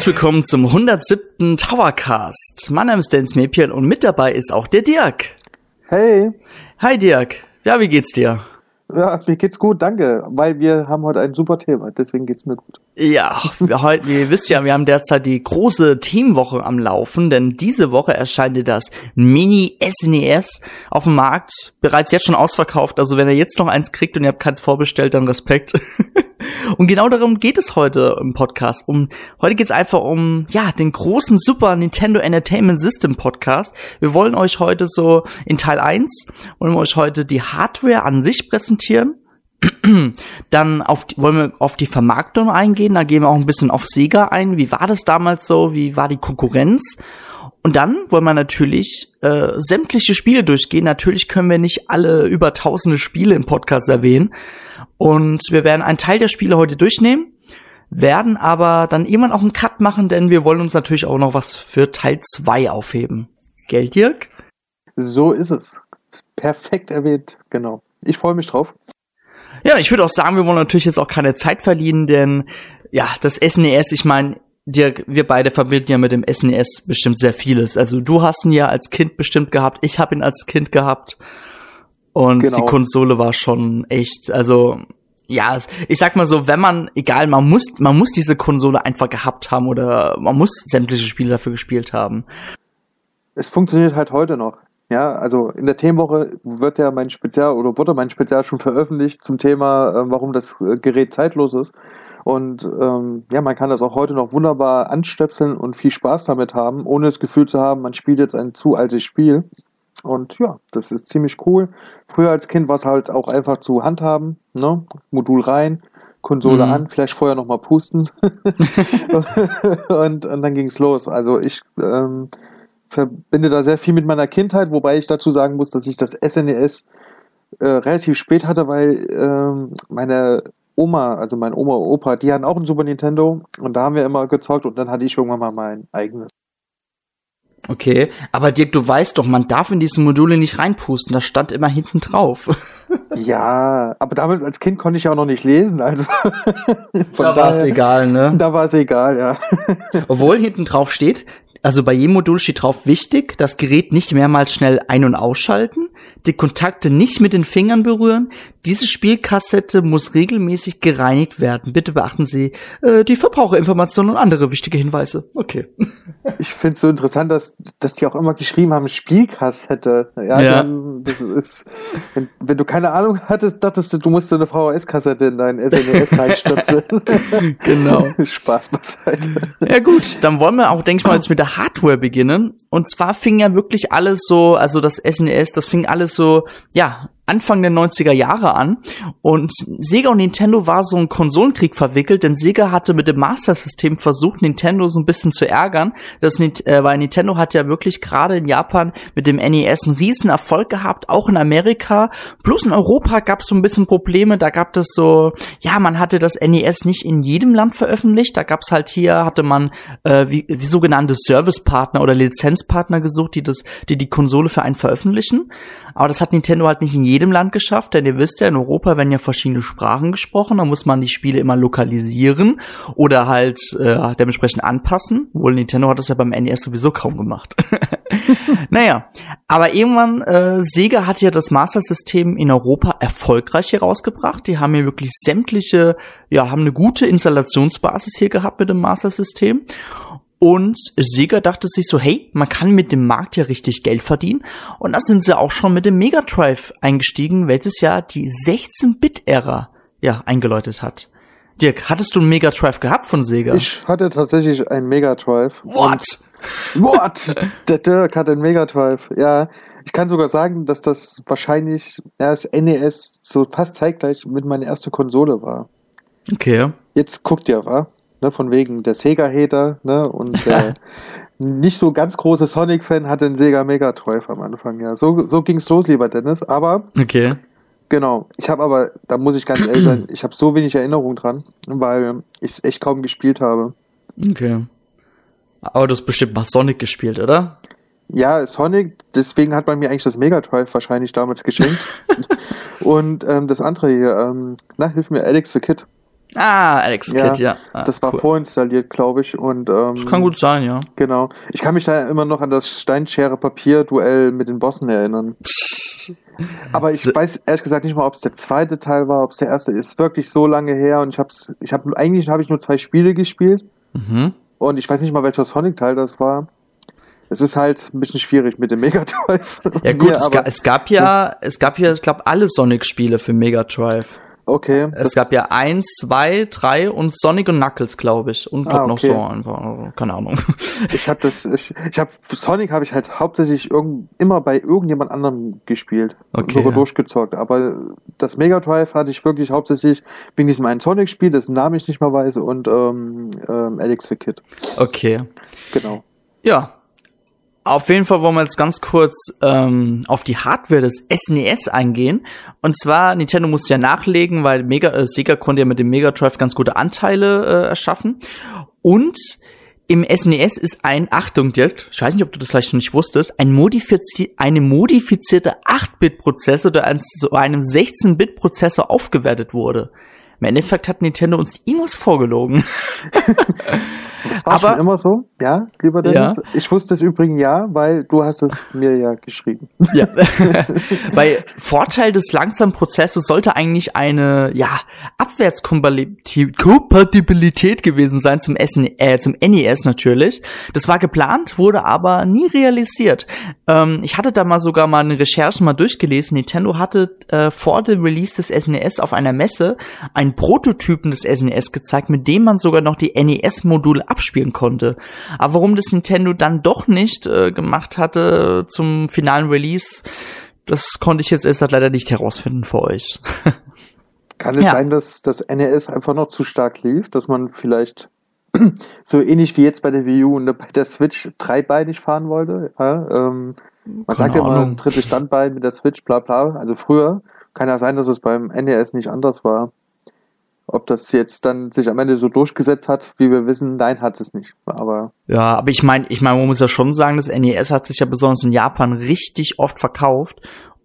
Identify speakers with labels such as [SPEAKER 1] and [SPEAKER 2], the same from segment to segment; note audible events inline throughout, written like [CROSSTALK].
[SPEAKER 1] Herzlich willkommen zum 107. Towercast. Mein Name ist Dennis Mepian und mit dabei ist auch der Dirk.
[SPEAKER 2] Hey.
[SPEAKER 1] Hi Dirk. Ja, wie geht's dir?
[SPEAKER 2] Ja, mir geht's gut, danke. Weil wir haben heute ein super Thema, deswegen geht's mir gut.
[SPEAKER 1] Ja, wir [LAUGHS] heute, ihr wisst ja, wir haben derzeit die große Themenwoche am Laufen, denn diese Woche erscheint das Mini SNES auf dem Markt. Bereits jetzt schon ausverkauft, also wenn ihr jetzt noch eins kriegt und ihr habt keins vorbestellt, dann Respekt. [LAUGHS] Und genau darum geht es heute im Podcast. Um, heute geht es einfach um ja den großen Super Nintendo Entertainment System Podcast. Wir wollen euch heute so in Teil 1 wollen wir euch heute die Hardware an sich präsentieren. [CLEARS THROAT] Dann auf, wollen wir auf die Vermarktung eingehen. Da gehen wir auch ein bisschen auf Sega ein. Wie war das damals so? Wie war die Konkurrenz? Und dann wollen wir natürlich äh, sämtliche Spiele durchgehen. Natürlich können wir nicht alle über tausende Spiele im Podcast erwähnen. Und wir werden einen Teil der Spiele heute durchnehmen, werden aber dann irgendwann auch einen Cut machen, denn wir wollen uns natürlich auch noch was für Teil 2 aufheben. Geld, Dirk?
[SPEAKER 2] So ist es. Perfekt erwähnt, genau. Ich freue mich drauf.
[SPEAKER 1] Ja, ich würde auch sagen, wir wollen natürlich jetzt auch keine Zeit verlieren, denn ja, das SNES, ich meine, Dirk, wir beide verbinden ja mit dem SNES bestimmt sehr vieles. Also du hast ihn ja als Kind bestimmt gehabt, ich habe ihn als Kind gehabt. Und genau. die Konsole war schon echt, also ja, ich sag mal so, wenn man, egal, man muss, man muss diese Konsole einfach gehabt haben oder man muss sämtliche Spiele dafür gespielt haben.
[SPEAKER 2] Es funktioniert halt heute noch. Ja, also in der Themenwoche wird ja mein Spezial oder wurde mein Spezial schon veröffentlicht zum Thema, äh, warum das äh, Gerät zeitlos ist. Und ähm, ja, man kann das auch heute noch wunderbar anstöpseln und viel Spaß damit haben, ohne das Gefühl zu haben, man spielt jetzt ein zu altes Spiel. Und ja, das ist ziemlich cool. Früher als Kind war es halt auch einfach zu handhaben, ne? Modul rein, Konsole mhm. an, vielleicht vorher nochmal pusten. [LAUGHS] und, und dann ging's los. Also ich ähm, verbinde da sehr viel mit meiner Kindheit, wobei ich dazu sagen muss, dass ich das SNES e äh, relativ spät hatte, weil ähm, meine Oma, also mein Oma und Opa, die hatten auch ein Super Nintendo und da haben wir immer gezockt und dann hatte ich irgendwann mal mein eigenes.
[SPEAKER 1] Okay, aber Dirk, du weißt doch, man darf in diese Module nicht reinpusten, das stand immer hinten drauf. [LAUGHS]
[SPEAKER 2] ja, aber damals als Kind konnte ich auch noch nicht lesen, also.
[SPEAKER 1] da war es egal, ne?
[SPEAKER 2] Da war es egal, ja.
[SPEAKER 1] Obwohl hinten drauf steht, also bei jedem Modul steht drauf wichtig, das Gerät nicht mehrmals schnell ein- und ausschalten, die Kontakte nicht mit den Fingern berühren. Diese Spielkassette muss regelmäßig gereinigt werden. Bitte beachten Sie äh, die Verbraucherinformationen und andere wichtige Hinweise. Okay. [LAUGHS]
[SPEAKER 2] Ich finde es so interessant, dass, dass die auch immer geschrieben haben, Spielkassette. Ja, ja. Dann, das ist, wenn, wenn, du keine Ahnung hattest, dachtest du, du musst so eine VHS-Kassette in dein SNES reinstöpseln. [LAUGHS]
[SPEAKER 1] genau. [LAUGHS]
[SPEAKER 2] Spaß beiseite.
[SPEAKER 1] Ja gut, dann wollen wir auch, denke ich mal, jetzt mit der Hardware beginnen. Und zwar fing ja wirklich alles so, also das SNES, das fing alles so, ja, Anfang der 90er Jahre an. Und Sega und Nintendo war so ein Konsolenkrieg verwickelt, denn Sega hatte mit dem Master System versucht, Nintendo so ein bisschen zu ärgern. Das, äh, weil Nintendo hat ja wirklich gerade in Japan mit dem NES einen riesen Erfolg gehabt, auch in Amerika. Plus in Europa gab es so ein bisschen Probleme. Da gab es so, ja, man hatte das NES nicht in jedem Land veröffentlicht. Da gab es halt hier, hatte man äh, wie, wie sogenannte Servicepartner oder Lizenzpartner gesucht, die das, die die Konsole für einen veröffentlichen. Aber das hat Nintendo halt nicht in jedem Land geschafft, denn ihr wisst ja, in Europa werden ja verschiedene Sprachen gesprochen, da muss man die Spiele immer lokalisieren oder halt äh, dementsprechend anpassen. Wohl Nintendo hat das ja beim NES sowieso kaum gemacht. [LAUGHS] naja, aber irgendwann, äh, Sega hat ja das Master System in Europa erfolgreich herausgebracht. Die haben ja wirklich sämtliche, ja, haben eine gute Installationsbasis hier gehabt mit dem Master System. Und Sega dachte sich so, hey, man kann mit dem Markt ja richtig Geld verdienen. Und da sind sie auch schon mit dem Mega Drive eingestiegen, welches ja die 16-Bit-Ära ja eingeläutet hat. Dirk, hattest du einen Mega Drive gehabt von Sega?
[SPEAKER 2] Ich hatte tatsächlich einen Mega Drive.
[SPEAKER 1] What? [LAUGHS]
[SPEAKER 2] What? Der Dirk hat einen Mega Drive. Ja, ich kann sogar sagen, dass das wahrscheinlich das NES so fast zeitgleich mit meiner erste Konsole war.
[SPEAKER 1] Okay.
[SPEAKER 2] Jetzt guckt ihr, wa? Ne, von wegen der Sega-Hater, ne, und [LAUGHS] der nicht so ganz große Sonic-Fan hat den Sega Mega Drive am Anfang, ja. So, so ging's los, lieber Dennis, aber.
[SPEAKER 1] Okay.
[SPEAKER 2] Genau. Ich habe aber, da muss ich ganz ehrlich sein, ich habe so wenig Erinnerung dran, weil ich es echt kaum gespielt habe.
[SPEAKER 1] Okay. Aber du hast bestimmt mal Sonic gespielt, oder?
[SPEAKER 2] Ja, Sonic, deswegen hat man mir eigentlich das Mega Drive wahrscheinlich damals geschenkt. [LAUGHS] Und ähm, das andere hier, ähm, na, hilf mir, Alex the Kid.
[SPEAKER 1] Ah, Alex
[SPEAKER 2] Ja,
[SPEAKER 1] Kidd, ja. Ah,
[SPEAKER 2] das war
[SPEAKER 1] cool.
[SPEAKER 2] vorinstalliert, glaube ich. Und ähm,
[SPEAKER 1] Das kann gut sein, ja.
[SPEAKER 2] Genau. Ich kann mich da immer noch an das Steinschere-Papier-Duell mit den Bossen erinnern. [LAUGHS] Aber ich
[SPEAKER 1] So-
[SPEAKER 2] weiß ehrlich gesagt nicht mal, ob es der zweite Teil war, ob es der erste ist. Wirklich so lange her und ich hab's, ich habe eigentlich habe ich nur zwei Spiele gespielt
[SPEAKER 1] Mhm.
[SPEAKER 2] und ich weiß nicht mal, welcher Sonic-Teil das war. Es ist halt ein bisschen schwierig mit dem Mega Drive.
[SPEAKER 1] Ja gut, [LAUGHS]
[SPEAKER 2] Mir
[SPEAKER 1] es,
[SPEAKER 2] aber,
[SPEAKER 1] ga, es gab ja, es gab ja, ich glaube, alle Sonic-Spiele für Mega Drive.
[SPEAKER 2] Okay.
[SPEAKER 1] Es gab ja eins, zwei, drei und Sonic und Knuckles, glaube ich. Und glaub
[SPEAKER 2] Ah,
[SPEAKER 1] noch
[SPEAKER 2] okay.
[SPEAKER 1] so einfach, keine Ahnung. [LAUGHS]
[SPEAKER 2] Ich habe das, ich, ich habe Sonic habe ich halt hauptsächlich irgend, immer bei irgendjemand anderem gespielt,
[SPEAKER 1] Okay,
[SPEAKER 2] sogar durchgezockt. Aber das Mega Drive hatte ich wirklich hauptsächlich wegen diesem einen Sonic-Spiel, dessen Namen ich nicht mehr weiß, und ähm, ähm, Alex the Kid.
[SPEAKER 1] Okay.
[SPEAKER 2] Genau.
[SPEAKER 1] Ja. Auf jeden Fall wollen wir jetzt ganz kurz ähm, auf die Hardware des SNES eingehen. Und zwar, Nintendo muss ja nachlegen, weil Mega, äh, Sega konnte ja mit dem Mega Drive ganz gute Anteile äh, erschaffen. Und im SNES ist ein, Achtung Dirk, ich weiß nicht, ob du das vielleicht noch nicht wusstest, ein modifizi eine modifizierte 8-Bit-Prozessor, der so einem 16-Bit-Prozessor aufgewertet wurde. Im Endeffekt hat Nintendo uns irgendwas vorgelogen. [LAUGHS]
[SPEAKER 2] Das war
[SPEAKER 1] Aber-
[SPEAKER 2] schon immer so, ja, lieber Dennis.
[SPEAKER 1] Ja.
[SPEAKER 2] Ich wusste es übrigens ja, weil du hast es mir ja geschrieben. [LAUGHS]
[SPEAKER 1] Ja. [LAUGHS] Weil Vorteil des langsamen Prozesses sollte eigentlich eine, ja, Abwärtskompatibilität Kompatibilität gewesen sein zum, SN, äh, zum NES natürlich. Das war geplant, wurde aber nie realisiert. Ähm, ich hatte da mal sogar mal eine Recherche mal durchgelesen. Nintendo hatte äh, vor dem Release des SNES auf einer Messe einen Prototypen des SNES gezeigt, mit dem man sogar noch die NES-Module abspielen konnte. Aber warum das Nintendo dann doch nicht äh, gemacht hatte zum finalen Release, das konnte ich jetzt erst halt leider nicht herausfinden für euch. [LAUGHS]
[SPEAKER 2] Kann es
[SPEAKER 1] Ja.
[SPEAKER 2] sein, dass das NES einfach noch zu stark lief, dass man vielleicht [CLEARS THROAT] so ähnlich wie jetzt bei der Wii U und bei der Switch dreibeinig fahren wollte? Ja, ähm, man
[SPEAKER 1] Keine
[SPEAKER 2] sagt ja immer ein drittes Standbein mit der Switch, bla bla. Also früher kann ja sein, dass es beim NES nicht anders war. Ob das jetzt dann sich am Ende so durchgesetzt hat, wie wir wissen, nein, hat es nicht. Aber
[SPEAKER 1] Ja, aber ich meine, ich meine, man muss ja schon sagen, das NES hat sich ja besonders in Japan richtig oft verkauft.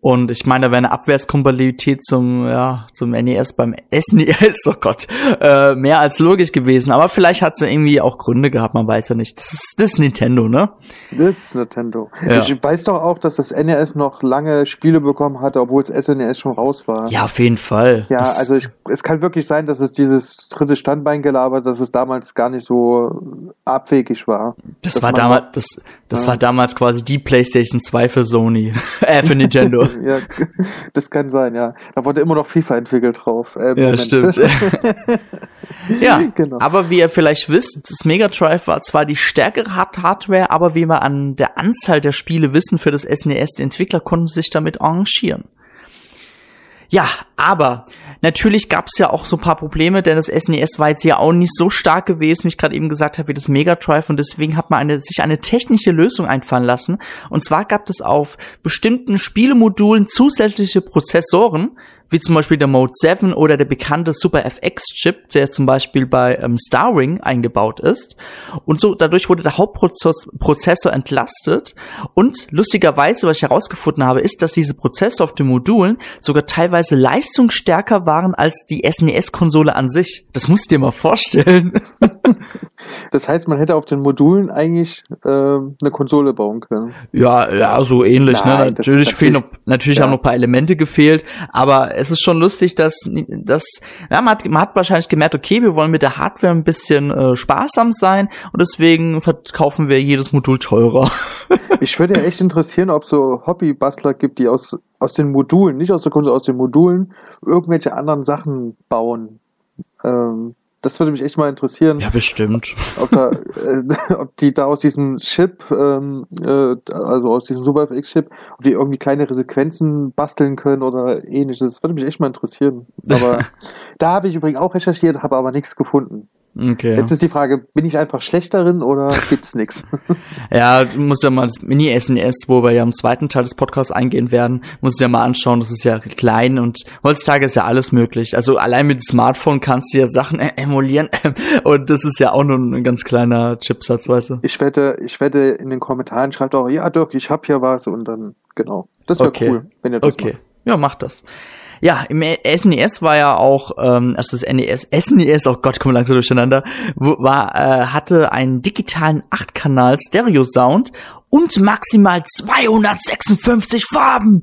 [SPEAKER 1] Und ich meine, da wäre eine Abwärtskompatibilität zum, ja, zum NES beim SNES, oh Gott, äh, mehr als logisch gewesen. Aber vielleicht hat sie irgendwie auch Gründe gehabt, man weiß ja nicht. Das ist, das ist Nintendo, ne?
[SPEAKER 2] das ist Nintendo.
[SPEAKER 1] Ja.
[SPEAKER 2] Ich weiß doch auch, dass das NES noch lange Spiele bekommen hatte, obwohl das SNES schon raus war.
[SPEAKER 1] Ja, auf jeden Fall.
[SPEAKER 2] Ja,
[SPEAKER 1] das,
[SPEAKER 2] also ich, es kann wirklich sein, dass es dieses dritte Standbein gelabert, dass es damals gar nicht so abwegig war.
[SPEAKER 1] das war damals, das, das
[SPEAKER 2] Ja.
[SPEAKER 1] war damals quasi die PlayStation 2 für Sony, [LAUGHS] äh, für Nintendo.
[SPEAKER 2] Ja, [LAUGHS] das kann sein, ja. Da wurde immer noch FIFA entwickelt drauf. Äh,
[SPEAKER 1] Ja,
[SPEAKER 2] Moment.
[SPEAKER 1] stimmt. [LAUGHS] ja,
[SPEAKER 2] Genau.
[SPEAKER 1] aber wie ihr vielleicht wisst, das Mega Drive war zwar die stärkere Hard- Hardware, aber wie wir an der Anzahl der Spiele wissen für das SNES, die Entwickler konnten sich damit arrangieren. Ja, aber natürlich gab es ja auch so ein paar Probleme, denn das SNES war jetzt ja auch nicht so stark gewesen, wie ich gerade eben gesagt habe, wie das Mega Drive und deswegen hat man eine, sich eine technische Lösung einfallen lassen. Und zwar gab es auf bestimmten Spielemodulen zusätzliche Prozessoren, wie zum Beispiel der Mode 7 oder der bekannte Super FX-Chip, der zum Beispiel bei ähm, Starring eingebaut ist. Und so dadurch wurde der Hauptprozess- Prozessor entlastet. Und lustigerweise, was ich herausgefunden habe, ist, dass diese Prozesse auf den Modulen sogar teilweise leistungsstärker waren als die SNES-Konsole an sich. Das musst du dir mal vorstellen. [LAUGHS]
[SPEAKER 2] Das heißt, man hätte auf den Modulen eigentlich ähm, eine Konsole bauen können.
[SPEAKER 1] Ja, ja, so ähnlich.
[SPEAKER 2] Nein,
[SPEAKER 1] ne? Natürlich fehlen noch,
[SPEAKER 2] natürlich-
[SPEAKER 1] natürlich
[SPEAKER 2] ja.
[SPEAKER 1] haben noch ein paar Elemente gefehlt, aber es ist schon lustig, dass, dass ja, man, hat, man hat wahrscheinlich gemerkt, okay, wir wollen mit der Hardware ein bisschen äh, sparsam sein und deswegen verkaufen wir jedes Modul teurer. [LAUGHS]
[SPEAKER 2] Mich würde ja echt interessieren, ob es so Hobbybastler gibt, die aus, aus den Modulen, nicht aus der Konsole, aus den Modulen irgendwelche anderen Sachen bauen. Ähm, das würde mich echt mal interessieren.
[SPEAKER 1] ja, bestimmt.
[SPEAKER 2] ob, da, äh, [LAUGHS] ob die da aus diesem Chip, ähm, äh, also aus diesem Super FX-Chip, ob die irgendwie kleinere Sequenzen basteln können oder ähnliches. Das würde mich echt mal interessieren. Aber [LAUGHS] da habe ich übrigens auch recherchiert, habe aber nichts gefunden.
[SPEAKER 1] Okay.
[SPEAKER 2] Jetzt ist die Frage, bin ich einfach schlecht darin oder [LAUGHS] gibt's nichts?
[SPEAKER 1] Ja, du musst ja mal das Mini-SNES, wo wir ja im zweiten Teil des Podcasts eingehen werden, musst du ja mal anschauen, das ist ja klein und heutzutage ist ja alles möglich. Also allein mit Smartphone kannst du ja Sachen äh, emulieren [LAUGHS] und das ist ja auch nur ein ganz kleiner Chipsatz, weißt du.
[SPEAKER 2] Ich wette, ich wette in den Kommentaren schreibt auch, ja Dirk, ich hab hier was und dann, genau. Das wäre
[SPEAKER 1] Okay.
[SPEAKER 2] cool, wenn ihr das
[SPEAKER 1] Okay, ja, mach das. Ja, im SNES war ja auch, ähm, also das NES, SNES, oh Gott, komm langsam durcheinander, war, äh, hatte einen digitalen 8-Kanal Stereo-Sound und maximal 256 Farben.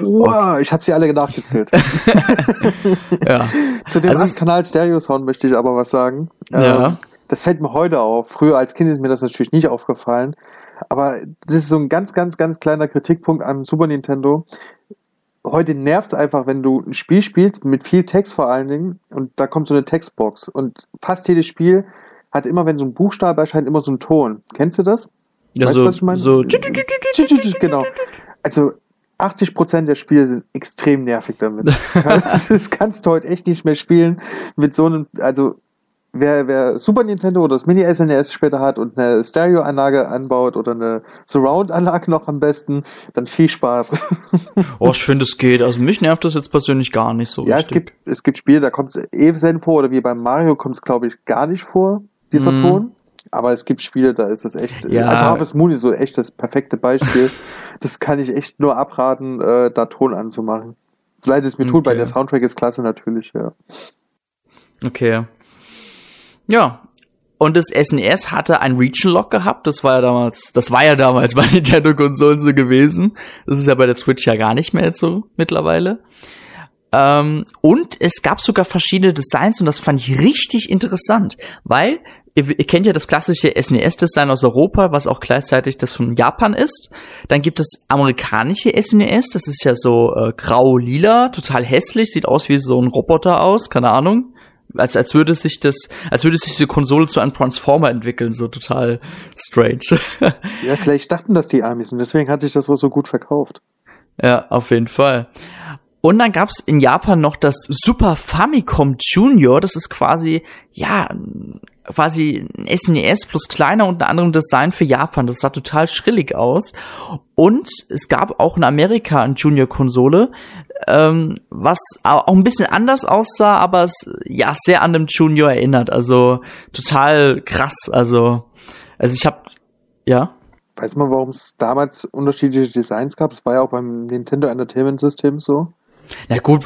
[SPEAKER 2] Wow, ich habe sie alle nachgezählt. [LAUGHS] ja. [LAUGHS] Zu dem also, Kanal Stereo Sound möchte ich aber was sagen. Ja. Ähm, das fällt mir heute auf. Früher als Kind ist mir das natürlich nicht aufgefallen. Aber das ist so ein ganz, ganz, ganz kleiner Kritikpunkt am Super Nintendo. Heute nervt es einfach, wenn du ein Spiel spielst, mit viel Text vor allen Dingen, und da kommt so eine Textbox. Und fast jedes Spiel hat immer, wenn so ein Buchstabe erscheint, immer so einen Ton. Kennst du das?
[SPEAKER 1] Ja, weißt so, du, was ich meine? So
[SPEAKER 2] genau. Also 80 der Spiele sind extrem nervig damit. [LAUGHS] Das, das kannst du heute echt nicht mehr spielen mit so einem, also wer, wer Super Nintendo oder das Mini SNES später hat und eine Stereoanlage anbaut oder eine Surround-Anlage noch am besten, dann viel Spaß. [LAUGHS]
[SPEAKER 1] Oh, ich finde, es geht. Also mich nervt das jetzt persönlich gar nicht so.
[SPEAKER 2] Ja, richtig. es gibt, es gibt Spiele, da kommt es eh selten vor, oder wie beim Mario kommt es, glaube ich, gar nicht vor, dieser mm. Ton. Aber es gibt Spiele, da ist es echt. Ja. Also Harvest Moon ist so echt das perfekte Beispiel. [LAUGHS] das kann ich echt nur abraten, äh, da Ton anzumachen. So leid es mir okay. tut, weil der Soundtrack ist klasse natürlich, ja.
[SPEAKER 1] Okay. Ja. Und das SNES hatte ein Region Lock gehabt. Das war ja damals, das war ja damals [LAUGHS] bei Nintendo-Konsolen so gewesen. Das ist ja bei der Switch ja gar nicht mehr so mittlerweile. Ähm, und es gab sogar verschiedene Designs und das fand ich richtig interessant, weil ihr, ihr kennt ja das klassische SNES-Design aus Europa, was auch gleichzeitig das von Japan ist. Dann gibt es amerikanische SNES, das ist ja so äh, grau-lila, total hässlich, sieht aus wie so ein Roboter aus, keine Ahnung. Als, als würde sich das, als würde sich diese Konsole zu einem Transformer entwickeln, so total strange. [LAUGHS]
[SPEAKER 2] ja, vielleicht dachten das die Amis und deswegen hat sich das auch so gut verkauft.
[SPEAKER 1] Ja, auf jeden Fall. Und dann gab's in Japan noch das Super Famicom Junior. Das ist quasi, ja, quasi ein SNES e plus kleiner und ein anderem Design für Japan. Das sah total schrillig aus. Und es gab auch in Amerika eine Junior-Konsole, ähm, was auch ein bisschen anders aussah, aber es ja sehr an dem Junior erinnert. Also total krass. Also, also ich habe ja.
[SPEAKER 2] Weiß man, warum es damals unterschiedliche Designs gab? Es war ja auch beim Nintendo Entertainment System so.
[SPEAKER 1] Na gut,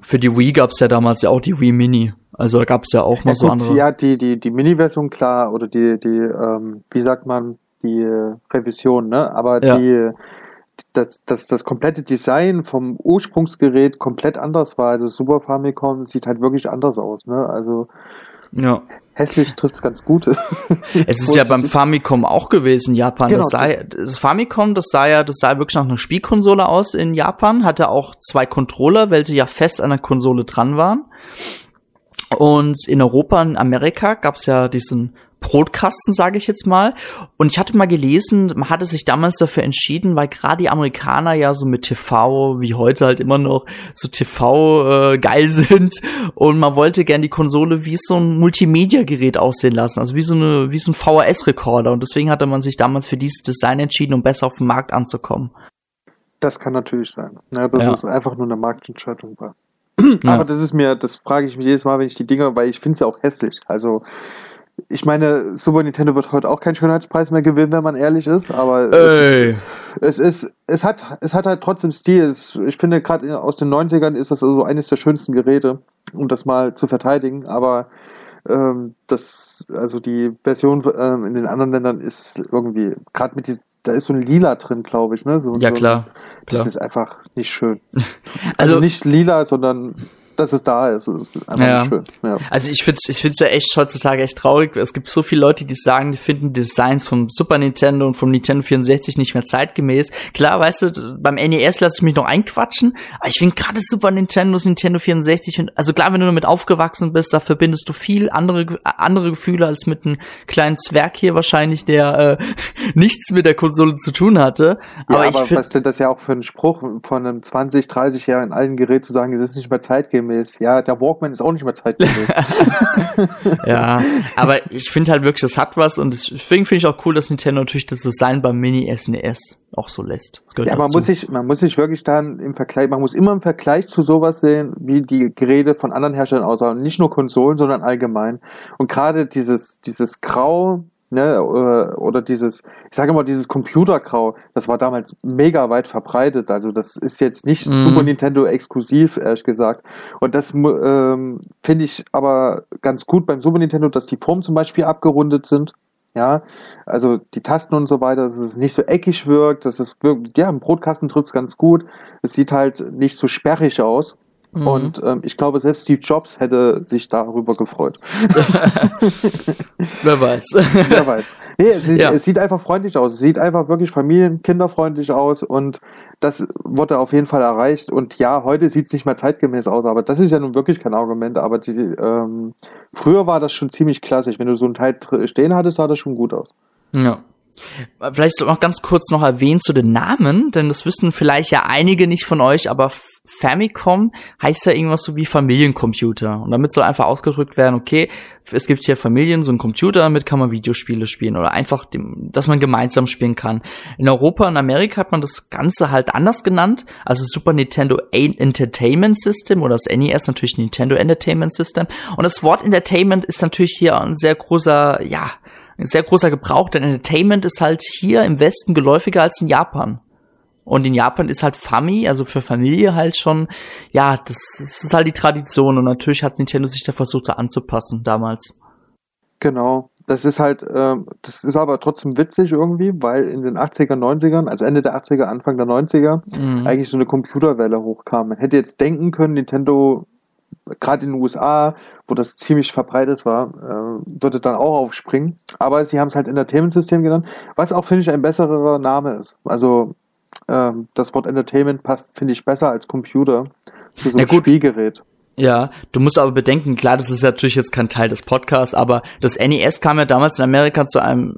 [SPEAKER 1] für die Wii gab es ja damals ja auch die Wii Mini. Also da gab es ja auch noch ja, so gut, andere.
[SPEAKER 2] Ja, die, die, die Mini-Version klar, oder die, die, ähm, wie sagt man, die äh, Revision, ne? Aber ja. die das, das, das komplette Design vom Ursprungsgerät komplett anders war. Also Super Famicom sieht halt wirklich anders aus, ne? Also
[SPEAKER 1] ja.
[SPEAKER 2] hässlich trifft's ganz gut. [LAUGHS]
[SPEAKER 1] es ist ja beim Famicom auch gewesen, Japan. Genau, das, sah, das Famicom, das sah ja, das sah wirklich nach einer Spielkonsole aus in Japan, hatte auch zwei Controller, welche ja fest an der Konsole dran waren. Und in Europa und Amerika gab's ja diesen Brotkasten, sage ich jetzt mal. Und ich hatte mal gelesen, man hatte sich damals dafür entschieden, weil gerade die Amerikaner ja so mit TV, wie heute halt immer noch, so TV äh, geil [LAUGHS] sind. Und man wollte gern die Konsole wie so ein Multimedia-Gerät aussehen lassen, also wie so eine, wie so ein VHS-Rekorder. Und deswegen hatte man sich damals für dieses Design entschieden, um besser auf den Markt anzukommen.
[SPEAKER 2] Das kann natürlich sein. Ja, das ja. ist einfach nur eine Marktentscheidung. [CLEARS THROAT] Ja. Aber das ist mir, das frage ich mich jedes Mal, wenn ich die Dinger, weil ich finde es ja auch hässlich. Also ich meine, Super Nintendo wird heute auch keinen Schönheitspreis mehr gewinnen, wenn man ehrlich ist, aber es ist, es ist, es hat, es hat halt trotzdem Stil. Es, ich finde, gerade aus den 90ern ist das also eines der schönsten Geräte, um das mal zu verteidigen, aber ähm, das, also die Version ähm, in den anderen Ländern ist irgendwie, gerade mit diesem, da ist so ein Lila drin, glaube ich, ne? So,
[SPEAKER 1] ja, klar.
[SPEAKER 2] Das klar. ist einfach nicht schön. [LAUGHS] also, also nicht lila, sondern dass es da ist. Ist einfach ja. schön. Ja.
[SPEAKER 1] Also ich finde es ich find's ja echt heutzutage echt traurig. Es gibt so viele Leute, die sagen, die finden Designs vom Super Nintendo und vom Nintendo 64 nicht mehr zeitgemäß. Klar, weißt du, beim NES lasse ich mich noch einquatschen, aber ich finde gerade Super Nintendo, Nintendo 64, also klar, wenn du damit aufgewachsen bist, da verbindest du viel andere, andere Gefühle als mit einem kleinen Zwerg hier wahrscheinlich, der äh, [LAUGHS] nichts mit der Konsole zu tun hatte.
[SPEAKER 2] Aber, ja, aber ich finde. Was denn das ja auch für ein Spruch von einem 20, 30 Jahren alten Gerät zu sagen, es ist nicht mehr zeitgemäß zeitgemäß. Ja, der Walkman ist auch nicht mehr zeitgemäß. [LAUGHS]
[SPEAKER 1] ja, aber ich finde halt wirklich, das hat was und deswegen finde ich auch cool, dass Nintendo natürlich das Design beim Mini SNES auch so lässt.
[SPEAKER 2] ja, man muss sich, man muss sich wirklich dann im Vergleich, man muss immer im Vergleich zu sowas sehen, wie die Geräte von anderen Herstellern aussahen. Nicht nur Konsolen, sondern allgemein. Und gerade dieses, dieses Grau, ne, oder, oder dieses, ich sage immer, dieses Computergrau, das war damals mega weit verbreitet. Also das ist jetzt nicht
[SPEAKER 1] Mhm.
[SPEAKER 2] Super Nintendo exklusiv, ehrlich gesagt. Und das ähm, finde ich aber ganz gut beim Super Nintendo, dass die Formen zum Beispiel abgerundet sind. Ja, also die Tasten und so weiter, dass es nicht so eckig wirkt, dass es wirkt, ja, im Brotkasten trifft es ganz gut. Es sieht halt nicht so sperrig aus.
[SPEAKER 1] Mhm.
[SPEAKER 2] Und ähm, ich glaube, selbst Steve Jobs hätte sich darüber gefreut. [LAUGHS]
[SPEAKER 1] Wer weiß.
[SPEAKER 2] Wer weiß. Nee, es, sieht,
[SPEAKER 1] Ja.
[SPEAKER 2] es sieht einfach freundlich aus. Es sieht einfach wirklich familien-, kinderfreundlich aus und das wurde auf jeden Fall erreicht. Und ja, heute sieht es nicht mehr zeitgemäß aus, aber das ist ja nun wirklich kein Argument. Aber die, ähm, früher war das schon ziemlich klassisch. Wenn du so ein Teil stehen hattest, sah das schon gut aus.
[SPEAKER 1] Ja. Vielleicht noch ganz kurz noch erwähnen zu den Namen, denn das wissen vielleicht ja einige nicht von euch, aber Famicom heißt ja irgendwas so wie Familiencomputer. Und damit soll einfach ausgedrückt werden, okay, es gibt hier Familien, so einen Computer, damit kann man Videospiele spielen oder einfach, dem, dass man gemeinsam spielen kann. In Europa und Amerika hat man das Ganze halt anders genannt, also Super Nintendo Entertainment System oder das NES natürlich Nintendo Entertainment System. Und das Wort Entertainment ist natürlich hier ein sehr großer, ja, ein sehr großer Gebrauch, denn Entertainment ist halt hier im Westen geläufiger als in Japan. Und in Japan ist halt Fami, also für Familie halt schon, ja, das, das ist halt die Tradition und natürlich hat Nintendo sich da versucht da anzupassen damals.
[SPEAKER 2] Genau. Das ist halt, ähm, das ist aber trotzdem witzig irgendwie, weil in den 80er, 90ern, also Ende der 80er, Anfang der 90er,
[SPEAKER 1] Mhm.
[SPEAKER 2] eigentlich so eine Computerwelle hochkam. Man hätte jetzt denken können, Nintendo, gerade in den USA, wo das ziemlich verbreitet war, äh, würde dann auch aufspringen. Aber sie haben es halt Entertainment-System genannt, was auch, finde ich, ein besserer Name ist. Also ähm, das Wort Entertainment passt, finde ich, besser als Computer zu so
[SPEAKER 1] gut.
[SPEAKER 2] Spielgerät.
[SPEAKER 1] Ja, du musst aber bedenken, klar, das ist natürlich jetzt kein Teil des Podcasts, aber das NES kam ja damals in Amerika zu einem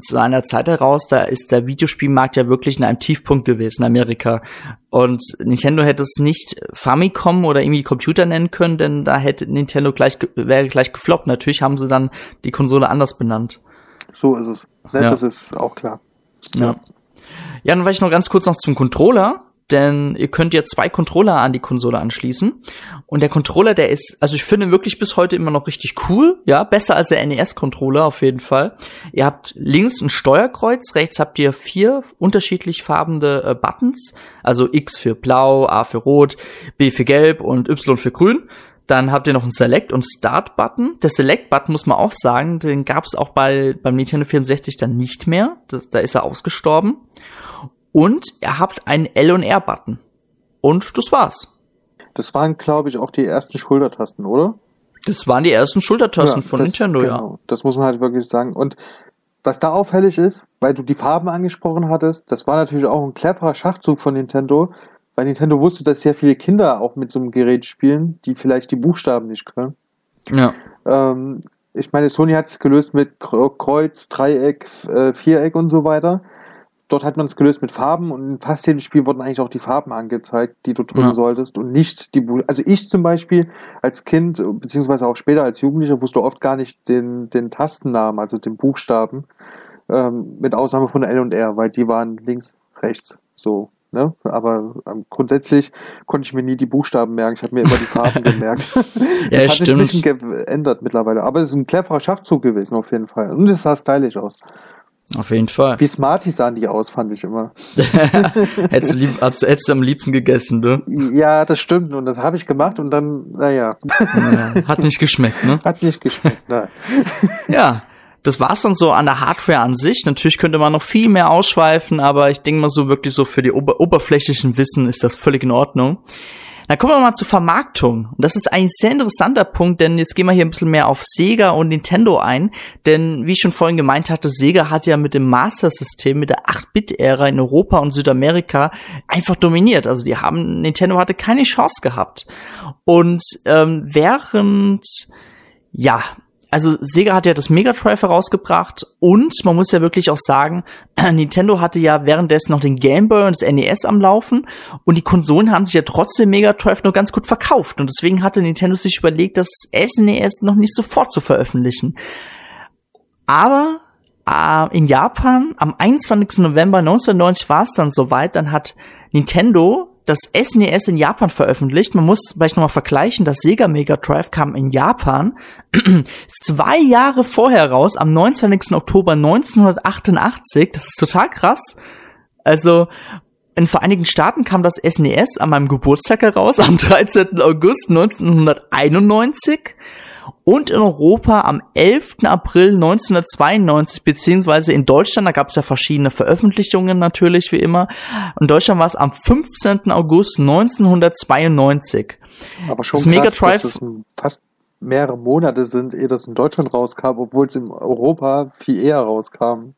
[SPEAKER 1] zu einer Zeit heraus, da ist der Videospielmarkt ja wirklich in einem Tiefpunkt gewesen in Amerika. Und Nintendo hätte es nicht Famicom oder irgendwie Computer nennen können, denn da hätte Nintendo gleich wäre gleich gefloppt. Natürlich haben sie dann die Konsole anders benannt.
[SPEAKER 2] So ist es. Ne?
[SPEAKER 1] Ja.
[SPEAKER 2] Das ist auch klar.
[SPEAKER 1] Ja. Ja, dann vielleicht noch ganz kurz noch zum Controller, denn ihr könnt ja zwei Controller an die Konsole anschließen. Und der Controller, der ist, also ich finde wirklich bis heute immer noch richtig cool, ja, besser als der NES-Controller auf jeden Fall. Ihr habt links ein Steuerkreuz, rechts habt ihr vier unterschiedlich farbende äh, Buttons, also X für blau, A für rot, B für gelb und Y für grün. Dann habt ihr noch einen Select- und Start-Button. Der Select-Button muss man auch sagen, den gab es auch bei, beim Nintendo 64 dann nicht mehr. Das, da ist er ausgestorben. Und ihr habt einen L- und R-Button. Und das war's.
[SPEAKER 2] Das waren, glaube ich, auch die ersten Schultertasten, oder?
[SPEAKER 1] Das waren die ersten Schultertasten
[SPEAKER 2] Ja,
[SPEAKER 1] von
[SPEAKER 2] das-
[SPEAKER 1] Nintendo, ja.
[SPEAKER 2] genau. Das muss man halt wirklich sagen. Und was da auffällig ist, weil du die Farben angesprochen hattest, das war natürlich auch ein cleverer Schachzug von Nintendo, weil Nintendo wusste, dass sehr viele Kinder auch mit so einem Gerät spielen, die vielleicht die Buchstaben nicht können.
[SPEAKER 1] Ja.
[SPEAKER 2] Ähm, ich meine, Sony hat es gelöst mit Kre- Kreuz, Dreieck, äh, Viereck und so weiter. Dort hat man es gelöst mit Farben und in fast jedem Spiel wurden eigentlich auch die Farben angezeigt, die du drücken
[SPEAKER 1] Ja.
[SPEAKER 2] solltest und nicht die Also ich zum Beispiel als Kind, beziehungsweise auch später als Jugendlicher, wusste oft gar nicht den, den Tastennamen, also den Buchstaben, ähm, mit Ausnahme von L und R, weil die waren links, rechts, so. Ne? Aber ähm, grundsätzlich konnte ich mir nie die Buchstaben merken. Ich habe mir immer die Farben [LAUGHS] gemerkt. das
[SPEAKER 1] Ja,
[SPEAKER 2] hat sich
[SPEAKER 1] stimmt.
[SPEAKER 2] ein bisschen geändert mittlerweile. Aber es ist ein cleverer Schachzug gewesen, auf jeden Fall. Und es sah stylisch aus.
[SPEAKER 1] Auf jeden Fall.
[SPEAKER 2] Wie Smarties sahen die aus, fand ich immer. [LAUGHS] [LAUGHS]
[SPEAKER 1] hättest, du lieb, hättest, hättest du am liebsten gegessen, ne?
[SPEAKER 2] Ja, das stimmt. Und das habe ich gemacht und dann, naja,
[SPEAKER 1] Ja, hat nicht geschmeckt, ne? [LAUGHS]
[SPEAKER 2] hat nicht geschmeckt. Nein.
[SPEAKER 1] Ja, das war's dann so an der Hardware an sich. Natürlich könnte man noch viel mehr ausschweifen, aber ich denke mal so wirklich so für die ober oberflächlichen Wissen ist das völlig in Ordnung. Dann kommen wir mal zur Vermarktung. Und das ist ein sehr interessanter Punkt, denn jetzt gehen wir hier ein bisschen mehr auf Sega und Nintendo ein. Denn wie ich schon vorhin gemeint hatte, Sega hat ja mit dem Master-System, mit der 8-Bit-Ära in Europa und Südamerika einfach dominiert. Also die haben, Nintendo hatte keine Chance gehabt. Und ähm, während, ja, also Sega hat ja das Mega Drive herausgebracht und man muss ja wirklich auch sagen, [CLEARS THROAT] Nintendo hatte ja währenddessen noch den Game Boy und das NES am Laufen und die Konsolen haben sich ja trotzdem Mega Drive nur ganz gut verkauft und deswegen hatte Nintendo sich überlegt, das SNES noch nicht sofort zu veröffentlichen. Aber äh, in Japan am 21. November 1990 war es dann soweit, dann hat Nintendo das SNES in Japan veröffentlicht. Man muss vielleicht nochmal vergleichen, das Sega Mega Drive kam in Japan [CLEARS THROAT] zwei Jahre vorher raus, am 29. Oktober 1988. Das ist total krass. Also, in Vereinigten Staaten kam das SNES an meinem Geburtstag heraus, am 13. August 1991 und in Europa am 11. April 1992, beziehungsweise in Deutschland, da gab es ja verschiedene Veröffentlichungen natürlich, wie immer. In Deutschland war es am 15. August 1992.
[SPEAKER 2] Aber schon das krass, Mega Drive, dass es fast mehrere Monate sind, ehe das in Deutschland rauskam, obwohl es in Europa viel eher rauskam.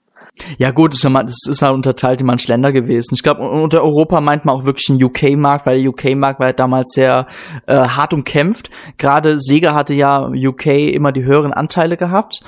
[SPEAKER 1] Ja gut, das ist ist ja unterteilt in manche Länder gewesen. Ich glaube, unter Europa meint man auch wirklich einen UK-Markt, weil der UK-Markt war ja damals sehr äh, hart umkämpft. Gerade Sega hatte ja UK immer die höheren Anteile gehabt.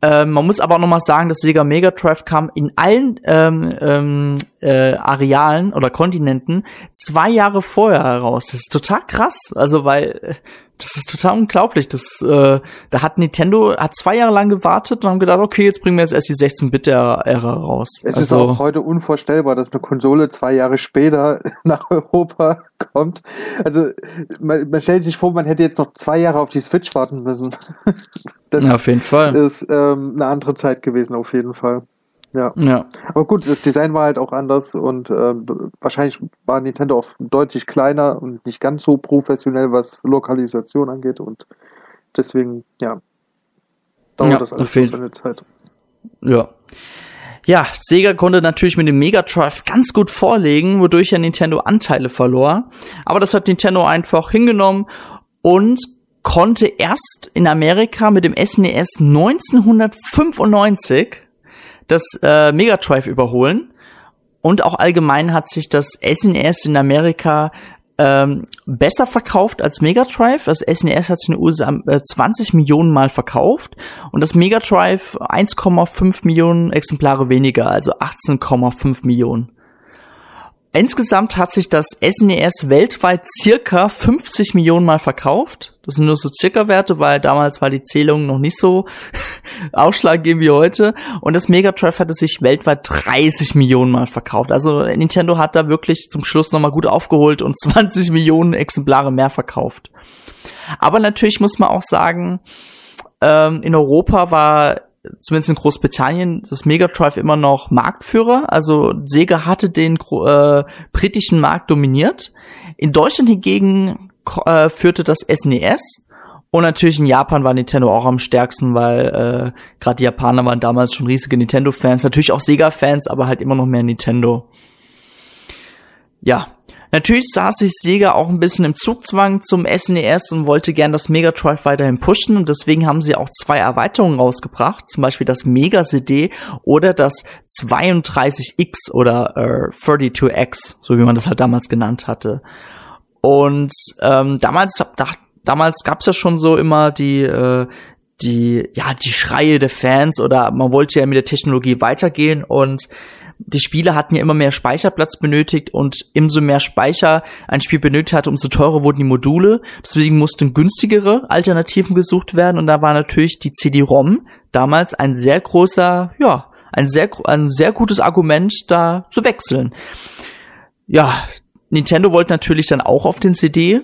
[SPEAKER 1] Ähm, man muss aber auch noch mal sagen, dass Sega Mega Drive kam in allen ähm, ähm, äh, Arealen oder Kontinenten zwei Jahre vorher heraus. Das ist total krass. Also weil das ist total unglaublich. Das, äh, da hat Nintendo hat zwei Jahre lang gewartet und haben gedacht, okay, jetzt bringen wir jetzt erst die 16-Bit-Ära raus.
[SPEAKER 2] Es also, ist auch heute unvorstellbar, dass eine Konsole zwei Jahre später [LAUGHS] nach Europa kommt. Also man, man stellt sich vor, man hätte jetzt noch zwei Jahre auf die Switch warten müssen. [LAUGHS]
[SPEAKER 1] Das ja, auf jeden Fall.
[SPEAKER 2] ist ähm, eine andere Zeit gewesen, auf jeden Fall. Ja.
[SPEAKER 1] ja.
[SPEAKER 2] Aber gut, das Design war halt auch anders und äh, wahrscheinlich war Nintendo auch deutlich kleiner und nicht ganz so professionell, was Lokalisation angeht und deswegen, ja,
[SPEAKER 1] dauert ja, das alles so seine Zeit. Ja. Ja, Sega konnte natürlich mit dem Mega Drive ganz gut vorlegen, wodurch ja Nintendo Anteile verlor. Aber das hat Nintendo einfach hingenommen und konnte erst in Amerika mit dem SNES 1995 das äh, Mega Drive überholen. Und auch allgemein hat sich das SNES in Amerika ähm, besser verkauft als Mega Drive. Das SNES hat sich in den USA äh, 20 Millionen Mal verkauft und das Mega Drive 1,5 Millionen Exemplare weniger, also 18,5 Millionen. Insgesamt hat sich das SNES weltweit circa 50 Millionen Mal verkauft. Das sind nur so circa Werte, weil damals war die Zählung noch nicht so [LAUGHS] ausschlaggebend wie heute. Und das Mega Drive hatte sich weltweit 30 Millionen Mal verkauft. Also Nintendo hat da wirklich zum Schluss nochmal gut aufgeholt und [LAUGHS] 20 Millionen Exemplare mehr verkauft. Aber natürlich muss man auch sagen, ähm, in Europa war zumindest in Großbritannien das Mega Drive immer noch Marktführer. Also Sega hatte den äh, britischen Markt dominiert. In Deutschland hingegen äh, führte das SNES. Und natürlich in Japan war Nintendo auch am stärksten, weil äh, gerade die Japaner waren damals schon riesige Nintendo-Fans, natürlich auch Sega-Fans, aber halt immer noch mehr Nintendo. Ja, Natürlich sah sich Sega auch ein bisschen im Zugzwang zum SNES und wollte gern das Mega Drive weiterhin pushen und deswegen haben sie auch zwei Erweiterungen rausgebracht, zum Beispiel das Mega CD oder das 32X oder äh, 32X, so wie man das halt damals genannt hatte. Und ähm, damals, da, damals gab's ja schon so immer die äh, die ja die Schreie der Fans oder man wollte ja mit der Technologie weitergehen und die Spiele hatten ja immer mehr Speicherplatz benötigt und umso mehr Speicher ein Spiel benötigt hatte, umso teurer wurden die Module. Deswegen mussten günstigere Alternativen gesucht werden und da war natürlich die CD-ROM damals ein sehr großer, ja, ein sehr, ein sehr gutes Argument, da zu wechseln. Ja, Nintendo wollte natürlich dann auch auf den CD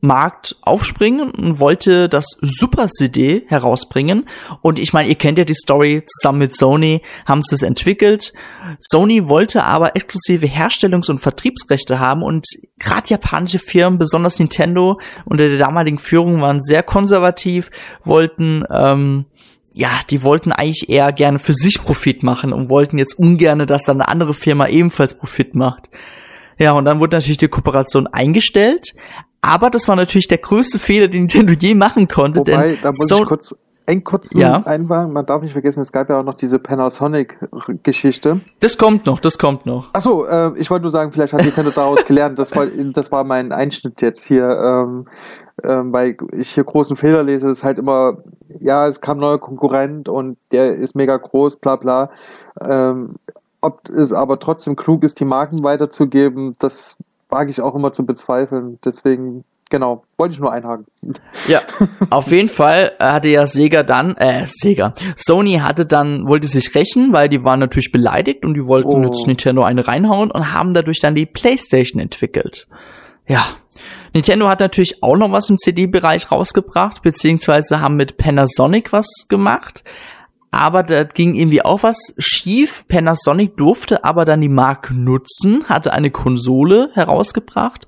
[SPEAKER 1] Markt aufspringen und wollte das Super CD herausbringen. Und ich meine, ihr kennt ja die Story, zusammen mit Sony haben sie es entwickelt. Sony wollte aber exklusive Herstellungs- und Vertriebsrechte haben und gerade japanische Firmen, besonders Nintendo unter der damaligen Führung waren sehr konservativ, wollten ähm, ja, die wollten eigentlich eher gerne für sich Profit machen und wollten jetzt ungerne, dass dann eine andere Firma ebenfalls Profit macht. Ja, und dann wurde natürlich die Kooperation eingestellt, aber das war natürlich der größte Fehler, den Nintendo je machen konnte.
[SPEAKER 2] Wobei, da muss so ich kurz eng kurz ja. einwagen. Man darf nicht vergessen, es gab ja auch noch diese Panasonic-Geschichte.
[SPEAKER 1] Das kommt noch, das kommt noch.
[SPEAKER 2] Achso, äh, ich wollte nur sagen, vielleicht hat Nintendo daraus gelernt. Das war, [LAUGHS] das war mein Einschnitt jetzt hier. Ähm, ähm, weil ich hier großen Fehler lese, ist halt immer, ja, es kam neuer Konkurrent und der ist mega groß, bla bla. Ähm, ob es aber trotzdem klug ist, die Marken weiterzugeben, das wage ich auch immer zu bezweifeln. Deswegen genau. Wollte ich nur einhaken.
[SPEAKER 1] Ja, [LAUGHS] auf jeden Fall hatte ja Sega dann, äh, Sega, Sony hatte dann, wollte sich rächen, weil die waren natürlich beleidigt und die wollten
[SPEAKER 2] Oh.
[SPEAKER 1] jetzt Nintendo eine reinhauen und haben dadurch dann die Playstation entwickelt. Ja. Nintendo hat natürlich auch noch was im CD-Bereich rausgebracht, beziehungsweise haben mit Panasonic was gemacht. Aber da ging irgendwie auch was schief. Panasonic durfte aber dann die Marke nutzen, hatte eine Konsole herausgebracht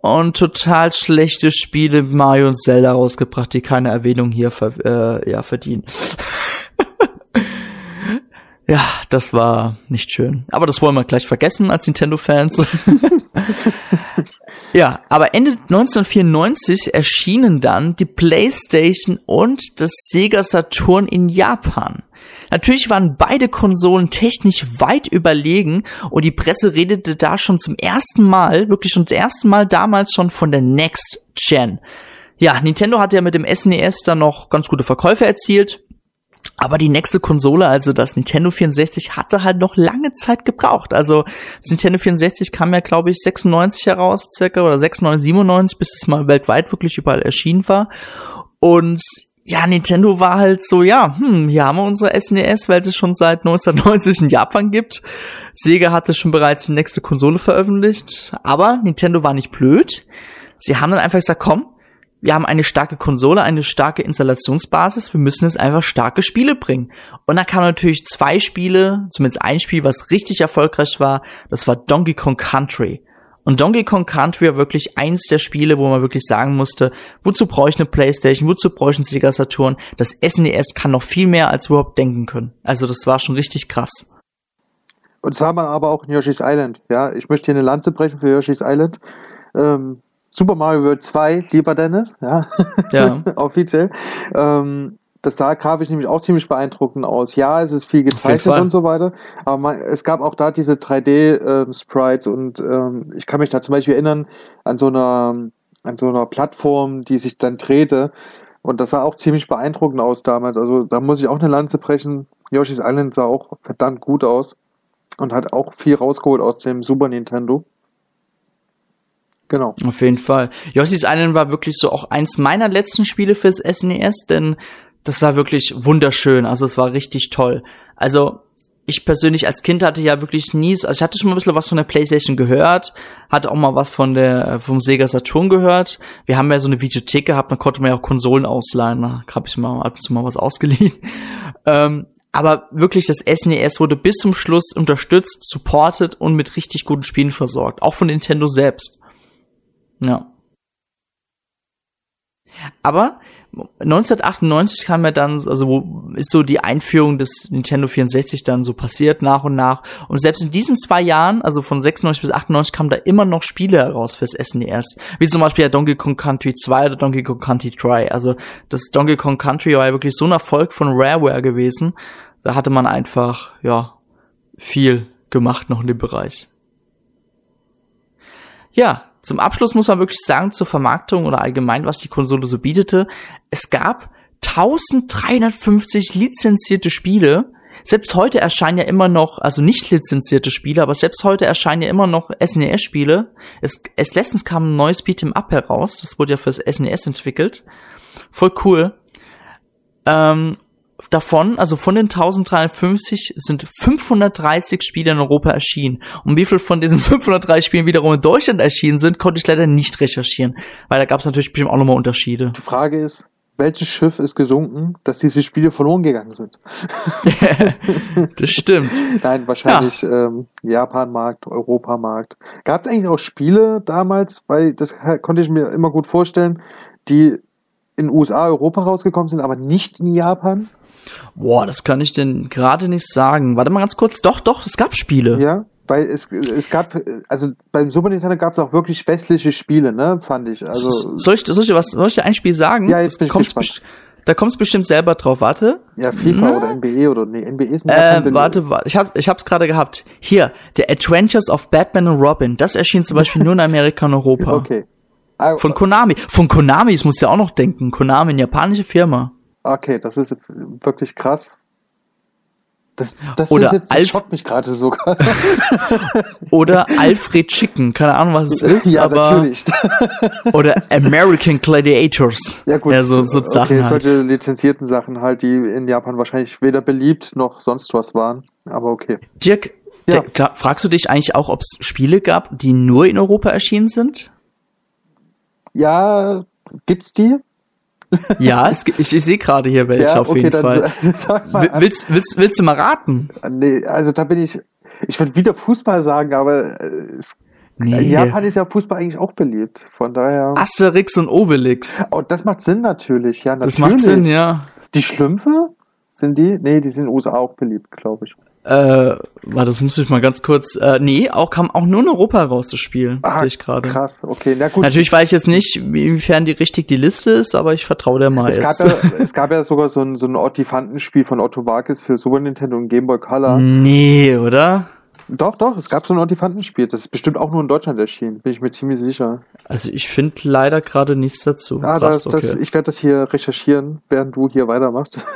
[SPEAKER 1] und total schlechte Spiele Mario und Zelda rausgebracht, die keine Erwähnung hier ver äh, ja, verdienen. [LAUGHS] ja, das war nicht schön. Aber das wollen wir gleich vergessen als Nintendo-Fans. [LAUGHS] [LAUGHS] ja, aber Ende 1994 erschienen dann die PlayStation und das Sega Saturn in Japan. Natürlich waren beide Konsolen technisch weit überlegen und die Presse redete da schon zum ersten Mal, wirklich schon zum ersten Mal damals schon von der Next Gen. Ja, Nintendo hatte ja mit dem SNES dann noch ganz gute Verkäufe erzielt. Aber die nächste Konsole, also das Nintendo 64, hatte halt noch lange Zeit gebraucht. Also das Nintendo 64 kam ja, glaube ich, 96 heraus, circa, oder 96, 97, bis es mal weltweit wirklich überall erschienen war. Und ja, Nintendo war halt so, ja, hm, hier haben wir unsere SNES, weil es schon seit 1990 in Japan gibt. Sega hatte schon bereits die nächste Konsole veröffentlicht, aber Nintendo war nicht blöd. Sie haben dann einfach gesagt, komm, wir haben eine starke Konsole, eine starke Installationsbasis, wir müssen jetzt einfach starke Spiele bringen. Und da kamen natürlich zwei Spiele, zumindest ein Spiel, was richtig erfolgreich war, das war Donkey Kong Country. Und Donkey Kong Country war wirklich eins der Spiele, wo man wirklich sagen musste, wozu brauche ich eine Playstation, wozu brauche ich einen Sega Saturn? Das SNES kann noch viel mehr, als wir überhaupt denken können. Also das war schon richtig krass.
[SPEAKER 2] Und das sah man aber auch in Yoshi's Island. Ja, ich möchte hier eine Lanze brechen für Yoshi's Island. Ähm, Super Mario World 2, lieber Dennis, ja,
[SPEAKER 1] Ja. [LAUGHS]
[SPEAKER 2] offiziell. Ähm, das sah grafisch nämlich auch ziemlich beeindruckend aus. Ja, es ist viel gezeichnet und so weiter, aber man, es gab auch da diese 3D-Sprites und ähm, ich kann mich da zum Beispiel erinnern an so einer, an so einer Plattform, die sich dann drehte und das sah auch ziemlich beeindruckend aus damals. Also da muss ich auch eine Lanze brechen. Yoshi's Island sah auch verdammt gut aus und hat auch viel rausgeholt aus dem Super Nintendo. Genau.
[SPEAKER 1] Auf jeden Fall. Yoshi's Island war wirklich so auch eins meiner letzten Spiele fürs SNES, denn das war wirklich wunderschön. Also es war richtig toll. Also ich persönlich als Kind hatte ja wirklich nie, so- also ich hatte schon mal ein bisschen was von der Playstation gehört, hatte auch mal was von der, vom Sega Saturn gehört. Wir haben ja so eine Videothek gehabt, da konnte man ja auch Konsolen ausleihen, da habe ich mal ab und zu mal was ausgeliehen. [LAUGHS] Ähm, aber wirklich, das SNES wurde bis zum Schluss unterstützt, supported und mit richtig guten Spielen versorgt. Auch von Nintendo selbst. Ja. Aber 1998 kam ja dann, also wo ist so die Einführung des Nintendo 64 dann so passiert nach und nach. Und selbst in diesen zwei Jahren, also von 96 bis 98, kamen da immer noch Spiele heraus fürs SNES. Wie zum Beispiel ja Donkey Kong Country 2 oder Donkey Kong Country 3. Also das Donkey Kong Country war ja wirklich so ein Erfolg von Rareware gewesen. Da hatte man einfach, ja, viel gemacht noch in dem Bereich. Ja, zum Abschluss muss man wirklich sagen, zur Vermarktung oder allgemein, was die Konsole so bietete. Es gab 1350 lizenzierte Spiele. Selbst heute erscheinen ja immer noch, also nicht lizenzierte Spiele, aber selbst heute erscheinen ja immer noch SNES-Spiele. Es, es letztens kam ein neues Beat'em Up heraus. Das wurde ja fürs SNES entwickelt. Voll cool. Ähm, davon, also von den 1350, sind 530 Spiele in Europa erschienen. Und wie viel von diesen [LAUGHS] 530 Spielen wiederum in Deutschland erschienen sind, konnte ich leider nicht recherchieren. Weil da gab es natürlich bestimmt auch nochmal Unterschiede.
[SPEAKER 2] Die Frage ist, welches Schiff ist gesunken, dass diese Spiele verloren gegangen sind? [LAUGHS]
[SPEAKER 1] das stimmt. [LAUGHS]
[SPEAKER 2] Nein, wahrscheinlich ähm, Japan-Markt, Europamarkt. Gab es eigentlich auch Spiele damals, weil das konnte ich mir immer gut vorstellen, die in USA, Europa rausgekommen sind, aber nicht in Japan?
[SPEAKER 1] Boah, das kann ich denn gerade nicht sagen. Warte mal ganz kurz. Doch, doch, es gab Spiele.
[SPEAKER 2] Ja, weil es, es gab, also beim Super Nintendo gab es auch wirklich westliche Spiele, ne, fand ich. Also,
[SPEAKER 1] soll ich, soll ich dir was, soll ich dir ein Spiel sagen?
[SPEAKER 2] Ja, jetzt bin ich gespannt.
[SPEAKER 1] Da kommst du bestimmt selber drauf. Warte.
[SPEAKER 2] ja, FIFA
[SPEAKER 1] Na?
[SPEAKER 2] oder NBA oder, nee, NBA ist ein
[SPEAKER 1] Äh,
[SPEAKER 2] Japan-
[SPEAKER 1] warte, warte, ich hab's, ich hab's gerade gehabt. Hier, The Adventures of Batman und Robin. Das erschien zum Beispiel nur in Amerika und Europa. [LAUGHS]
[SPEAKER 2] Okay. Ah,
[SPEAKER 1] Von Konami. Von Konami, das musst du ja auch noch denken. Konami, eine japanische Firma.
[SPEAKER 2] Okay, das ist wirklich krass. Das, das
[SPEAKER 1] Oder
[SPEAKER 2] jetzt, das
[SPEAKER 1] Alf-
[SPEAKER 2] schockt mich gerade sogar. [LAUGHS]
[SPEAKER 1] Oder Alfred Chicken, keine Ahnung, was es ist,
[SPEAKER 2] ja,
[SPEAKER 1] aber
[SPEAKER 2] natürlich. [LAUGHS]
[SPEAKER 1] oder American Gladiators.
[SPEAKER 2] Ja gut,
[SPEAKER 1] Ja, so, so Sachen
[SPEAKER 2] okay,
[SPEAKER 1] halt.
[SPEAKER 2] solche lizenzierten Sachen halt, die in Japan wahrscheinlich weder beliebt noch sonst was waren. Aber okay.
[SPEAKER 1] Dirk,
[SPEAKER 2] Ja.
[SPEAKER 1] der, fragst du dich eigentlich auch, ob es Spiele gab, die nur in Europa erschienen sind?
[SPEAKER 2] Ja, gibt's die?
[SPEAKER 1] Ja, [LAUGHS] es, ich, ich sehe gerade hier welche
[SPEAKER 2] ja,
[SPEAKER 1] auf
[SPEAKER 2] okay,
[SPEAKER 1] jeden
[SPEAKER 2] dann
[SPEAKER 1] Fall. [LAUGHS]
[SPEAKER 2] sag mal.
[SPEAKER 1] Will- Willst, willst, willst du mal raten?
[SPEAKER 2] Nee, also da bin ich. Ich würde wieder Fußball sagen, aber äh, es, in
[SPEAKER 1] Nee.
[SPEAKER 2] Japan ist ja Fußball eigentlich auch beliebt. Von daher.
[SPEAKER 1] Asterix und Obelix.
[SPEAKER 2] Oh, das macht Sinn natürlich. Ja, natürlich.
[SPEAKER 1] Das macht Sinn, ja.
[SPEAKER 2] Die Schlümpfe? Sind die? Nee, die sind in den USA auch beliebt, glaube ich.
[SPEAKER 1] Äh, warte, das muss ich mal ganz kurz. Äh, nee, auch kam auch nur in Europa raus, das Spiel.
[SPEAKER 2] Ah,
[SPEAKER 1] sehe ich gerade.
[SPEAKER 2] krass. Okay, na gut.
[SPEAKER 1] Natürlich weiß ich jetzt nicht, inwiefern die richtig die Liste ist, aber ich vertraue der mal
[SPEAKER 2] Es gab,
[SPEAKER 1] jetzt.
[SPEAKER 2] ja, [LAUGHS] es gab ja sogar so ein, so ein Ottifantenspiel von Otto Wakis für Super Nintendo und Game Boy Color.
[SPEAKER 1] nee, oder?
[SPEAKER 2] Doch, doch, es gab so ein Ottifantenspiel. Das ist bestimmt auch nur in Deutschland erschienen, bin ich mir ziemlich sicher.
[SPEAKER 1] Also ich finde leider gerade nichts dazu.
[SPEAKER 2] Ah,
[SPEAKER 1] Krass,
[SPEAKER 2] das, das,
[SPEAKER 1] okay.
[SPEAKER 2] ich werde das hier recherchieren, während du hier weitermachst. [LAUGHS]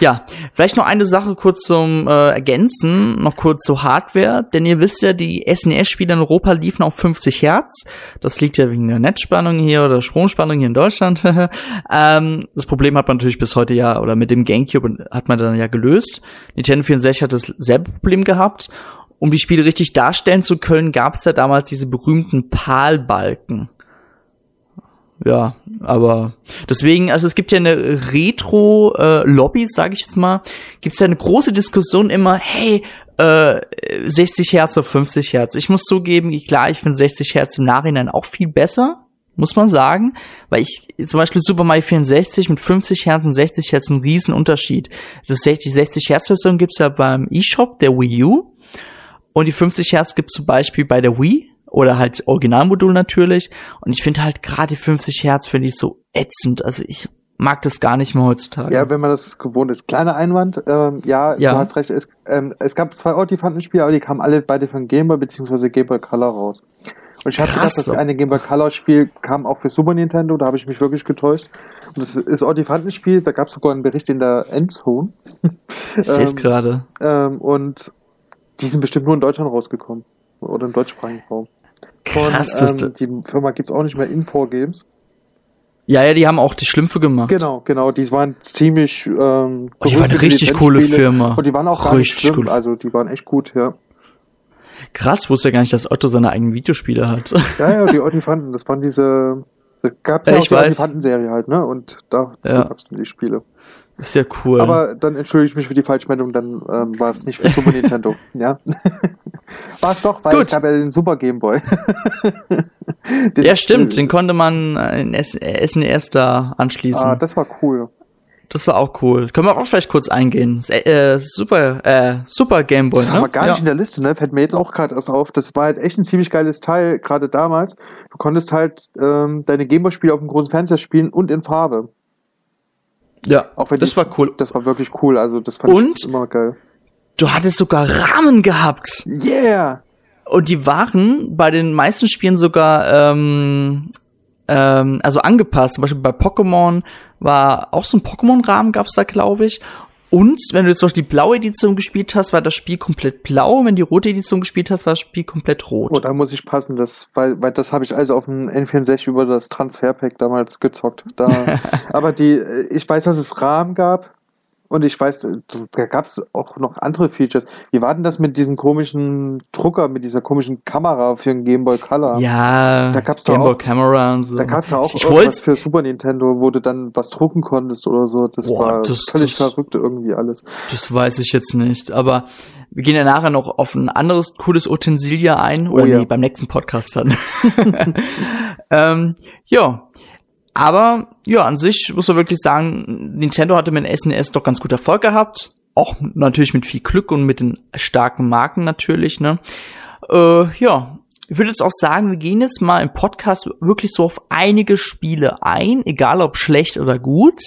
[SPEAKER 1] Ja, vielleicht noch eine Sache kurz zum äh, Ergänzen, noch kurz zur Hardware, denn ihr wisst ja, die SNES-Spiele in Europa liefen auf 50 Hertz. Das liegt ja wegen der Netzspannung hier oder Stromspannung hier in Deutschland. [LAUGHS] ähm, das Problem hat man natürlich bis heute ja, oder mit dem Gamecube hat man dann ja gelöst. Nintendo 64 hat dasselbe Problem gehabt. Um die Spiele richtig darstellen zu können, gab es ja damals diese berühmten PAL-Balken. Ja, aber deswegen, also es gibt ja eine Retro-Lobby, sage ich jetzt mal, gibt es ja eine große Diskussion immer, hey, äh, 60 Hertz oder 50 Hertz. Ich muss zugeben, klar, ich finde 60 Hertz im Nachhinein auch viel besser, muss man sagen, weil ich zum Beispiel Super Mario 64 mit 50 Hertz und 60 Hertz ein Riesenunterschied. Das 60, 60 Hertz Version gibt's ja beim eShop der Wii U und die 50 Hertz gibt's zum Beispiel bei der Wii oder halt Originalmodul natürlich. Und ich finde halt gerade die 50 Hertz finde ich so ätzend. Also ich mag das gar nicht mehr heutzutage.
[SPEAKER 2] ja, wenn man das gewohnt ist. Kleiner Einwand, ähm, ja,
[SPEAKER 1] Ja.
[SPEAKER 2] du hast recht. Es, ähm, es gab zwei Ottifantenspiele, aber die kamen alle beide von Game Boy bzw. Game Boy Color raus. Und ich habe
[SPEAKER 1] Krass.
[SPEAKER 2] gedacht, das eine Game Boy Color Spiel kam auch für Super Nintendo, da habe ich mich wirklich getäuscht. Und das ist Ottifantenspiel, da gab es sogar einen Bericht in der Endzone. [LAUGHS]
[SPEAKER 1] ich sehe es
[SPEAKER 2] ähm,
[SPEAKER 1] gerade.
[SPEAKER 2] Ähm, und die sind bestimmt nur in Deutschland rausgekommen. Oder im deutschsprachigen Raum. Von,
[SPEAKER 1] das,
[SPEAKER 2] ähm, die Firma gibt's auch nicht mehr, Info Games.
[SPEAKER 1] ja, ja, die haben auch die Schlümpfe gemacht.
[SPEAKER 2] Genau, genau, die waren ziemlich ähm,
[SPEAKER 1] Oh, die waren eine richtig coole. Firma.
[SPEAKER 2] Und die waren auch
[SPEAKER 1] Richtig
[SPEAKER 2] schlimm,
[SPEAKER 1] cool.
[SPEAKER 2] also die waren echt gut, ja.
[SPEAKER 1] Krass, wusste ja gar nicht, dass Otto seine eigenen Videospiele hat.
[SPEAKER 2] Ja, ja, die Ottifanten, das waren diese, da gab's
[SPEAKER 1] Ja,
[SPEAKER 2] ja, auch die
[SPEAKER 1] weiß.
[SPEAKER 2] Ottifanten-Serie halt, ne? Und da
[SPEAKER 1] Ja.
[SPEAKER 2] gab's die Spiele.
[SPEAKER 1] Ist ja cool.
[SPEAKER 2] Aber dann entschuldige ich mich für die Falschmeldung, dann ähm, war es nicht für Super Nintendo, [LAUGHS] ja. [LAUGHS] war es doch, weil
[SPEAKER 1] Gut.
[SPEAKER 2] es gab ja den Super Game Boy. Den- [LAUGHS]
[SPEAKER 1] ja, stimmt, den konnte man in S- SNES da anschließen.
[SPEAKER 2] Ah, das war cool.
[SPEAKER 1] das war auch cool. Können wir auch vielleicht kurz eingehen. Äh, super, äh, super Game Boy,
[SPEAKER 2] Das
[SPEAKER 1] ne?
[SPEAKER 2] wir gar
[SPEAKER 1] ja.
[SPEAKER 2] nicht in der Liste, ne? Fällt mir jetzt auch gerade erst auf. Das war halt echt ein ziemlich geiles Teil, gerade damals. Du konntest halt ähm, deine Gameboy-Spiele auf dem großen Fernseher spielen und in Farbe.
[SPEAKER 1] Ja, das
[SPEAKER 2] die-
[SPEAKER 1] war cool.
[SPEAKER 2] Das war wirklich cool. Also das fand
[SPEAKER 1] Und?
[SPEAKER 2] ich immer geil.
[SPEAKER 1] Du hattest sogar Rahmen gehabt.
[SPEAKER 2] Yeah!
[SPEAKER 1] Und die waren bei den meisten Spielen sogar ähm, ähm, also angepasst. Zum Beispiel bei Pokémon war auch so ein Pokémon-Rahmen gab's da, glaube ich. Und wenn du jetzt noch die blaue Edition gespielt hast, war das Spiel komplett blau. Wenn die rote Edition gespielt hast, war das Spiel komplett rot.
[SPEAKER 2] Oh, da muss ich passen, das, weil, weil das habe ich also auf dem N64 über das Transferpack damals gezockt. Da, [LAUGHS] aber die, äh, ich weiß, dass es Rahmen gab und ich weiß, da gab es auch noch andere Features. Wie war denn das mit diesem komischen Drucker, mit dieser komischen Kamera für den Game Boy Color?
[SPEAKER 1] Ja,
[SPEAKER 2] Da gab's doch
[SPEAKER 1] Game Boy
[SPEAKER 2] auch-
[SPEAKER 1] Camera und so.
[SPEAKER 2] Da gab es ja auch
[SPEAKER 1] ich
[SPEAKER 2] irgendwas
[SPEAKER 1] wollte
[SPEAKER 2] für Super Nintendo, wo du dann was drucken konntest oder so. Das
[SPEAKER 1] Boah,
[SPEAKER 2] war
[SPEAKER 1] das-
[SPEAKER 2] völlig
[SPEAKER 1] das-
[SPEAKER 2] verrückt irgendwie alles.
[SPEAKER 1] Das weiß ich jetzt nicht, aber wir gehen ja nachher noch auf ein anderes cooles Utensilia ein. Oder
[SPEAKER 2] Oh ja.
[SPEAKER 1] nee, beim nächsten Podcast dann. [LAUGHS] ähm, ja. Aber ja, an sich muss man wirklich sagen, Nintendo hatte mit dem SNES doch ganz gut Erfolg gehabt. Auch natürlich mit viel Glück und mit den starken Marken natürlich, ne? Äh, ja, ich würde jetzt auch sagen, wir gehen jetzt mal im Podcast wirklich so auf einige Spiele ein, egal ob schlecht oder gut.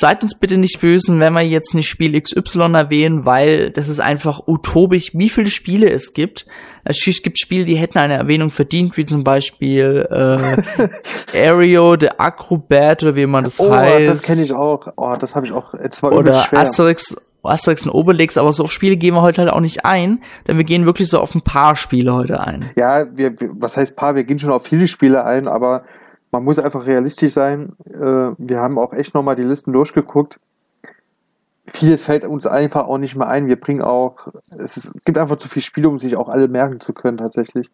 [SPEAKER 1] Seid uns bitte nicht böse, wenn wir jetzt nicht Spiel XY erwähnen, weil das ist einfach utopisch, wie viele Spiele es gibt. Natürlich gibt Spiele, die hätten eine Erwähnung verdient, wie zum Beispiel äh, [LAUGHS] Aero, the Acrobat oder wie man das
[SPEAKER 2] Oh,
[SPEAKER 1] heißt.
[SPEAKER 2] das kenne ich auch. Oh, das habe ich auch. Es war
[SPEAKER 1] Oder
[SPEAKER 2] schwer.
[SPEAKER 1] Asterix, Asterix und Obelix, aber so auf Spiele gehen wir heute halt auch nicht ein, denn wir gehen wirklich so auf ein paar Spiele heute ein.
[SPEAKER 2] Ja, wir, was heißt paar? Wir gehen schon auf viele Spiele ein, aber man muss einfach realistisch sein. Äh, wir haben auch echt nochmal die Listen durchgeguckt. Vieles fällt uns einfach auch nicht mehr ein. Wir bringen auch, es gibt einfach zu viele Spiele, um sich auch alle merken zu können, tatsächlich.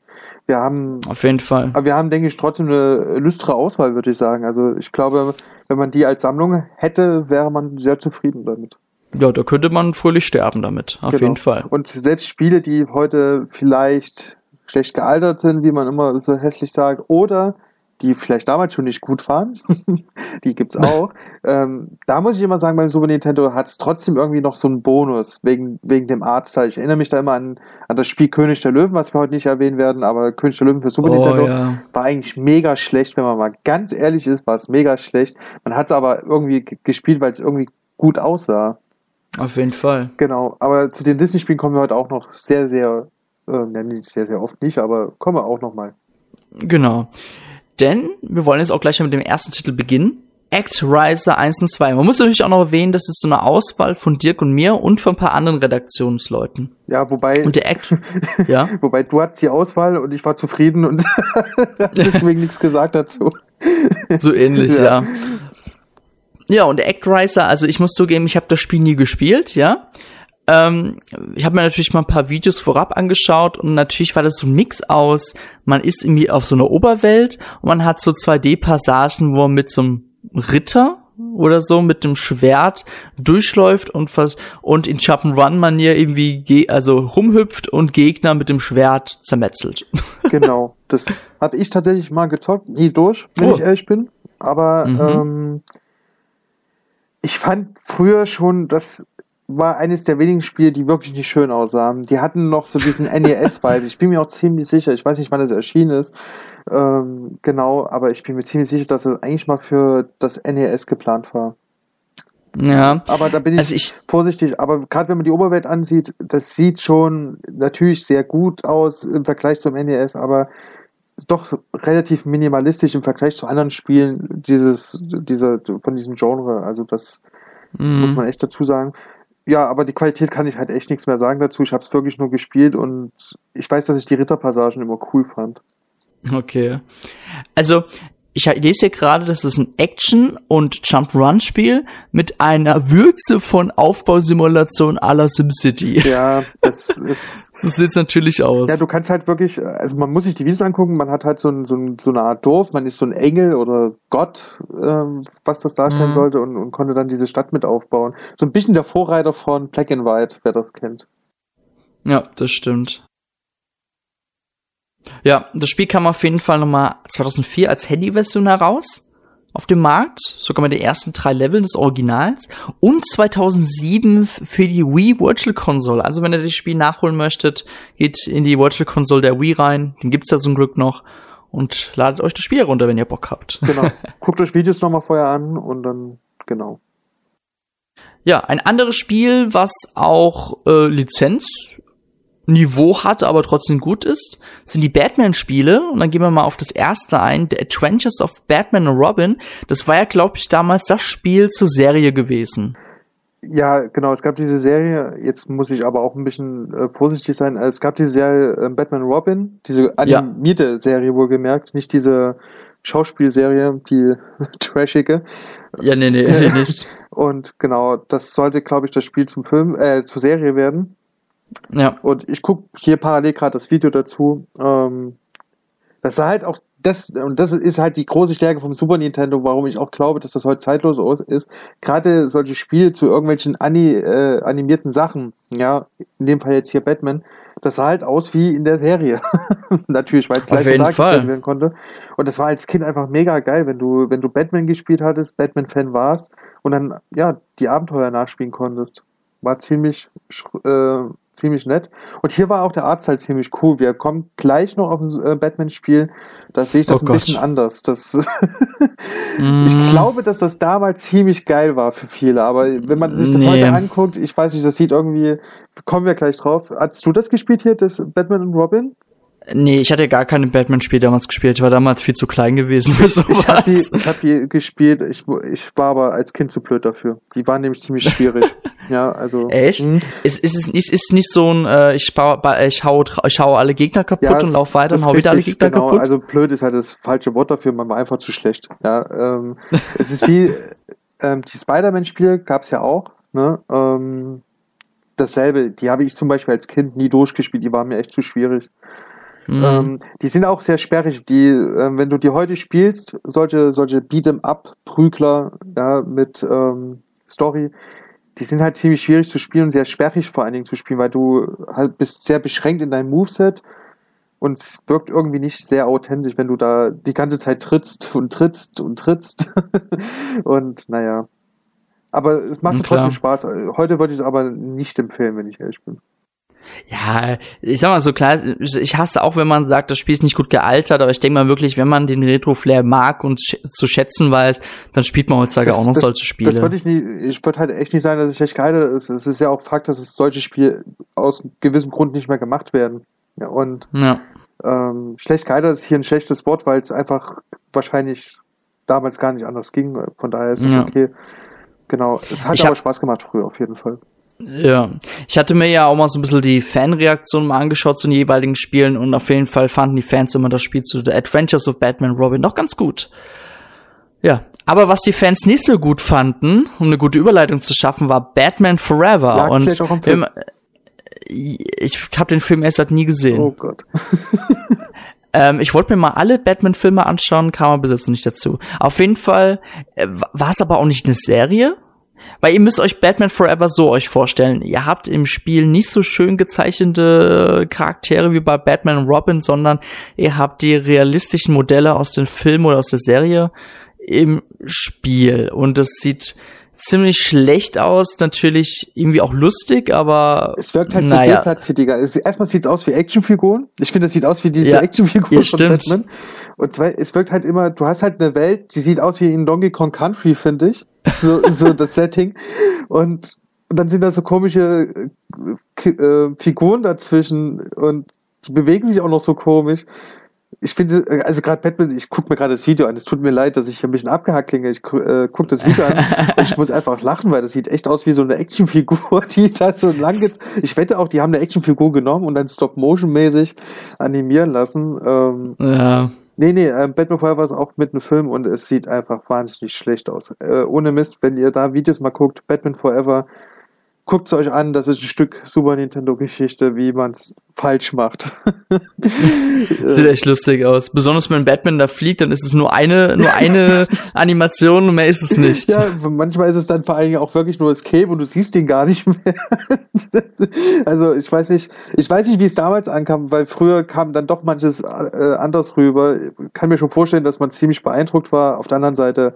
[SPEAKER 2] Wir haben.
[SPEAKER 1] Auf jeden Fall.
[SPEAKER 2] Aber wir haben, denke ich, trotzdem eine lüstere Auswahl, würde ich sagen. Also ich glaube, wenn man die als Sammlung hätte, wäre man sehr zufrieden damit.
[SPEAKER 1] Ja, da könnte man fröhlich sterben damit, auf genau. jeden Fall.
[SPEAKER 2] Und selbst Spiele, die heute vielleicht schlecht gealtert sind, wie man immer so hässlich sagt, oder die vielleicht damals schon nicht gut waren, [LAUGHS] die gibt's auch. [LAUGHS] ähm, da muss ich immer sagen, beim Super Nintendo hat es trotzdem irgendwie noch so einen Bonus wegen, wegen dem Artstyle. Ich erinnere mich da immer an, an das Spiel König der Löwen, was wir heute nicht erwähnen werden, aber König der Löwen für Super oh, Nintendo ja. war eigentlich mega schlecht, wenn man mal ganz ehrlich ist, war es mega schlecht. Man hat es aber irgendwie gespielt, weil es irgendwie gut aussah.
[SPEAKER 1] Auf jeden Fall.
[SPEAKER 2] Genau, aber zu den Disney-Spielen kommen wir heute auch noch sehr, sehr, äh, sehr, sehr oft nicht, aber kommen wir auch noch mal.
[SPEAKER 1] Genau. Denn wir wollen jetzt auch gleich mit dem ersten Titel beginnen. Act Riser 1 und 2. Man muss natürlich auch noch erwähnen, das ist so eine Auswahl von Dirk und mir und von ein paar anderen Redaktionsleuten.
[SPEAKER 2] Ja, wobei.
[SPEAKER 1] Und der Act, [LAUGHS] ja.
[SPEAKER 2] Wobei du hattest die Auswahl und ich war zufrieden und [LAUGHS] deswegen nichts gesagt dazu.
[SPEAKER 1] So ähnlich, ja. ja. Ja, und Act Riser, also ich muss zugeben, ich habe das Spiel nie gespielt, ja. Ähm, ich habe mir natürlich mal ein paar Videos vorab angeschaut und natürlich war das so ein Mix aus, man ist irgendwie auf so einer Oberwelt und man hat so 2D-Passagen, wo man mit so einem Ritter oder so mit dem Schwert durchläuft und vers und in Jump'n'Run-Manier irgendwie also rumhüpft und Gegner mit dem Schwert zermetzelt. [LAUGHS]
[SPEAKER 2] Genau, das habe ich tatsächlich mal gezockt, nie durch, wenn oh. ich ehrlich bin. Aber mhm. ähm, ich fand früher schon, das war eines der wenigen Spiele, die wirklich nicht schön aussahen. Die hatten noch so diesen NES-Vibe. Ich bin mir auch ziemlich sicher, ich weiß nicht, wann das erschienen ist, ähm, genau, aber ich bin mir ziemlich sicher, dass das eigentlich mal für das NES geplant war.
[SPEAKER 1] Ja.
[SPEAKER 2] Aber da bin ich, also ich vorsichtig. Aber gerade wenn man die Oberwelt ansieht, das sieht schon natürlich sehr gut aus im Vergleich zum NES, aber doch relativ minimalistisch im Vergleich zu anderen Spielen dieses, dieser, von diesem Genre. Also das mhm. muss man echt dazu sagen. Ja, aber die Qualität kann ich halt echt nichts mehr sagen dazu. Ich habe es wirklich nur gespielt und ich weiß, dass ich die Ritterpassagen immer cool fand.
[SPEAKER 1] Okay. Also ich lese hier gerade, das ist ein Action- und Jump-Run-Spiel mit einer Würze von Aufbausimulation à la SimCity.
[SPEAKER 2] Ja, [LAUGHS] das ist.
[SPEAKER 1] so sieht's natürlich aus.
[SPEAKER 2] Ja, du kannst halt wirklich, also man muss sich die Videos angucken, man hat halt so, ein, so, ein, so eine Art Dorf, man ist so ein Engel oder Gott, ähm, was das darstellen mhm. sollte und, und konnte dann diese Stadt mit aufbauen. So ein bisschen der Vorreiter von Black and White, wer das kennt.
[SPEAKER 1] Ja, das stimmt. Ja, das Spiel kam auf jeden Fall nochmal 2004 als Handy-Version heraus auf dem Markt, sogar mit den ersten drei Leveln des Originals und 2007 für die Wii Virtual Console. Also wenn ihr das Spiel nachholen möchtet, geht in die Virtual Console der Wii rein, den gibt's ja zum Glück noch und ladet euch das Spiel runter, wenn ihr Bock habt.
[SPEAKER 2] Genau. [LAUGHS] Guckt euch Videos nochmal vorher an und dann genau.
[SPEAKER 1] Ja, ein anderes Spiel, was auch äh, Lizenz Niveau hat, aber trotzdem gut ist, sind die Batman-Spiele. Und dann gehen wir mal auf das erste ein, The Adventures of Batman und Robin. Das war ja, glaube ich, damals das Spiel zur Serie gewesen.
[SPEAKER 2] Ja, genau. Es gab diese Serie, jetzt muss ich aber auch ein bisschen äh, vorsichtig sein. Es gab diese Serie äh, Batman Robin, diese animierte ja. Serie wohlgemerkt, nicht diese Schauspielserie, die [LAUGHS] trashige.
[SPEAKER 1] Ja, nee, nee, nee, nicht. [LAUGHS]
[SPEAKER 2] Und genau, das sollte, glaube ich, das Spiel zum Film, äh, zur Serie werden. Ja. Und ich gucke hier parallel gerade das Video dazu. Ähm, das sah halt auch das, und das ist halt die große Stärke vom Super Nintendo, warum ich auch glaube, dass das heute zeitlos ist. Gerade solche Spiele zu irgendwelchen ani, äh, animierten Sachen, ja, in dem Fall jetzt hier Batman, das sah halt aus wie in der Serie. [LAUGHS] Natürlich, weil es leichter dargestellt werden konnte. Und das war als Kind einfach mega geil, wenn du, wenn du Batman gespielt hattest, Batman-Fan warst und dann, ja, die Abenteuer nachspielen konntest. War ziemlich äh, ziemlich nett. Und hier war auch der Arzt halt ziemlich cool. Wir kommen gleich noch auf ein äh, Batman-Spiel. Da sehe ich das oh ein Gott. bisschen anders. Das [LAUGHS] mm. Ich glaube, dass das damals ziemlich geil war für viele. Aber wenn man sich das nee. heute anguckt, ich weiß nicht, das sieht irgendwie, kommen wir gleich drauf. Hast du das gespielt hier, das Batman und Robin?
[SPEAKER 1] Nee, ich hatte gar keine Batman-Spiele damals gespielt. Ich war damals viel zu klein gewesen für sowas.
[SPEAKER 2] Ich habe die, ich hab die gespielt, ich, ich war aber als Kind zu blöd dafür. Die waren nämlich ziemlich schwierig. [LAUGHS] ja, also.
[SPEAKER 1] Echt? Mh. Ist, ist, es ist, ist nicht so ein, äh, ich, baue, ich, hau, ich hau alle Gegner kaputt ja, und lauf weiter und hau wieder alle Gegner genau. kaputt?
[SPEAKER 2] Also blöd ist halt das falsche Wort dafür, man war einfach zu schlecht. Ja, ähm, [LAUGHS] es ist wie, ähm, die Spider-Man-Spiele gab's ja auch, ne? Ähm, dasselbe, die habe ich zum Beispiel als Kind nie durchgespielt, die waren mir echt zu schwierig. Mhm. Ähm, die sind auch sehr sperrig. Die, äh, wenn du die heute spielst, solche, solche Beat'em-up-Prügler ja, mit ähm, Story, die sind halt ziemlich schwierig zu spielen und sehr sperrig vor allen Dingen zu spielen, weil du halt bist sehr beschränkt in deinem Moveset und es wirkt irgendwie nicht sehr authentisch, wenn du da die ganze Zeit trittst und trittst und trittst. [LAUGHS] und naja. Aber es macht trotzdem Spaß. Heute würde ich es aber nicht empfehlen, wenn ich ehrlich bin.
[SPEAKER 1] Ja, ich sag mal so klar, ich hasse auch, wenn man sagt, das Spiel ist nicht gut gealtert, aber ich denke mal wirklich, wenn man den Retro-Flair mag und sch zu schätzen weiß, dann spielt man heutzutage das, auch noch
[SPEAKER 2] das,
[SPEAKER 1] solche Spiele.
[SPEAKER 2] Das würde ich nie, ich würde halt echt nicht sagen, dass ich echt geil ist. Es ist ja auch Fakt, dass es solche Spiele aus gewissem Grund nicht mehr gemacht werden. Ja, und ja. Ähm, schlecht gealtert ist hier ein schlechtes Wort, weil es einfach wahrscheinlich damals gar nicht anders ging. Von daher ist es ja. okay. Genau. Es hat ich aber Spaß gemacht früher auf jeden Fall.
[SPEAKER 1] Ja, ich hatte mir ja auch mal so ein bisschen die Fanreaktionen mal angeschaut zu den jeweiligen Spielen und auf jeden Fall fanden die Fans immer das Spiel zu The Adventures of Batman Robin doch ganz gut. Ja, aber was die Fans nicht so gut fanden, um eine gute Überleitung zu schaffen, war Batman Forever. Lag und im, ich habe den Film erst seit nie gesehen.
[SPEAKER 2] Oh Gott. [LAUGHS]
[SPEAKER 1] ähm, ich wollte mir mal alle Batman-Filme anschauen, kam aber bis jetzt noch nicht dazu. Auf jeden Fall äh, war es aber auch nicht eine Serie, weil ihr müsst euch Batman Forever so euch vorstellen. Ihr habt im Spiel nicht so schön gezeichnete Charaktere wie bei Batman und Robin, sondern ihr habt die realistischen Modelle aus den Filmen oder aus der Serie im Spiel. Und es sieht ziemlich schlecht aus, natürlich irgendwie auch lustig, aber.
[SPEAKER 2] Es wirkt halt naja. so deplatziger. Erstmal sieht es aus wie Actionfiguren. Ich finde, es sieht aus wie diese ja, Actionfiguren ja,
[SPEAKER 1] von Batman.
[SPEAKER 2] Und zwei, es wirkt halt immer, du hast halt eine Welt, die sieht aus wie in Donkey Kong Country, finde ich. So, [LAUGHS] so das Setting. Und, und dann sind da so komische äh, äh, Figuren dazwischen und die bewegen sich auch noch so komisch. Ich finde, also gerade Batman, ich gucke mir gerade das Video an. Es tut mir leid, dass ich ein bisschen abgehackt klinge. Ich äh, gucke das Video an [LAUGHS] und ich muss einfach lachen, weil das sieht echt aus wie so eine Actionfigur, [LAUGHS] die da so lang geht. Ich wette auch, die haben eine Actionfigur genommen und dann Stop-Motion-mäßig animieren lassen. Ähm,
[SPEAKER 1] ja.
[SPEAKER 2] Nee, nee, äh, Batman Forever ist auch mit einem Film und es sieht einfach wahnsinnig schlecht aus. Äh, ohne Mist, wenn ihr da Videos mal guckt, Batman Forever, guckt es euch an, das ist ein Stück Super Nintendo-Geschichte, wie man es falsch macht. [LAUGHS]
[SPEAKER 1] Sieht echt lustig aus. Besonders wenn Batman da fliegt, dann ist es nur eine, nur [LAUGHS] eine Animation und mehr ist es nicht.
[SPEAKER 2] Ja, manchmal ist es dann vor allem auch wirklich nur Escape und du siehst ihn gar nicht mehr. [LAUGHS] also ich weiß nicht, ich weiß nicht, wie es damals ankam, weil früher kam dann doch manches äh, anders rüber. Ich kann mir schon vorstellen, dass man ziemlich beeindruckt war. Auf der anderen Seite,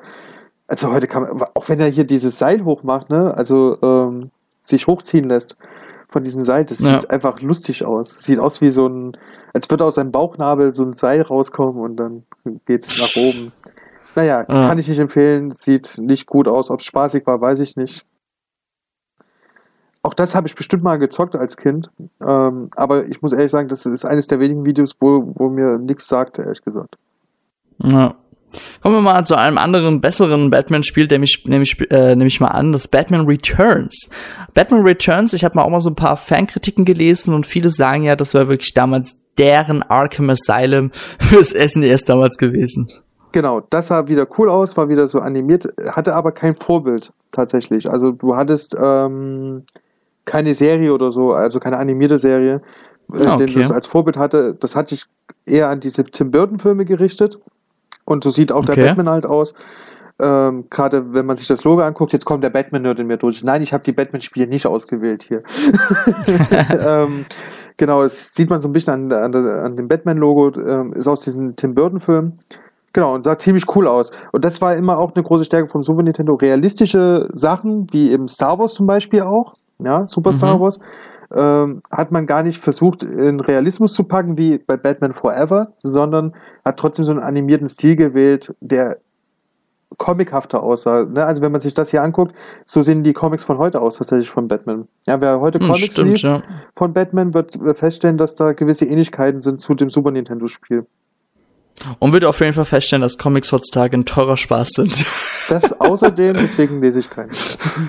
[SPEAKER 2] also heute kann man, auch wenn er hier dieses Seil hochmacht, ne, also ähm, sich hochziehen lässt von diesem Seil. Das ja. sieht einfach lustig aus. sieht aus wie so ein, als würde aus seinem Bauchnabel so ein Seil rauskommen und dann geht's nach oben. Naja, ja. kann ich nicht empfehlen. Sieht nicht gut aus. Ob es spaßig war, weiß ich nicht. Auch das habe ich bestimmt mal gezockt als Kind. Ähm, aber ich muss ehrlich sagen, das ist eines der wenigen Videos, wo, wo mir nichts sagte, ehrlich gesagt.
[SPEAKER 1] Ja. Kommen wir mal zu einem anderen, besseren Batman-Spiel, nämlich, nämlich, äh, nehme ich mal an, das Batman Returns. Batman Returns, ich habe mal auch mal so ein paar Fankritiken gelesen und viele sagen ja, das war wirklich damals deren Arkham Asylum [LAUGHS] fürs SNES damals gewesen.
[SPEAKER 2] Genau, das sah wieder cool aus, war wieder so animiert, hatte aber kein Vorbild tatsächlich. Also du hattest ähm, keine Serie oder so, also keine animierte Serie, äh, ah, okay. den das als Vorbild hatte. Das hatte ich eher an diese Tim Burton-Filme gerichtet. Und so sieht auch okay. der Batman halt aus. Ähm, Gerade wenn man sich das Logo anguckt, jetzt kommt der Batman-Nerd in mir durch. Nein, ich habe die Batman-Spiele nicht ausgewählt hier. [LAUGHS] [LAUGHS] ähm, genau, das sieht man so ein bisschen an, an, an dem Batman-Logo, ähm, ist aus diesem Tim Burton-Film. Genau, und sah ziemlich cool aus. Und das war immer auch eine große Stärke vom Super Nintendo. Realistische Sachen, wie eben Star Wars zum Beispiel auch, ja, Super Star mhm. Wars, ähm, hat man gar nicht versucht, in Realismus zu packen, wie bei Batman Forever, sondern hat trotzdem so einen animierten Stil gewählt, der comichafter aussah. Ne? Also wenn man sich das hier anguckt, so sehen die Comics von heute aus, tatsächlich von Batman. Ja, wer heute
[SPEAKER 1] Hm,
[SPEAKER 2] Comics
[SPEAKER 1] stimmt,
[SPEAKER 2] liest
[SPEAKER 1] ja.
[SPEAKER 2] von Batman, wird feststellen, dass da gewisse Ähnlichkeiten sind zu dem Super Nintendo-Spiel.
[SPEAKER 1] Und würde auf jeden Fall feststellen, dass Comics heutzutage ein teurer Spaß sind. [LAUGHS]
[SPEAKER 2] Das außerdem, deswegen lese ich keinen.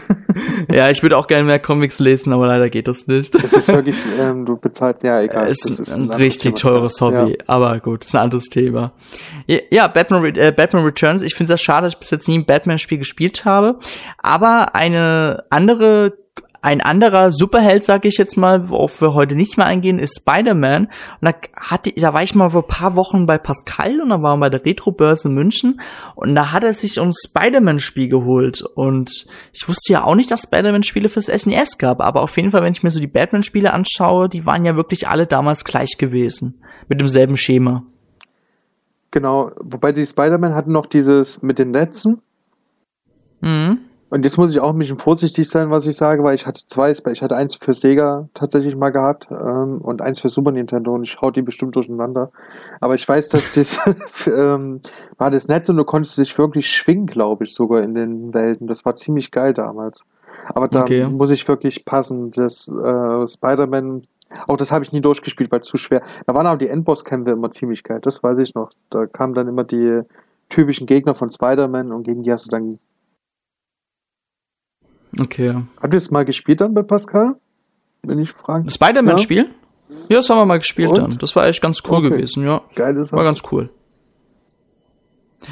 [SPEAKER 2] [LAUGHS]
[SPEAKER 1] ja, ich würde auch gerne mehr Comics lesen, aber leider geht das nicht.
[SPEAKER 2] Es ist wirklich, ähm, du bezahlst, ja, egal.
[SPEAKER 1] Es
[SPEAKER 2] das
[SPEAKER 1] ist ein,
[SPEAKER 2] anderes
[SPEAKER 1] richtig
[SPEAKER 2] Thema.
[SPEAKER 1] teures Hobby,
[SPEAKER 2] Ja.
[SPEAKER 1] aber gut, ist ein anderes Thema. Ja, Ja, Batman, äh, Batman Returns, ich finde es schade, dass ich bis jetzt nie ein Batman-Spiel gespielt habe, aber eine andere ein anderer Superheld, sag ich jetzt mal, worauf wir heute nicht mehr eingehen, ist Spider-Man. Und da hatte, da war ich mal vor ein paar Wochen bei Pascal und da waren wir bei der Retro-Börse in München und da hat er sich ein Spider-Man-Spiel geholt. Und ich wusste ja auch nicht, dass Spider-Man-Spiele fürs SNES gab, aber auf jeden Fall, wenn ich mir so die Batman-Spiele anschaue, die waren ja wirklich alle damals gleich gewesen. Mit demselben Schema.
[SPEAKER 2] Genau, wobei die Spider-Man hatten noch dieses mit den Netzen.
[SPEAKER 1] Mhm.
[SPEAKER 2] Und jetzt muss ich auch ein bisschen vorsichtig sein, was ich sage, weil ich hatte zwei, ich hatte eins für Sega tatsächlich mal gehabt ähm, und eins für Super Nintendo und ich hau die bestimmt durcheinander. Aber ich weiß, dass das [LAUGHS] ähm, war das Netz und du konntest dich wirklich schwingen, glaube ich, sogar in den Welten. Das war ziemlich geil damals. Aber da
[SPEAKER 1] Okay.
[SPEAKER 2] muss ich wirklich passen. Das äh, Spider-Man, auch das habe ich nie durchgespielt, weil zu schwer. Da waren auch die Endboss-Kämpfe immer ziemlich geil, das weiß ich noch. Da kamen dann immer die typischen Gegner von Spider-Man und gegen die hast du dann
[SPEAKER 1] Okay.
[SPEAKER 2] Habt ihr es mal gespielt dann bei Pascal? Wenn ich fragen.
[SPEAKER 1] Das Spider-Man-Spiel? Ja, das haben wir mal gespielt
[SPEAKER 2] Und?
[SPEAKER 1] dann. Das war echt ganz cool
[SPEAKER 2] Okay.
[SPEAKER 1] gewesen, ja.
[SPEAKER 2] Geil ist
[SPEAKER 1] War ganz cool.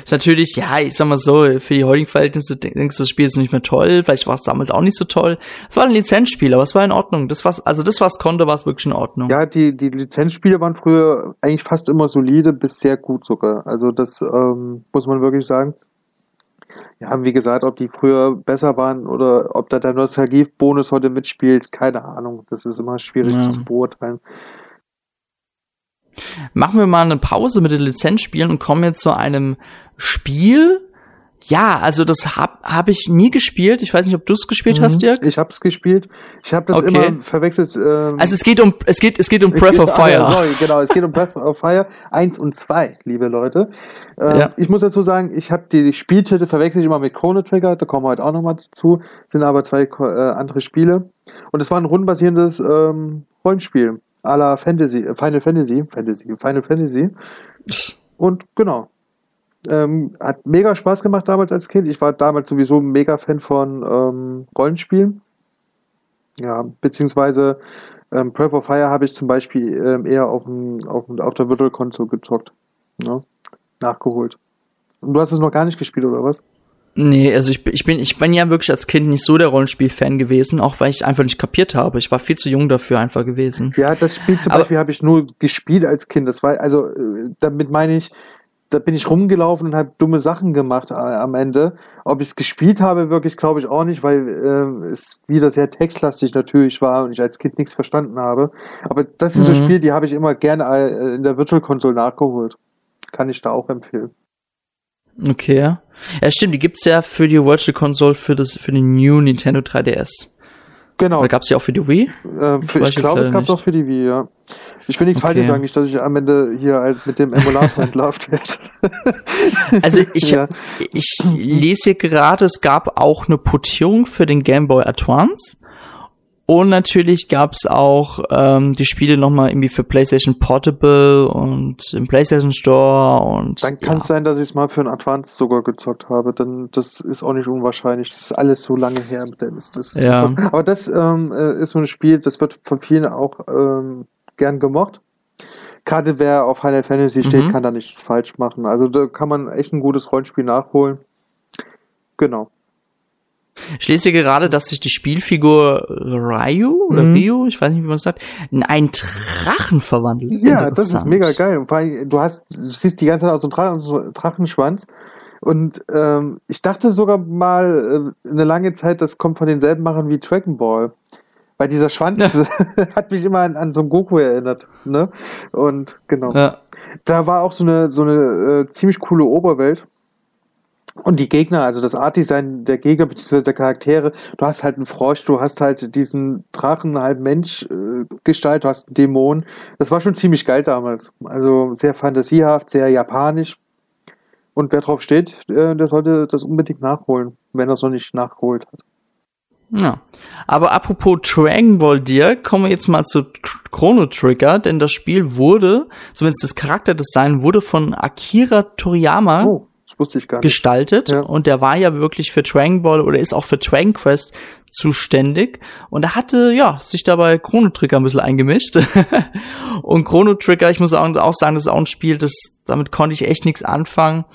[SPEAKER 1] Ist natürlich, ja, ich sag mal so, für die heutigen Verhältnisse denk- denkst du, das Spiel ist nicht mehr toll, vielleicht war es damals auch nicht so toll. Es war ein Lizenzspiel, aber es war in Ordnung. Das was, also das, was konnte, war es wirklich in Ordnung.
[SPEAKER 2] Ja, die, die Lizenzspiele waren früher eigentlich fast immer solide bis sehr gut sogar. Also das ähm, muss man wirklich sagen. Ja, wie gesagt, ob die früher besser waren oder ob da der Nostalgie-Bonus heute mitspielt, keine Ahnung. Das ist immer schwierig
[SPEAKER 1] Ja.
[SPEAKER 2] zu beurteilen.
[SPEAKER 1] Machen wir mal eine Pause mit den Lizenzspielen und kommen jetzt zu einem Spiel. Ja, also das hab, hab ich nie gespielt. Ich weiß nicht, ob du es gespielt hast, Dirk.
[SPEAKER 2] Ich hab's gespielt. Ich habe das
[SPEAKER 1] Okay.
[SPEAKER 2] immer verwechselt. Ähm,
[SPEAKER 1] Also es geht um, es geht, es geht um Breath of [LAUGHS]
[SPEAKER 2] Ah,
[SPEAKER 1] Fire.
[SPEAKER 2] sorry, genau, es geht um Breath of Fire 1 und 2, liebe Leute. Ähm,
[SPEAKER 1] Ja.
[SPEAKER 2] Ich muss dazu sagen, ich habe die Spieltitel verwechsel ich immer mit Chrono Trigger, da kommen wir heute auch nochmal dazu, sind aber zwei äh, andere Spiele. Und es war ein rundenbasierendes ähm, Rollenspiel, à la Fantasy, äh, Final Fantasy, Fantasy, Final Fantasy. Und genau. Ähm, hat mega Spaß gemacht damals als Kind. Ich war damals sowieso ein mega Fan von ähm, Rollenspielen. Ja, beziehungsweise ähm, Breath of Fire habe ich zum Beispiel ähm, eher auf, dem, auf, auf der Virtual Console gezockt. Ne? Nachgeholt. Und du hast es noch gar nicht gespielt, oder was?
[SPEAKER 1] Nee, also ich, bin- ich bin, ich bin ja wirklich als Kind nicht so der Rollenspiel-Fan gewesen, auch weil ich einfach nicht kapiert habe. Ich war viel zu jung dafür einfach gewesen.
[SPEAKER 2] Ja, das Spiel zum
[SPEAKER 1] Aber-
[SPEAKER 2] Beispiel habe ich nur gespielt als Kind. Das war, also, äh, damit meine ich, da bin ich rumgelaufen und habe dumme Sachen gemacht äh, am Ende. Ob ich es gespielt habe, wirklich glaube ich auch nicht, weil äh, es wieder sehr textlastig natürlich war und ich als Kind nichts verstanden habe. Aber das sind so
[SPEAKER 1] Mhm.
[SPEAKER 2] Spiele, die habe ich immer gerne äh, in der Virtual Console nachgeholt. Kann ich da auch empfehlen.
[SPEAKER 1] Okay. Ja, stimmt, die gibt's ja für die Virtual Console für das, für den New Nintendo 3DS.
[SPEAKER 2] Genau.
[SPEAKER 1] Oder gab's die auch für die Wii?
[SPEAKER 2] Äh, für, ich
[SPEAKER 1] jetzt
[SPEAKER 2] glaube, es gab es auch für die Wii, ja. Ich will nichts
[SPEAKER 1] Okay.
[SPEAKER 2] Falsches sagen, nicht, dass ich am Ende hier halt mit dem Emulator [LAUGHS] entlarvt werde.
[SPEAKER 1] Also ich,
[SPEAKER 2] Ja.
[SPEAKER 1] ich lese hier gerade, es gab auch eine Portierung für den Game Boy Advance. Und natürlich gab's auch ähm, die Spiele nochmal irgendwie für PlayStation Portable und im PlayStation Store und
[SPEAKER 2] Dann kann es sein, dass ich es mal für ein Advanced sogar gezockt habe. Dann das ist auch nicht unwahrscheinlich. Das ist alles so lange her, Dennis. Das ist
[SPEAKER 1] Ja.
[SPEAKER 2] super. Aber das ähm, äh, ist so ein Spiel, das wird von vielen auch ähm, gern gemocht. Gerade wer auf Final Fantasy steht,
[SPEAKER 1] Mhm.
[SPEAKER 2] kann da nichts falsch machen. Also da kann man echt ein gutes Rollenspiel nachholen. Genau.
[SPEAKER 1] Ich lese hier gerade, dass sich die Spielfigur Ryu oder
[SPEAKER 2] Mhm.
[SPEAKER 1] Ryu, ich weiß nicht, wie man es sagt, in einen Drachen verwandelt. Das
[SPEAKER 2] Ja, das ist mega geil. Du hast, du siehst die ganze Zeit aus so Drachenschwanz. Und ähm, ich dachte sogar mal äh, eine lange Zeit, das kommt von denselben Machern wie Dragon Ball. Weil dieser Schwanz [LAUGHS] hat mich immer an, an so einen Goku erinnert. Ne? Und genau.
[SPEAKER 1] Ja.
[SPEAKER 2] Da war auch so eine, so eine äh, ziemlich coole Oberwelt. Und die Gegner, also das Artdesign der Gegner bzw. der Charaktere, du hast halt einen Frosch, du hast halt diesen Drachen, halb Mensch äh, Gestalt, du hast einen Dämon. Das war schon ziemlich geil damals. Also sehr fantasiehaft, sehr japanisch. Und wer drauf steht, äh, der sollte das unbedingt nachholen, wenn er es noch nicht nachgeholt hat.
[SPEAKER 1] Ja. Aber apropos Dragon Ball Dir, kommen wir jetzt mal zu Chrono Trigger, denn das Spiel wurde, zumindest das Charakterdesign, wurde von Akira Toriyama
[SPEAKER 2] Oh, wusste ich gar nicht.
[SPEAKER 1] gestaltet
[SPEAKER 2] Ja.
[SPEAKER 1] und der war ja wirklich für Dragon Ball oder ist auch für Dragon Quest zuständig und er hatte ja sich dabei Chrono Trigger ein bisschen eingemischt [LAUGHS] und Chrono Trigger ich muss auch, sagen das ist auch ein Spiel das damit konnte ich echt nichts anfangen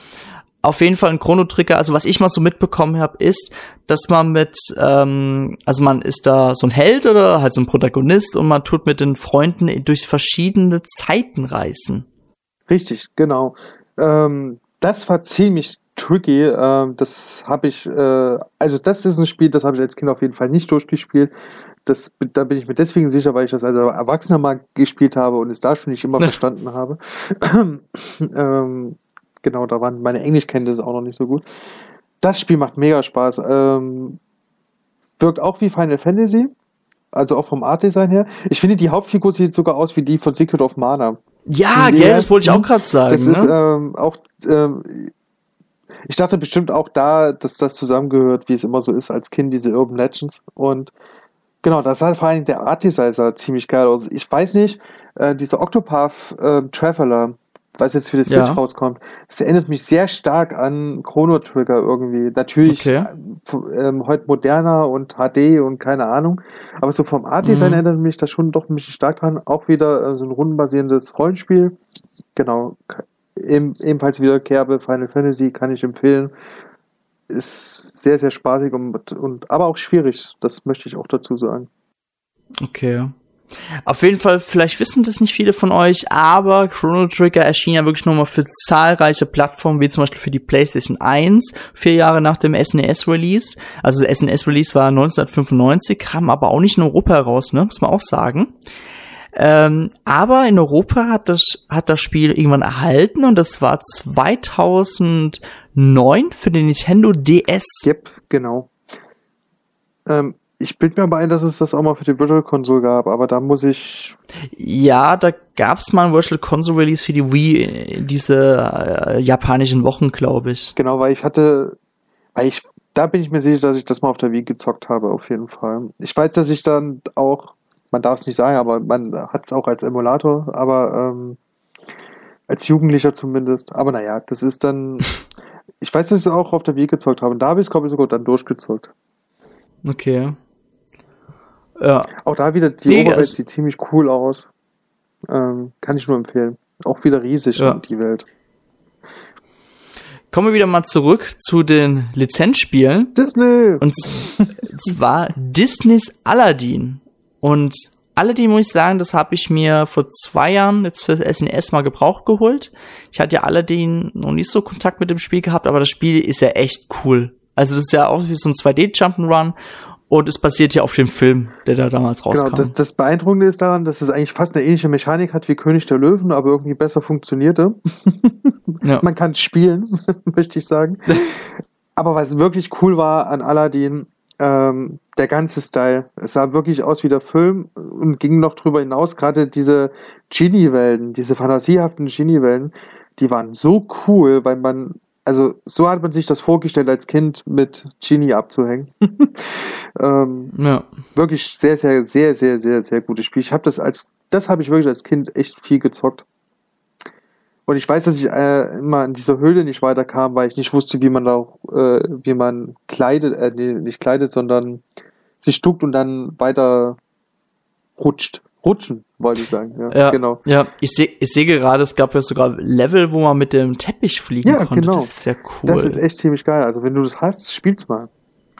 [SPEAKER 1] auf jeden Fall ein Chrono Trigger also was ich mal so mitbekommen habe ist dass man mit ähm, also man ist da so ein Held oder halt so ein Protagonist und man tut mit den Freunden durch verschiedene Zeiten reisen
[SPEAKER 2] Richtig, genau. Ähm, das war ziemlich tricky. Ähm, das habe ich, äh, also das ist ein Spiel, das habe ich als Kind auf jeden Fall nicht durchgespielt. Das, da bin ich mir deswegen sicher, weil ich das als Erwachsener mal gespielt habe und es da schon nicht immer
[SPEAKER 1] Ja. [LAUGHS]
[SPEAKER 2] verstanden habe. [CLEARS THROAT] ähm, genau, da waren meine Englischkenntnisse auch noch nicht so gut. Das Spiel macht mega Spaß. Ähm, wirkt auch wie Final Fantasy, also auch vom Artdesign her. Ich finde, die Hauptfigur sieht sogar aus wie die von Secret of Mana.
[SPEAKER 1] Ja
[SPEAKER 2] Ja,
[SPEAKER 1] gell, das wollte ich auch gerade sagen
[SPEAKER 2] Das
[SPEAKER 1] ne?
[SPEAKER 2] ist ähm, auch, ähm, ich dachte bestimmt auch da, dass das zusammengehört, wie es immer so ist als Kind, diese Urban Legends. Und genau, das sah vor allem der Art Design sah ziemlich geil aus. Ich weiß nicht, äh, dieser Octopath ähm, Traveler, was jetzt für die Switch
[SPEAKER 1] Ja.
[SPEAKER 2] rauskommt, das erinnert mich sehr stark an Chrono Trigger irgendwie. Natürlich
[SPEAKER 1] Okay.
[SPEAKER 2] äh, ähm, heute moderner und HD und keine Ahnung. Aber so vom Art Design
[SPEAKER 1] Mhm.
[SPEAKER 2] erinnert mich das schon doch ein bisschen stark dran. Auch wieder äh, so ein rundenbasierendes Rollenspiel. Genau. Eben, ebenfalls wieder Kerbe, Final Fantasy kann ich empfehlen. Ist sehr, sehr spaßig und, und aber auch schwierig. Das möchte ich auch dazu sagen.
[SPEAKER 1] Okay. Auf jeden Fall, vielleicht wissen das nicht viele von euch, aber Chrono Trigger erschien ja wirklich nochmal für zahlreiche Plattformen, wie zum Beispiel für die PlayStation 1, vier Jahre nach dem SNES-Release. Also das SNES-Release war 1995, kam aber auch nicht in Europa heraus, ne? Muss man auch sagen. Ähm, aber in Europa hat das, hat das Spiel irgendwann erhalten und das war 2009 für den Nintendo DS.
[SPEAKER 2] Yep, genau. Ähm, ich bilde mir aber ein, dass es das auch mal für die Virtual Console gab, aber da muss ich.
[SPEAKER 1] Ja, da gab's mal ein Virtual Console Release für die Wii, diese äh, japanischen Wochen, glaube ich.
[SPEAKER 2] Genau, weil ich hatte. Weil ich. Da bin ich mir sicher, dass ich das mal auf der Wii gezockt habe, auf jeden Fall. Ich weiß, dass ich dann auch. Man darf es nicht sagen, aber man hat es auch als Emulator, aber ähm, als Jugendlicher zumindest. Aber naja, das ist dann. [LAUGHS] Ich weiß, dass ich es auch auf der Wii gezockt habe. Und da habe ich es, glaube ich, sogar dann durchgezockt.
[SPEAKER 1] Okay. Ja,
[SPEAKER 2] Auch da wieder, die
[SPEAKER 1] Nee,
[SPEAKER 2] Oberwelt
[SPEAKER 1] also-
[SPEAKER 2] sieht ziemlich cool aus. Ähm, kann ich nur empfehlen. Auch wieder riesig,
[SPEAKER 1] Ja.
[SPEAKER 2] die Welt.
[SPEAKER 1] kommen wir wieder mal zurück zu den Lizenzspielen.
[SPEAKER 2] Disney!
[SPEAKER 1] Und zwar Disneys Aladdin. Und Aladdin muss ich sagen, das habe ich mir vor zwei Jahren jetzt für das SNES mal gebraucht geholt. Ich hatte ja Aladdin noch nicht so Kontakt mit dem Spiel gehabt, aber das Spiel ist ja echt cool. Also das ist ja auch wie so ein 2D-Jump'n'Run und es basiert ja auf dem Film, der da damals rauskam.
[SPEAKER 2] Genau, das, das Beeindruckende ist daran, dass es eigentlich fast eine ähnliche Mechanik hat wie König der Löwen, aber irgendwie besser funktionierte. [LAUGHS]
[SPEAKER 1] ja.
[SPEAKER 2] Man kann spielen, [LAUGHS] möchte ich sagen. aber was wirklich cool war an Aladdin, ähm, der ganze Style. Es sah wirklich aus wie der Film und ging noch drüber hinaus. Gerade diese Genie-Welten, diese fantasiehaften Genie-Welten, die waren so cool, weil man, also so hat man sich das vorgestellt, als Kind mit Genie abzuhängen. [LAUGHS] ähm,
[SPEAKER 1] ja.
[SPEAKER 2] wirklich sehr, sehr, sehr, sehr, sehr, sehr gutes Spiel. Ich habe das als, das habe ich wirklich als Kind echt viel gezockt. Und ich weiß, dass ich äh, immer in dieser Höhle nicht weiterkam, weil ich nicht wusste, wie man da auch, äh, wie man kleidet, äh, nee, nicht kleidet, sondern sich duckt und dann weiter rutscht. Rutschen, wollte ich sagen. Ja,
[SPEAKER 1] Ja,
[SPEAKER 2] genau.
[SPEAKER 1] Ja, ich sehe ich seh gerade, es gab ja sogar Level, wo man mit dem Teppich fliegen
[SPEAKER 2] Ja,
[SPEAKER 1] konnte.
[SPEAKER 2] genau.
[SPEAKER 1] Das ist sehr cool.
[SPEAKER 2] Das ist echt ziemlich geil. Also wenn du das hast, spiel's mal.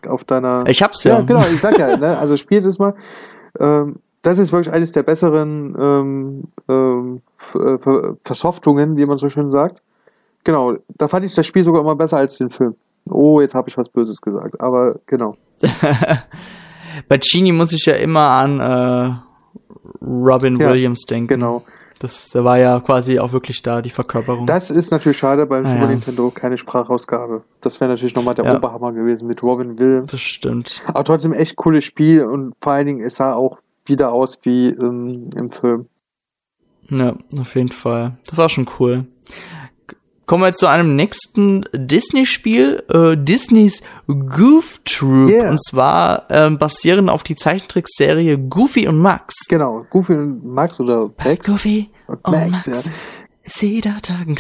[SPEAKER 2] Auf deiner.
[SPEAKER 1] ich hab's ja.
[SPEAKER 2] Ja, genau, ich sag ja, ne? Also spielt es mal. Ähm, das ist wirklich eines der besseren ähm, ähm, Ver- Ver- Versoftungen, wie man so schön sagt. Genau, da fand ich das Spiel sogar immer besser als den Film. Oh, jetzt habe ich was Böses gesagt, aber genau. [LAUGHS]
[SPEAKER 1] Bei Genie muss ich ja immer an äh, Robin
[SPEAKER 2] Ja,
[SPEAKER 1] Williams denken.
[SPEAKER 2] Genau.
[SPEAKER 1] Das der war ja quasi auch wirklich da, die Verkörperung.
[SPEAKER 2] Das ist natürlich schade beim
[SPEAKER 1] Ah,
[SPEAKER 2] Super
[SPEAKER 1] ja.
[SPEAKER 2] Nintendo, keine Sprachausgabe. Das wäre natürlich nochmal der
[SPEAKER 1] Ja.
[SPEAKER 2] Oberhammer gewesen mit Robin Williams.
[SPEAKER 1] das stimmt.
[SPEAKER 2] Aber trotzdem echt cooles Spiel und vor allen Dingen, es sah auch wieder aus wie ähm, im Film.
[SPEAKER 1] Ja, auf jeden Fall. Das war schon cool. Kommen wir zu einem nächsten Disney-Spiel, äh, Disneys Goof Troop.
[SPEAKER 2] Yeah.
[SPEAKER 1] Und zwar ähm, basierend auf die Zeichentrickserie Goofy und Max.
[SPEAKER 2] Genau, Goofy und Max oder Max.
[SPEAKER 1] Goofy
[SPEAKER 2] Und
[SPEAKER 1] und
[SPEAKER 2] Max,
[SPEAKER 1] Max.
[SPEAKER 2] ja.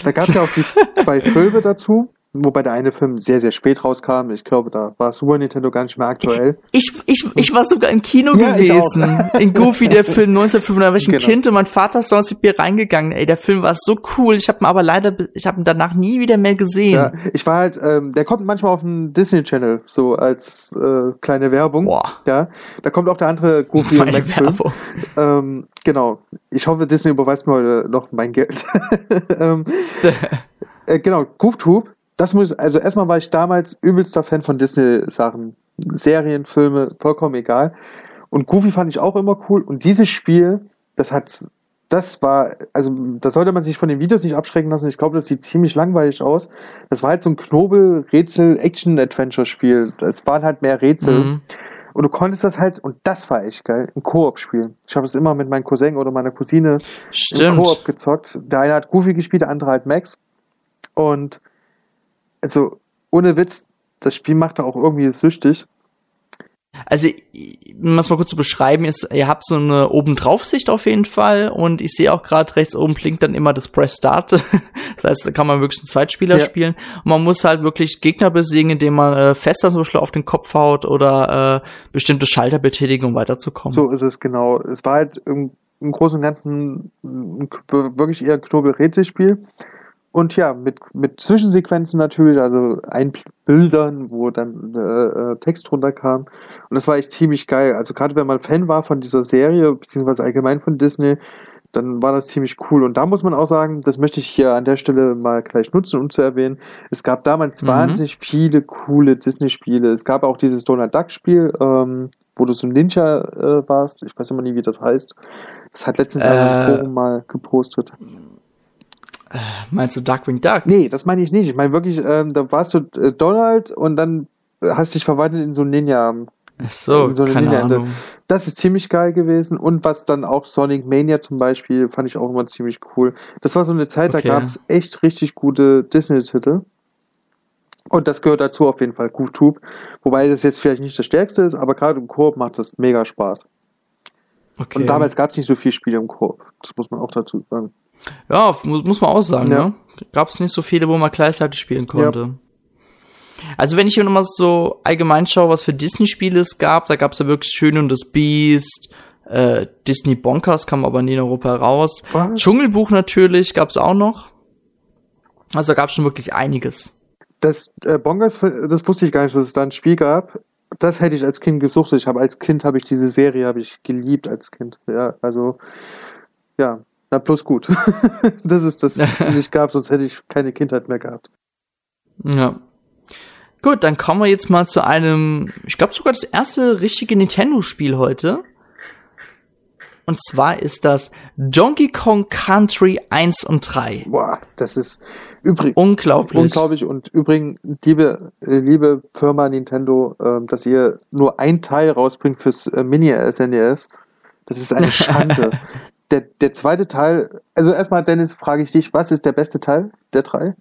[SPEAKER 2] Da gab es ja auch die zwei [LAUGHS] Filme dazu, wobei der eine Film sehr, sehr spät rauskam. Ich glaube, da war Super Nintendo gar nicht mehr aktuell.
[SPEAKER 1] Ich, ich, ich war sogar im Kino
[SPEAKER 2] Ja,
[SPEAKER 1] gewesen. In Goofy, der Film 1995. Da war ich ein
[SPEAKER 2] Genau.
[SPEAKER 1] Kind und mein Vater ist sonst mit mir reingegangen. Ey, der Film war so cool. Ich habe ihn aber leider, ich habe ihn danach nie wieder mehr gesehen.
[SPEAKER 2] Ja, ich war halt, ähm, der kommt manchmal auf dem Disney Channel, so als äh, kleine Werbung.
[SPEAKER 1] Boah.
[SPEAKER 2] Ja, da kommt auch der andere Goofy und
[SPEAKER 1] Meine
[SPEAKER 2] Max Film. Ähm, genau. Ich hoffe, Disney überweist mir heute noch mein Geld. [LAUGHS] ähm, [LAUGHS] äh, genau, Goof Troop. Das muss, also erstmal war ich damals übelster Fan von Disney-Sachen. Serien, Filme, vollkommen egal. Und Goofy fand ich auch immer cool. Und dieses Spiel, das hat, das war, also da sollte man sich von den Videos nicht abschrecken lassen. Ich glaube, das sieht ziemlich langweilig aus. Das war halt so ein Knobel-Rätsel-Action-Adventure-Spiel. Es waren halt mehr Rätsel.
[SPEAKER 1] Mhm.
[SPEAKER 2] Und du konntest das halt, und das war echt geil, ein Koop spielen. Ich habe es immer mit meinem Cousin oder meiner Cousine im
[SPEAKER 1] Stimmt.
[SPEAKER 2] Koop gezockt. Der eine hat Goofy gespielt, der andere halt Max. Und also ohne Witz, das Spiel macht da auch irgendwie süchtig.
[SPEAKER 1] Also, um das mal kurz zu beschreiben, ist, ihr habt so eine Obendraufsicht auf jeden Fall und ich sehe auch gerade rechts oben blinkt dann immer das Press Start. [LAUGHS] das heißt, da kann man wirklich einen Zweitspieler
[SPEAKER 2] Ja.
[SPEAKER 1] spielen. Und man muss halt wirklich Gegner besiegen, indem man äh, Fester zum Beispiel auf den Kopf haut oder äh, bestimmte Schalter betätigen, um weiterzukommen.
[SPEAKER 2] So ist es genau. Es war halt im, im Großen und Ganzen wirklich eher Knobel-Rätselspiel. Und ja, mit, mit Zwischensequenzen natürlich, also ein Bildern, wo dann äh, äh, Text runterkam. Und das war echt ziemlich geil. Also gerade wenn man Fan war von dieser Serie, beziehungsweise allgemein von Disney, dann war das ziemlich cool. Und da muss man auch sagen, das möchte ich hier an der Stelle mal gleich nutzen, um zu erwähnen. Es gab damals
[SPEAKER 1] Mhm.
[SPEAKER 2] wahnsinnig viele coole Disney-Spiele. Es gab auch dieses Donald Duck-Spiel, ähm, wo du so ein Ninja äh, warst. Ich weiß immer nie, wie das heißt. Das hat letztens
[SPEAKER 1] Äh.
[SPEAKER 2] im Forum mal gepostet.
[SPEAKER 1] Meinst du Darkwing Duck?
[SPEAKER 2] Nee, das meine ich nicht. Ich meine wirklich, ähm, da warst du äh, Donald und dann hast dich verwandelt in so ein Ninja.
[SPEAKER 1] Ach so,
[SPEAKER 2] so eine
[SPEAKER 1] keine
[SPEAKER 2] Linie-
[SPEAKER 1] Ahnung.
[SPEAKER 2] Das ist ziemlich geil gewesen. Und was dann auch Sonic Mania zum Beispiel, fand ich auch immer ziemlich cool. Das war so eine Zeit,
[SPEAKER 1] Okay.
[SPEAKER 2] da gab es echt richtig gute Disney-Titel. Und das gehört dazu auf jeden Fall, GoofTube. Wobei das jetzt vielleicht nicht das Stärkste ist, aber gerade im Koop macht das mega Spaß.
[SPEAKER 1] Okay.
[SPEAKER 2] Und damals gab es nicht so viele Spiele im Koop. Das muss man auch dazu sagen.
[SPEAKER 1] Ja, muss, muss man auch sagen,
[SPEAKER 2] Ja.
[SPEAKER 1] ne? Gab es nicht so viele, wo man gleichzeitig spielen konnte. Also wenn ich hier nochmal so allgemein schaue, was für Disney-Spiele es gab, da gab es ja wirklich Schön und das Beast, äh, Disney Bonkers kam aber nie in Europa raus.
[SPEAKER 2] Was?
[SPEAKER 1] Dschungelbuch natürlich gab es auch noch. Also da gab es schon wirklich einiges.
[SPEAKER 2] Das äh, Bongers, das wusste ich gar nicht, dass es da ein Spiel gab. Das hätte ich als Kind gesucht. Ich habe als Kind habe ich diese Serie habe ich geliebt als Kind. Ja, also ja, na plus gut. [LAUGHS] das ist das [LAUGHS] nicht gab, sonst hätte ich keine Kindheit mehr gehabt.
[SPEAKER 1] Ja. Gut, dann kommen wir jetzt mal zu einem, ich glaube sogar das erste richtige Nintendo-Spiel heute. Und zwar ist das Donkey Kong Country 1 und 3.
[SPEAKER 2] Boah, das ist übrigens
[SPEAKER 1] Unglaublich.
[SPEAKER 2] unglaublich und übrigens liebe äh, liebe Firma Nintendo, ähm, dass ihr nur ein Teil rausbringt fürs äh, Mini SNES. Das ist eine [LAUGHS] Schande. Der, der zweite Teil, also erstmal Dennis, frage ich dich, was ist der beste Teil der drei?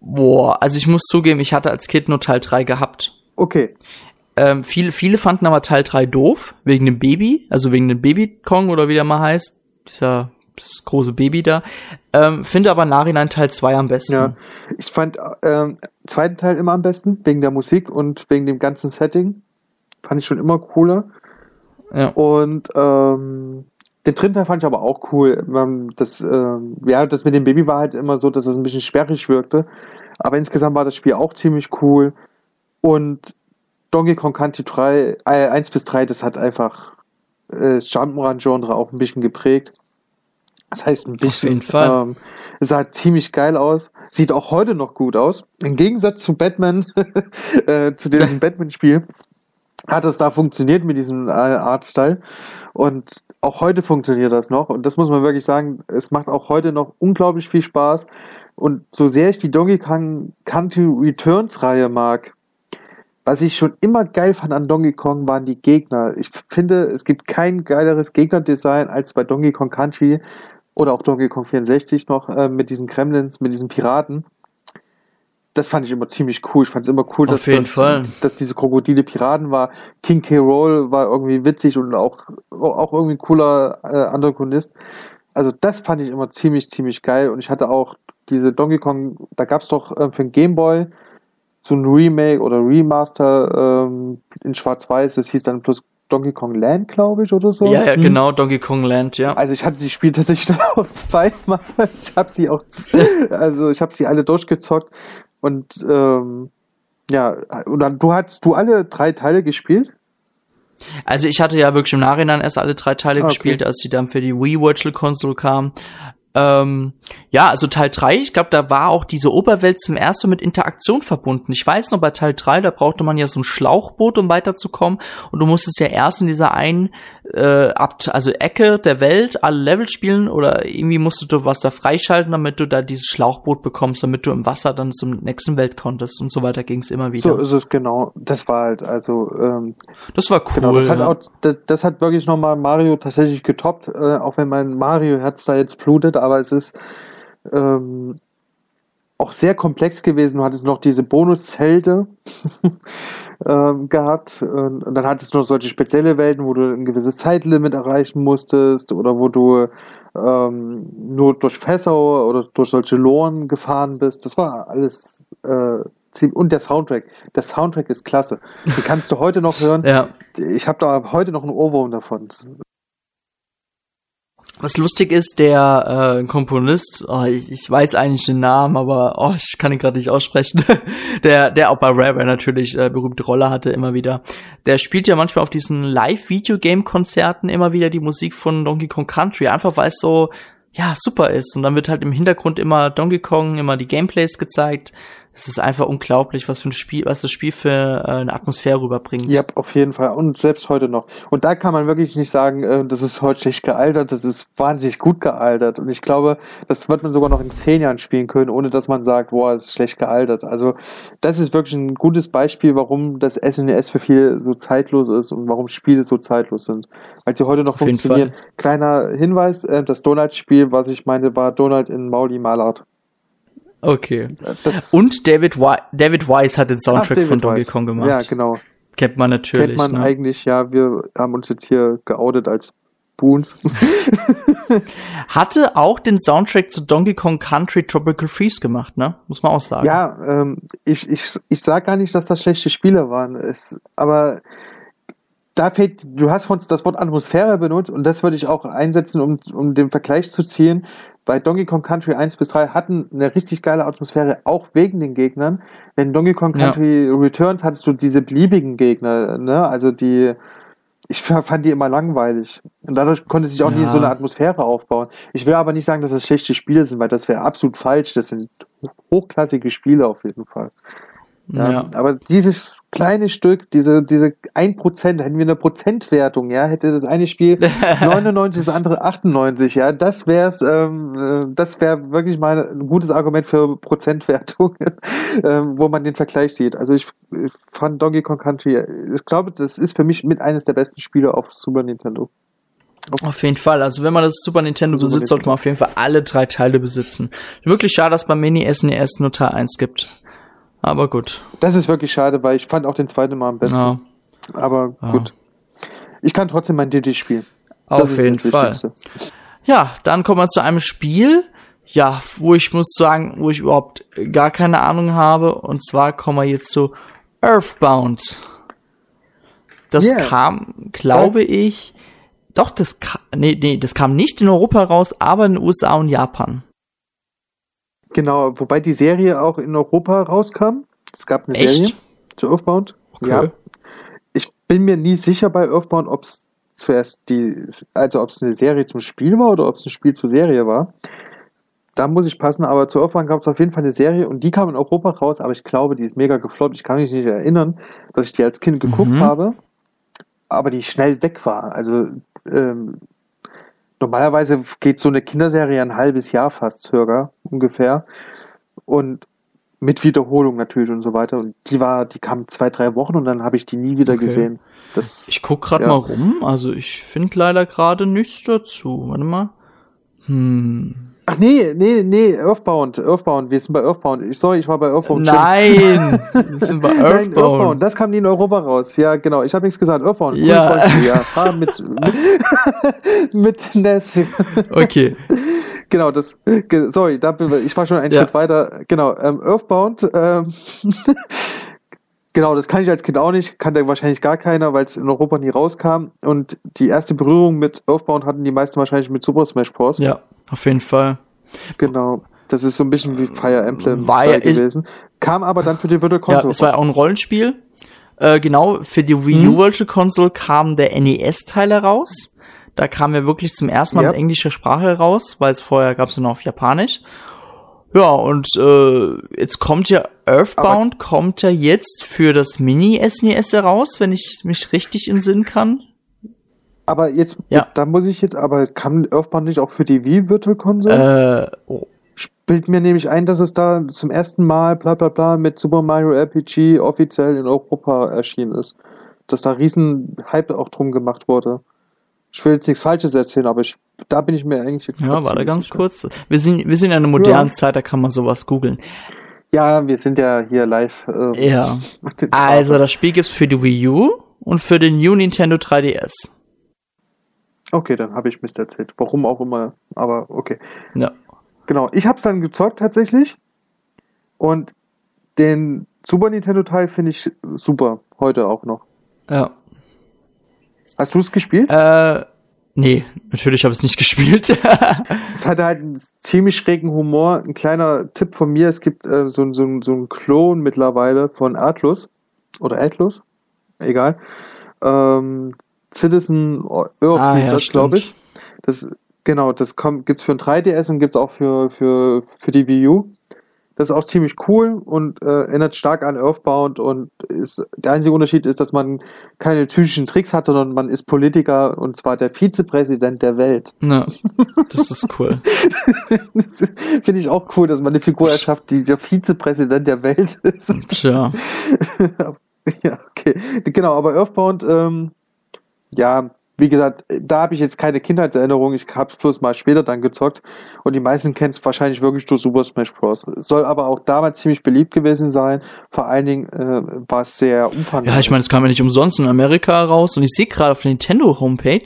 [SPEAKER 1] Boah, also ich muss zugeben, ich hatte als Kind nur Teil 3 gehabt.
[SPEAKER 2] Okay,
[SPEAKER 1] Ähm, viele, viele fanden aber Teil 3 doof, wegen dem Baby, also wegen dem Baby Kong oder wie der mal heißt. Dieser das große Baby da. Ähm, finde aber Nachhinein Teil 2 am besten.
[SPEAKER 2] Ja, ich fand ähm, zweiten Teil immer am besten, wegen der Musik und wegen dem ganzen Setting. Fand ich schon immer cooler.
[SPEAKER 1] Ja.
[SPEAKER 2] Und ähm, den dritten Teil fand ich aber auch cool. Man, Das, ähm, ja, das mit dem Baby war halt immer so, dass es ein bisschen sperrig wirkte. Aber insgesamt war das Spiel auch ziemlich cool. Und Donkey Kong Country 3, äh, 1 bis 3, das hat einfach äh, das Jump'n'Run-Genre auch ein bisschen geprägt. Das heißt ein bisschen.
[SPEAKER 1] jeden Fall.
[SPEAKER 2] Ähm, es sah ziemlich geil aus. Sieht auch heute noch gut aus. Im Gegensatz zu Batman, [LAUGHS] äh, zu diesem [LAUGHS] Batman-Spiel, hat es da funktioniert mit diesem äh, Artstyle. Und auch heute funktioniert das noch. Und das muss man wirklich sagen, es macht auch heute noch unglaublich viel Spaß. Und so sehr ich die Donkey Kong Country Returns Reihe mag, was ich schon immer geil fand an Donkey Kong waren die Gegner. Ich finde, es gibt kein geileres Gegnerdesign als bei Donkey Kong Country, Oder auch Donkey Kong 64 noch äh, mit diesen Kremlins, mit diesen Piraten. Das fand ich immer ziemlich cool. Ich fand es immer cool, dass,
[SPEAKER 1] jeden
[SPEAKER 2] dass,
[SPEAKER 1] Fall.
[SPEAKER 2] dass diese Krokodile Piraten war. King K. Roll war irgendwie witzig und auch, auch irgendwie ein cooler äh, Antagonist. Also das fand ich immer ziemlich, ziemlich geil. Und ich hatte auch diese Donkey Kong, da gab es doch äh, für den Game Boy so ein Remake oder Remaster ähm, in Schwarz-Weiß. Das hieß dann plus Donkey Kong Land, glaube ich, oder so.
[SPEAKER 1] Ja, ja,
[SPEAKER 2] Hm.
[SPEAKER 1] genau, Donkey Kong Land, ja.
[SPEAKER 2] Also ich hatte die Spiele tatsächlich [LAUGHS] dann auch zweimal. Ich habe sie auch, [LAUGHS] also ich habe sie alle durchgezockt und ähm, ja, und dann, du hast du alle drei Teile gespielt?
[SPEAKER 1] Also ich hatte ja wirklich im Nachhinein erst alle drei Teile
[SPEAKER 2] Ah, okay.
[SPEAKER 1] gespielt, als sie dann für die Wii Virtual Console kamen. Ähm, ja, also Teil 3, ich glaube, da war auch diese Oberwelt zum ersten mit Interaktion verbunden. Ich weiß noch, bei Teil 3, da brauchte man ja so ein Schlauchboot, um weiterzukommen. Und du musstest ja erst in dieser einen äh, Abt also Ecke der Welt alle Level spielen oder irgendwie musstest du was da freischalten, damit du da dieses Schlauchboot bekommst, damit du im Wasser dann zum nächsten Welt konntest und so weiter ging es immer wieder.
[SPEAKER 2] So ist es genau. Das war halt, also ähm,
[SPEAKER 1] das war cool.
[SPEAKER 2] Genau, das hat
[SPEAKER 1] ja.
[SPEAKER 2] auch, das, das hat wirklich nochmal Mario tatsächlich getoppt, äh, auch wenn mein Mario-Herz da jetzt blutet, aber es ist ähm, auch sehr komplex gewesen. Du hattest noch diese Bonuszelte [LAUGHS] ähm, gehabt und, dann hattest du noch solche spezielle Welten, wo du ein gewisses Zeitlimit erreichen musstest oder wo du ähm, nur durch Fässer oder durch solche Loren gefahren bist. Das war alles äh, ziemlich und der Soundtrack. Der Soundtrack ist klasse. Den kannst du heute noch hören.
[SPEAKER 1] Ja.
[SPEAKER 2] Ich habe da heute noch einen Ohrwurm davon.
[SPEAKER 1] Was lustig ist, der äh, Komponist, oh, ich, ich weiß eigentlich den Namen, aber oh, ich kann ihn gerade nicht aussprechen, [LAUGHS] der, der auch bei Rare natürlich äh, berühmte Rolle hatte immer wieder. Der spielt ja manchmal auf diesen Live-Videogame-Konzerten immer wieder die Musik von Donkey Kong Country, einfach weil es so ja super ist. Und dann wird halt im Hintergrund immer Donkey Kong, immer die Gameplays gezeigt. Es ist einfach unglaublich, was für ein Spiel, was das Spiel für äh, eine Atmosphäre rüberbringt.
[SPEAKER 2] Ja, auf jeden Fall. Und selbst heute noch. Und da kann man wirklich nicht sagen, äh, das ist heute schlecht gealtert, das ist wahnsinnig gut gealtert. Und ich glaube, das wird man sogar noch in zehn Jahren spielen können, ohne dass man sagt, boah, es ist schlecht gealtert. Also das ist wirklich ein gutes Beispiel, warum das SNES für viele so zeitlos ist und warum Spiele so zeitlos sind. Weil sie heute noch
[SPEAKER 1] Auf
[SPEAKER 2] funktionieren. Kleiner Hinweis, äh, das Donald-Spiel, was ich meinte, war Donald in Mauli Malart.
[SPEAKER 1] Okay.
[SPEAKER 2] Das
[SPEAKER 1] Und David, Wi David Wise hat den
[SPEAKER 2] Ach,
[SPEAKER 1] Soundtrack
[SPEAKER 2] David
[SPEAKER 1] von Donkey
[SPEAKER 2] Wise.
[SPEAKER 1] Kong gemacht.
[SPEAKER 2] Ja, genau.
[SPEAKER 1] Kennt man natürlich.
[SPEAKER 2] Kennt man
[SPEAKER 1] ne?
[SPEAKER 2] eigentlich, ja, wir haben uns jetzt hier geoutet als Boons. [LAUGHS]
[SPEAKER 1] Hatte auch den Soundtrack zu Donkey Kong Country Tropical Freeze gemacht, ne? Muss man auch sagen.
[SPEAKER 2] ja, ähm, ich, ich, ich sag gar nicht, dass das schlechte Spiele waren. Es, aber da fehlt, du hast von uns das Wort Atmosphäre benutzt und das würde ich auch einsetzen, um, um den Vergleich zu ziehen. Bei Donkey Kong Country 1 bis 3 hatten eine richtig geile Atmosphäre, auch wegen den Gegnern. Wenn Donkey Kong
[SPEAKER 1] Ja.
[SPEAKER 2] Country Returns hattest du diese beliebigen Gegner, ne? Also die, ich fand die immer langweilig. Und dadurch konnte sich auch nie
[SPEAKER 1] Ja.
[SPEAKER 2] so eine Atmosphäre aufbauen. Ich will aber nicht sagen, dass das schlechte Spiele sind, weil das wäre absolut falsch. Das sind hochklassige Spiele auf jeden Fall. Ja,
[SPEAKER 1] Ja.
[SPEAKER 2] Aber dieses kleine Stück, diese, diese 1%, hätten wir eine Prozentwertung, ja, hätte das eine Spiel [LAUGHS] 99, das andere 98, ja, das wär's, ähm, äh, das wäre wirklich mal ein gutes Argument für Prozentwertung, [LAUGHS] ähm, wo man den Vergleich sieht. Also ich, ich fand Donkey Kong Country, ich glaube, das ist für mich mit eines der besten Spiele auf Super Nintendo.
[SPEAKER 1] Auf jeden Fall. Also wenn man das Super Nintendo
[SPEAKER 2] Super
[SPEAKER 1] besitzt, sollte man auf jeden Fall alle drei Teile besitzen. Wirklich schade, dass beim Mini SNES nur Teil 1 gibt. Aber gut.
[SPEAKER 2] Das ist wirklich schade, weil ich fand auch den zweiten Mal am besten.
[SPEAKER 1] Ja,
[SPEAKER 2] Aber
[SPEAKER 1] Ja.
[SPEAKER 2] gut. Ich kann trotzdem mein DD spielen.
[SPEAKER 1] auf jeden Fall. Ja, dann kommen wir zu einem Spiel, ja, wo ich muss sagen, wo ich überhaupt gar keine Ahnung habe. Und zwar kommen wir jetzt zu Earthbound. Das
[SPEAKER 2] Yeah.
[SPEAKER 1] kam, glaube ich, doch, das kam, nee, nee, das kam nicht in Europa raus, aber in den USA und Japan.
[SPEAKER 2] Genau, wobei die Serie auch in Europa rauskam. Es gab eine
[SPEAKER 1] Echt?
[SPEAKER 2] Serie zu Earthbound.
[SPEAKER 1] Okay.
[SPEAKER 2] Ja. Ich bin mir nie sicher bei Earthbound, ob es zuerst die, also ob es eine Serie zum Spiel war oder ob es ein Spiel zur Serie war. Da muss ich passen, aber zu Earthbound gab es auf jeden Fall eine Serie und die kam in Europa raus, aber ich glaube, die ist mega gefloppt. Ich kann mich nicht erinnern, dass ich die als Kind geguckt
[SPEAKER 1] Mhm.
[SPEAKER 2] habe, aber die schnell weg war. Also ähm, normalerweise geht so eine Kinderserie ein halbes Jahr fast circa ungefähr und mit Wiederholung natürlich und so weiter. Und die war, die kam zwei, drei Wochen und dann habe ich die nie wieder
[SPEAKER 1] Okay.
[SPEAKER 2] gesehen. Das,
[SPEAKER 1] Ich guck gerade
[SPEAKER 2] Ja.
[SPEAKER 1] mal rum, also ich finde leider gerade nichts dazu. Warte mal. Hm.
[SPEAKER 2] Ach nee, nee, nee, Earthbound, Earthbound, wir sind bei Earthbound. Ich, sorry, ich war bei Earthbound.
[SPEAKER 1] Nein, [LAUGHS] wir sind bei
[SPEAKER 2] Nein,
[SPEAKER 1] Earthbound.
[SPEAKER 2] Earthbound, das kam nie in Europa raus. Ja, genau, ich habe nichts gesagt. Earthbound,
[SPEAKER 1] Ja.
[SPEAKER 2] Rollenspiel, ja. Ah, mit, mit, [LAUGHS] mit Ness.
[SPEAKER 1] Okay.
[SPEAKER 2] Genau, das, sorry, da, bin ich ich war schon einen
[SPEAKER 1] Ja.
[SPEAKER 2] Schritt weiter. Genau, ähm, Earthbound, ähm, [LAUGHS] genau, das kann ich als Kind auch nicht, kann da wahrscheinlich gar keiner, weil es in Europa nie rauskam. Und die erste Berührung mit Earthbound hatten die meisten wahrscheinlich mit Super Smash Bros.
[SPEAKER 1] Ja, auf jeden Fall.
[SPEAKER 2] Genau. Das ist so ein bisschen wie Fire Emblem
[SPEAKER 1] War ja-
[SPEAKER 2] gewesen. Kam aber dann für die Virtual
[SPEAKER 1] Ja,
[SPEAKER 2] Console.
[SPEAKER 1] es war ja auch ein Rollenspiel. Äh, genau, für die Wii U
[SPEAKER 2] Mhm.
[SPEAKER 1] Virtual Console kam der NES-Teil heraus. Da kam er wirklich zum ersten Mal
[SPEAKER 2] Ja.
[SPEAKER 1] mit englischer Sprache heraus, weil es vorher gab es nur auf Japanisch. Ja, und äh, jetzt kommt ja Earthbound, kommt ja jetzt für das Mini-SNES heraus, wenn ich mich richtig in Sinn kann.
[SPEAKER 2] aber jetzt,
[SPEAKER 1] Ja.
[SPEAKER 2] da muss ich jetzt, aber kam Earthbound nicht auch für die Wii Virtual Console?
[SPEAKER 1] Äh, oh,
[SPEAKER 2] Spielt mir nämlich ein, dass es da zum ersten Mal bla bla bla mit Super Mario RPG offiziell in Europa erschienen ist. Dass da riesen Hype auch drum gemacht wurde. Ich will jetzt nichts Falsches erzählen, aber ich, da bin ich mir eigentlich jetzt
[SPEAKER 1] ja, warte ganz
[SPEAKER 2] sicher.
[SPEAKER 1] kurz. Wir sind, wir sind in einer modernen Zeit, da kann man sowas googeln.
[SPEAKER 2] Ja, wir sind ja hier live. ähm,
[SPEAKER 1] Ja. [LAUGHS] Also, das Spiel gibt's für die Wii U und für den New Nintendo 3DS.
[SPEAKER 2] Okay, dann habe ich Mist erzählt. Warum auch immer, aber okay.
[SPEAKER 1] Ja.
[SPEAKER 2] Genau, ich habe es dann gezockt tatsächlich. Und den Super Nintendo Teil finde ich super, heute auch noch.
[SPEAKER 1] Ja.
[SPEAKER 2] Hast du es gespielt?
[SPEAKER 1] Äh, nee, natürlich habe ich es nicht [LAUGHS] gespielt.
[SPEAKER 2] Es hatte halt einen ziemlich schrägen Humor. Ein kleiner Tipp von mir, es gibt äh, so, so, so einen Klon mittlerweile von Atlus. Oder Atlus? Egal. Ähm, Citizen Earth
[SPEAKER 1] Ah,
[SPEAKER 2] hieß
[SPEAKER 1] ja,
[SPEAKER 2] das, glaube ich. Das, genau, das kommt, gibt's für ein 3DS und gibt's auch für, für, für die Wii U. Das ist auch ziemlich cool und äh, erinnert stark an Earthbound und ist, der einzige Unterschied ist, dass man keine typischen Tricks hat, sondern man ist Politiker und zwar der Vizepräsident der Welt.
[SPEAKER 1] ja, [LAUGHS] das ist cool.
[SPEAKER 2] Finde ich auch cool, dass man eine Figur erschafft, die der Vizepräsident der Welt ist.
[SPEAKER 1] Tja. [LAUGHS]
[SPEAKER 2] ja, okay. Genau, aber Earthbound, ähm, ja, wie gesagt, da habe ich jetzt keine Kindheitserinnerung. Ich habe es bloß mal später dann gezockt. Und die meisten kennen es wahrscheinlich wirklich durch Super Smash Bros. Soll aber auch damals ziemlich beliebt gewesen sein. Vor allen Dingen äh, war es sehr umfangreich.
[SPEAKER 1] Ja, ich meine, es kam ja nicht umsonst in Amerika raus und ich sehe gerade auf der Nintendo Homepage,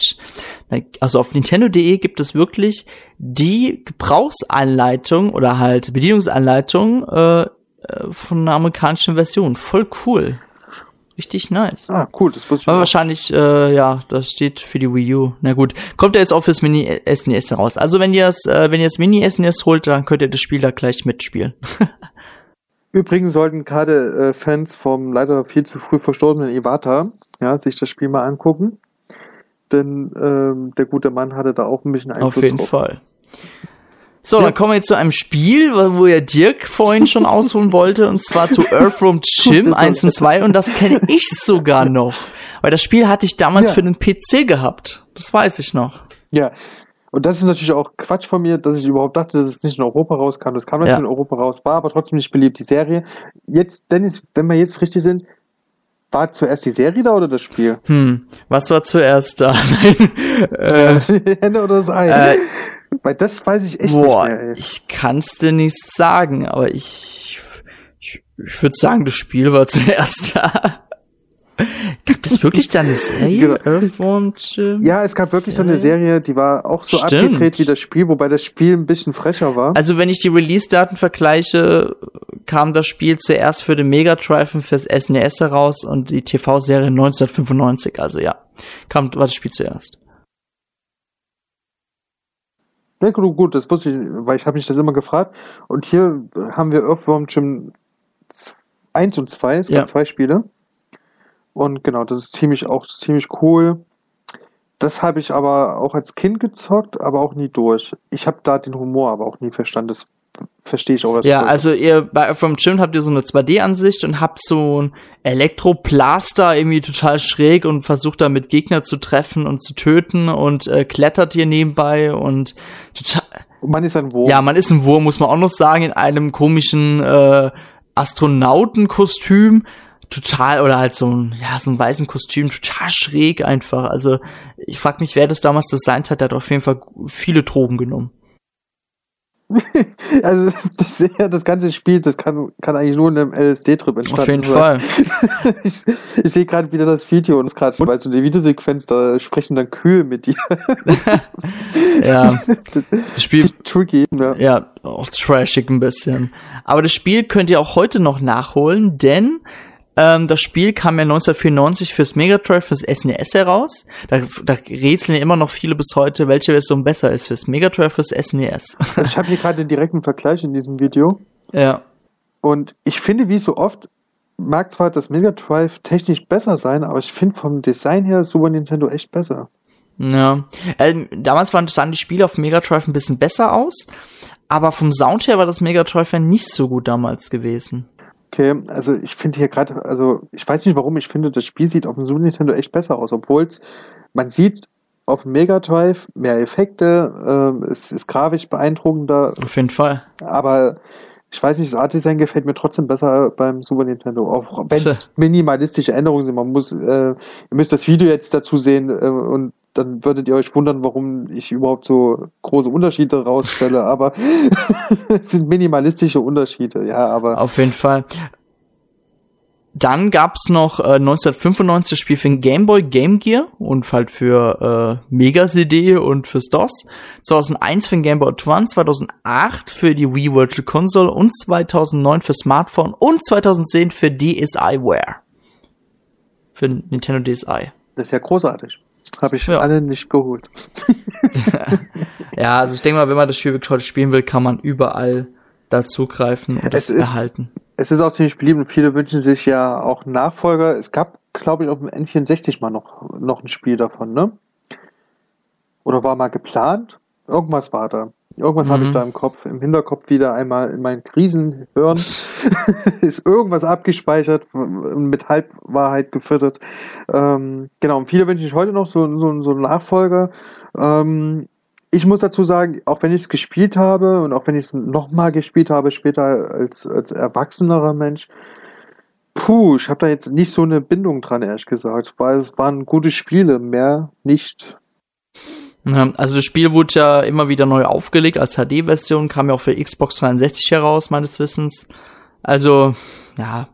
[SPEAKER 1] also auf nintendo.de gibt es wirklich die Gebrauchsanleitung oder halt Bedienungsanleitung äh, äh, von einer amerikanischen Version. Voll cool. Richtig nice.
[SPEAKER 2] ah, cool, das wusste ich
[SPEAKER 1] Aber wahrscheinlich, äh, ja, das steht für die Wii U. Na gut, kommt ja jetzt auch fürs Mini SNES raus. Also wenn ihr das, äh, wenn ihr das Mini SNES holt, dann könnt ihr das Spiel da gleich mitspielen. [LAUGHS]
[SPEAKER 2] Übrigens sollten gerade äh, Fans vom leider viel zu früh verstorbenen Iwata ja, sich das Spiel mal angucken. Denn ähm, der gute Mann hatte da auch ein bisschen Einfluss
[SPEAKER 1] Auf jeden
[SPEAKER 2] drauf.
[SPEAKER 1] Fall. So,
[SPEAKER 2] Ja.
[SPEAKER 1] dann kommen wir jetzt zu einem Spiel, wo ja Dirk vorhin schon [LAUGHS] ausholen wollte, und zwar zu Earthworm Jim 1 und 2, und das kenne ich sogar noch. Weil das Spiel hatte ich damals
[SPEAKER 2] Ja.
[SPEAKER 1] für den PC gehabt. Das weiß ich noch.
[SPEAKER 2] Ja. Und das ist natürlich auch Quatsch von mir, dass ich überhaupt dachte, dass es nicht in Europa rauskam. Das kam natürlich
[SPEAKER 1] Ja.
[SPEAKER 2] in Europa raus, war aber trotzdem nicht beliebt. Die Serie. Jetzt, Dennis, wenn wir jetzt richtig sind, war zuerst die Serie da oder das Spiel?
[SPEAKER 1] Hm, was war zuerst da? [LAUGHS] Nein. Äh, [LAUGHS]
[SPEAKER 2] Die Hände oder das Ei?
[SPEAKER 1] äh,
[SPEAKER 2] Weil das weiß ich echt
[SPEAKER 1] boah,
[SPEAKER 2] nicht mehr. Ey.
[SPEAKER 1] ich kann's dir nicht sagen, aber ich, ich, ich würde sagen, das Spiel war [LAUGHS] zuerst da. Gab es wirklich da eine Serie?
[SPEAKER 2] Genau.
[SPEAKER 1] Earthworm Jim?
[SPEAKER 2] Ja, es gab wirklich so eine Serie, die war auch so
[SPEAKER 1] Stimmt.
[SPEAKER 2] abgedreht wie das Spiel, wobei das Spiel ein bisschen frecher war.
[SPEAKER 1] Also wenn ich die Release-Daten vergleiche, kam das Spiel zuerst für den Mega Drive und fürs SNES heraus und die TV-Serie 1995. Also ja, kam war das Spiel zuerst.
[SPEAKER 2] Ja, gut, gut, das wusste ich, weil ich habe mich das immer gefragt. Und hier haben wir Earthworm Jim 1 und 2, es gab
[SPEAKER 1] Ja.
[SPEAKER 2] zwei Spiele. Und genau, das ist ziemlich auch ziemlich cool. Das habe ich aber auch als Kind gezockt, aber auch nie durch. Ich habe da den Humor aber auch nie verstanden. Das verstehe ich auch erst
[SPEAKER 1] Ja, also ihr bei Earthworm Jim habt ihr so eine 2D-Ansicht und habt so ein Elektroplaster irgendwie total schräg und versucht damit Gegner zu treffen und zu töten und äh, klettert hier nebenbei und total,
[SPEAKER 2] man ist ein Wurm.
[SPEAKER 1] Ja, man ist ein Wurm, muss man auch noch sagen, in einem komischen äh, Astronautenkostüm. Total, oder halt so ein, ja, so ein weißen Kostüm, total schräg einfach. Also, ich frag mich, wer das damals designt hat, der hat auf jeden Fall viele Drogen genommen. [LAUGHS]
[SPEAKER 2] also das, das ganze Spiel, das kann, kann eigentlich nur in einem LSD-Trip entstanden
[SPEAKER 1] Auf jeden
[SPEAKER 2] sein.
[SPEAKER 1] Fall. [LAUGHS]
[SPEAKER 2] ich ich sehe gerade wieder das Video und es gerade, weißt du, die Videosequenz, da sprechen dann Kühe mit dir. [LAUGHS]
[SPEAKER 1] Ja, das Spiel,
[SPEAKER 2] Tricky, ne?
[SPEAKER 1] ja, auch trashig ein bisschen. Aber das Spiel könnt ihr auch heute noch nachholen, denn ähm, das Spiel kam ja 1994 fürs Mega Drive, fürs SNES heraus. Da, da rätseln ja immer noch viele bis heute, welche Version besser ist, fürs Mega Drive, fürs SNES.
[SPEAKER 2] Also ich habe hier gerade den direkten Vergleich in diesem Video
[SPEAKER 1] ja.
[SPEAKER 2] und ich finde, wie so oft, mag zwar das Mega Drive technisch besser sein, aber ich finde vom Design her Super Nintendo echt besser.
[SPEAKER 1] Ja. Ähm, damals waren sahen die Spiele auf Mega Drive ein bisschen besser aus, aber vom Sound her war das Mega Drive ja nicht so gut damals gewesen.
[SPEAKER 2] Okay, also ich finde hier gerade, also ich weiß nicht warum, ich finde, das Spiel sieht auf dem Super Nintendo echt besser aus, obwohl es, man sieht auf dem Mega Drive mehr Effekte, ähm, es ist grafisch beeindruckender,
[SPEAKER 1] Auf jeden Fall.
[SPEAKER 2] aber ich weiß nicht, das Art Design gefällt mir trotzdem besser beim Super Nintendo, auch wenn es minimalistische Änderungen sind. Man muss, äh, ihr müsst das Video jetzt dazu sehen äh, und dann würdet ihr euch wundern, warum ich überhaupt so große Unterschiede rausstelle, aber [LAUGHS] es sind minimalistische Unterschiede, ja, aber
[SPEAKER 1] Auf jeden Fall. Dann gab's noch äh, 1995 das Spiel für den Game Boy Game Gear und halt für äh, Mega CD und fürs DOS. 2001 für den Game Boy Advance, 2008 für die Wii Virtual Console und 2009 für Smartphone und 2010 für DSiWare. Für Nintendo DSi.
[SPEAKER 2] das ist ja großartig. Habe ich
[SPEAKER 1] Ja.
[SPEAKER 2] alle nicht geholt. [LAUGHS]
[SPEAKER 1] Ja, also ich denke mal, wenn man das Spiel wirklich heute spielen will, kann man überall dazugreifen und das
[SPEAKER 2] Es ist-
[SPEAKER 1] erhalten.
[SPEAKER 2] Es ist auch ziemlich beliebt und viele wünschen sich ja auch Nachfolger. Es gab, glaube ich, auf dem N64 mal noch, noch ein Spiel davon, ne? Oder war mal geplant? Irgendwas war da. Irgendwas habe ich
[SPEAKER 1] Mhm.
[SPEAKER 2] da im Kopf, im Hinterkopf wieder einmal in meinen Krisen hören. [LAUGHS] [LAUGHS] ist irgendwas abgespeichert, mit Halbwahrheit gefüttert. Ähm, genau, und viele wünschen sich heute noch so, so, so einen Nachfolger. Ähm, ich muss dazu sagen, auch wenn ich es gespielt habe und auch wenn ich es nochmal gespielt habe, später als, als erwachsenerer Mensch, puh, ich habe da jetzt nicht so eine Bindung dran, ehrlich gesagt, weil es waren gute Spiele, mehr nicht.
[SPEAKER 1] Also das Spiel wurde ja immer wieder neu aufgelegt als HD-Version, kam ja auch für Xbox 360 heraus, meines Wissens. Also, ja,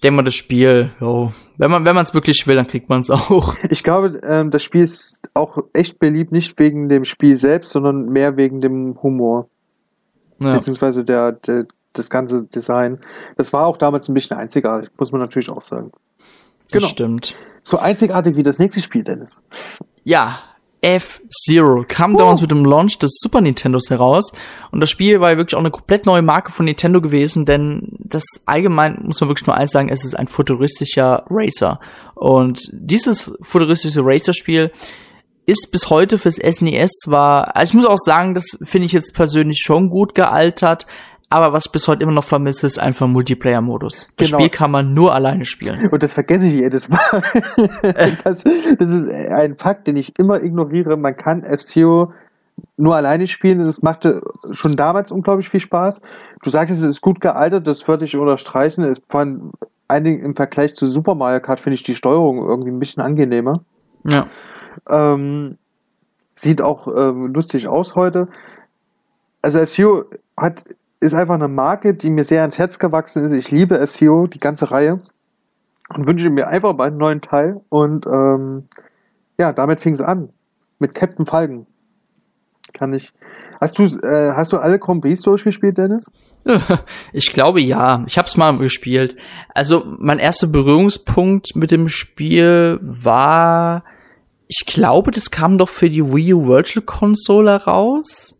[SPEAKER 1] ich denke mal, das Spiel, jo, wenn man wenn man es wirklich will, dann kriegt man es auch. [LAUGHS]
[SPEAKER 2] Ich glaube, ähm, das Spiel ist auch echt beliebt, nicht wegen dem Spiel selbst, sondern mehr wegen dem Humor,
[SPEAKER 1] Ja,
[SPEAKER 2] beziehungsweise der, der, das ganze Design. Das war auch damals ein bisschen einzigartig, muss man natürlich auch sagen.
[SPEAKER 1] das
[SPEAKER 2] genau.
[SPEAKER 1] stimmt.
[SPEAKER 2] So einzigartig wie das nächste Spiel, Dennis.
[SPEAKER 1] Ja, F-Zero kam damals mit dem Launch des Super Nintendos heraus. Und das Spiel war ja wirklich auch eine komplett neue Marke von Nintendo gewesen, denn das allgemein muss man wirklich nur eins sagen, es ist ein futuristischer Racer. Und dieses futuristische Racer-Spiel ist bis heute fürs SNES zwar, also ich muss auch sagen, das finde ich jetzt persönlich schon gut gealtert, aber was bis heute immer noch vermisst ist einfach Multiplayer-Modus. Das
[SPEAKER 2] Genau.
[SPEAKER 1] Spiel kann man nur alleine spielen.
[SPEAKER 2] Und das vergesse ich jedes Mal. [LAUGHS] das, das ist ein Fakt, den ich immer ignoriere. Man kann F-Zero nur alleine spielen. Das machte schon damals unglaublich viel Spaß. Du sagtest, es ist gut gealtert, das würde ich unterstreichen. Es vor allem im Vergleich zu Super Mario Kart finde ich die Steuerung irgendwie ein bisschen angenehmer.
[SPEAKER 1] Ja.
[SPEAKER 2] Ähm, sieht auch ähm, lustig aus heute. Also F-Zero hat, ist einfach eine Marke, die mir sehr ans Herz gewachsen ist. Ich liebe F-Zero, die ganze Reihe. Und wünsche mir einfach mal einen neuen Teil. Und ähm, ja, damit fing es an. Mit Captain Falcon. Kann ich. Hast du, äh, hast du alle Compris durchgespielt, Dennis? [LAUGHS]
[SPEAKER 1] Ich glaube ja. Ich habe es mal gespielt. Also mein erster Berührungspunkt mit dem Spiel war, ich glaube, das kam doch für die Wii U Virtual Console raus.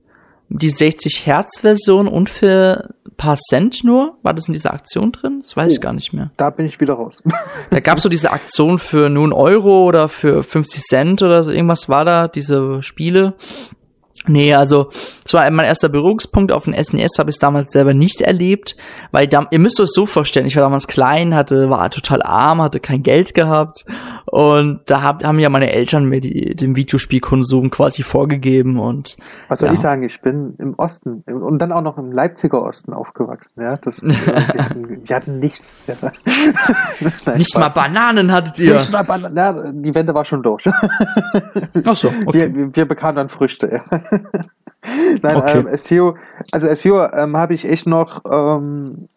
[SPEAKER 1] Die 60 Hertz Version und für ein paar Cent nur. War das in dieser Aktion drin? Das weiß ich
[SPEAKER 2] Oh.
[SPEAKER 1] gar nicht mehr.
[SPEAKER 2] Da bin ich wieder raus.
[SPEAKER 1] Da gab's so diese Aktion für nun Euro oder für 50 Cent oder so irgendwas war da, diese Spiele. Nee, also das war mein erster Berührungspunkt auf dem SNES, habe ich damals selber nicht erlebt, weil da, ihr müsst euch so vorstellen, ich war damals klein, hatte war total arm, hatte kein Geld gehabt und da hab, haben ja meine Eltern mir die, den Videospielkonsum quasi vorgegeben und
[SPEAKER 2] Was soll
[SPEAKER 1] Ja.
[SPEAKER 2] ich sagen? Ich bin im Osten und dann auch noch im Leipziger Osten aufgewachsen. Ja, das, wir, hatten, [LAUGHS] wir hatten nichts. [LAUGHS] Nein,
[SPEAKER 1] nicht mal
[SPEAKER 2] Spaß.
[SPEAKER 1] Bananen hattet ihr.
[SPEAKER 2] Nicht mal Ban ja, die Wende war schon durch.
[SPEAKER 1] Ach so, okay.
[SPEAKER 2] Wir, wir, wir bekamen dann Früchte. Ja. [LAUGHS] Nein, okay. ähm, FCO, also FCO ähm, habe ich echt noch, ähm,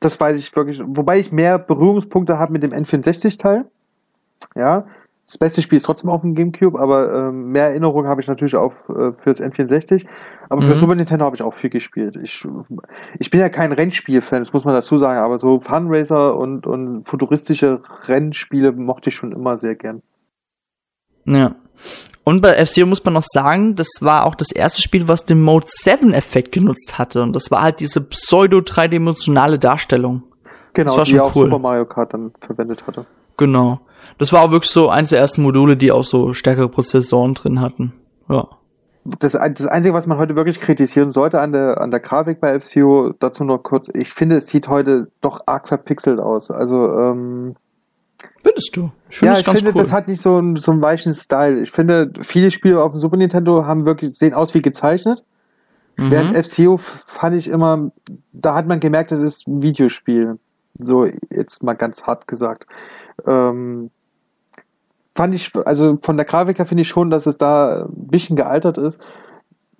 [SPEAKER 2] das weiß ich wirklich, wobei ich mehr Berührungspunkte habe mit dem N64-Teil. Ja, das beste Spiel ist trotzdem auf dem Gamecube, aber ähm, mehr Erinnerungen habe ich natürlich auch äh, fürs N64. Aber mhm. für Super Nintendo habe ich auch viel gespielt. Ich, ich bin ja kein Rennspiel-Fan, das muss man dazu sagen, aber so Funracer und, und futuristische Rennspiele mochte ich schon immer sehr gern.
[SPEAKER 1] Ja. Und bei F-Zero muss man noch sagen, das war auch das erste Spiel, was den Mode 7-Effekt genutzt hatte. Und das war halt diese pseudo-dreidimensionale Darstellung.
[SPEAKER 2] Genau,
[SPEAKER 1] das war
[SPEAKER 2] die
[SPEAKER 1] schon
[SPEAKER 2] auch
[SPEAKER 1] cool.
[SPEAKER 2] Super Mario Kart dann verwendet hatte.
[SPEAKER 1] Genau. Das war auch wirklich so eins der ersten Module, die auch so stärkere Prozessoren drin hatten. Ja.
[SPEAKER 2] Das, das Einzige, was man heute wirklich kritisieren sollte an der, an der Grafik bei FCO, dazu noch kurz, ich finde, es sieht heute doch arg verpixelt aus. Also, ähm,
[SPEAKER 1] Findest du?
[SPEAKER 2] Ich find ja, ich finde, cool. das hat nicht so einen, so einen weichen Style. Ich finde, viele Spiele auf dem Super Nintendo haben wirklich, sehen aus wie gezeichnet. Mhm. Während FCO fand ich immer, da hat man gemerkt, das ist ein Videospiel. So, jetzt mal ganz hart gesagt. Ähm, fand ich, also von der Grafik her finde ich schon, dass es da ein bisschen gealtert ist.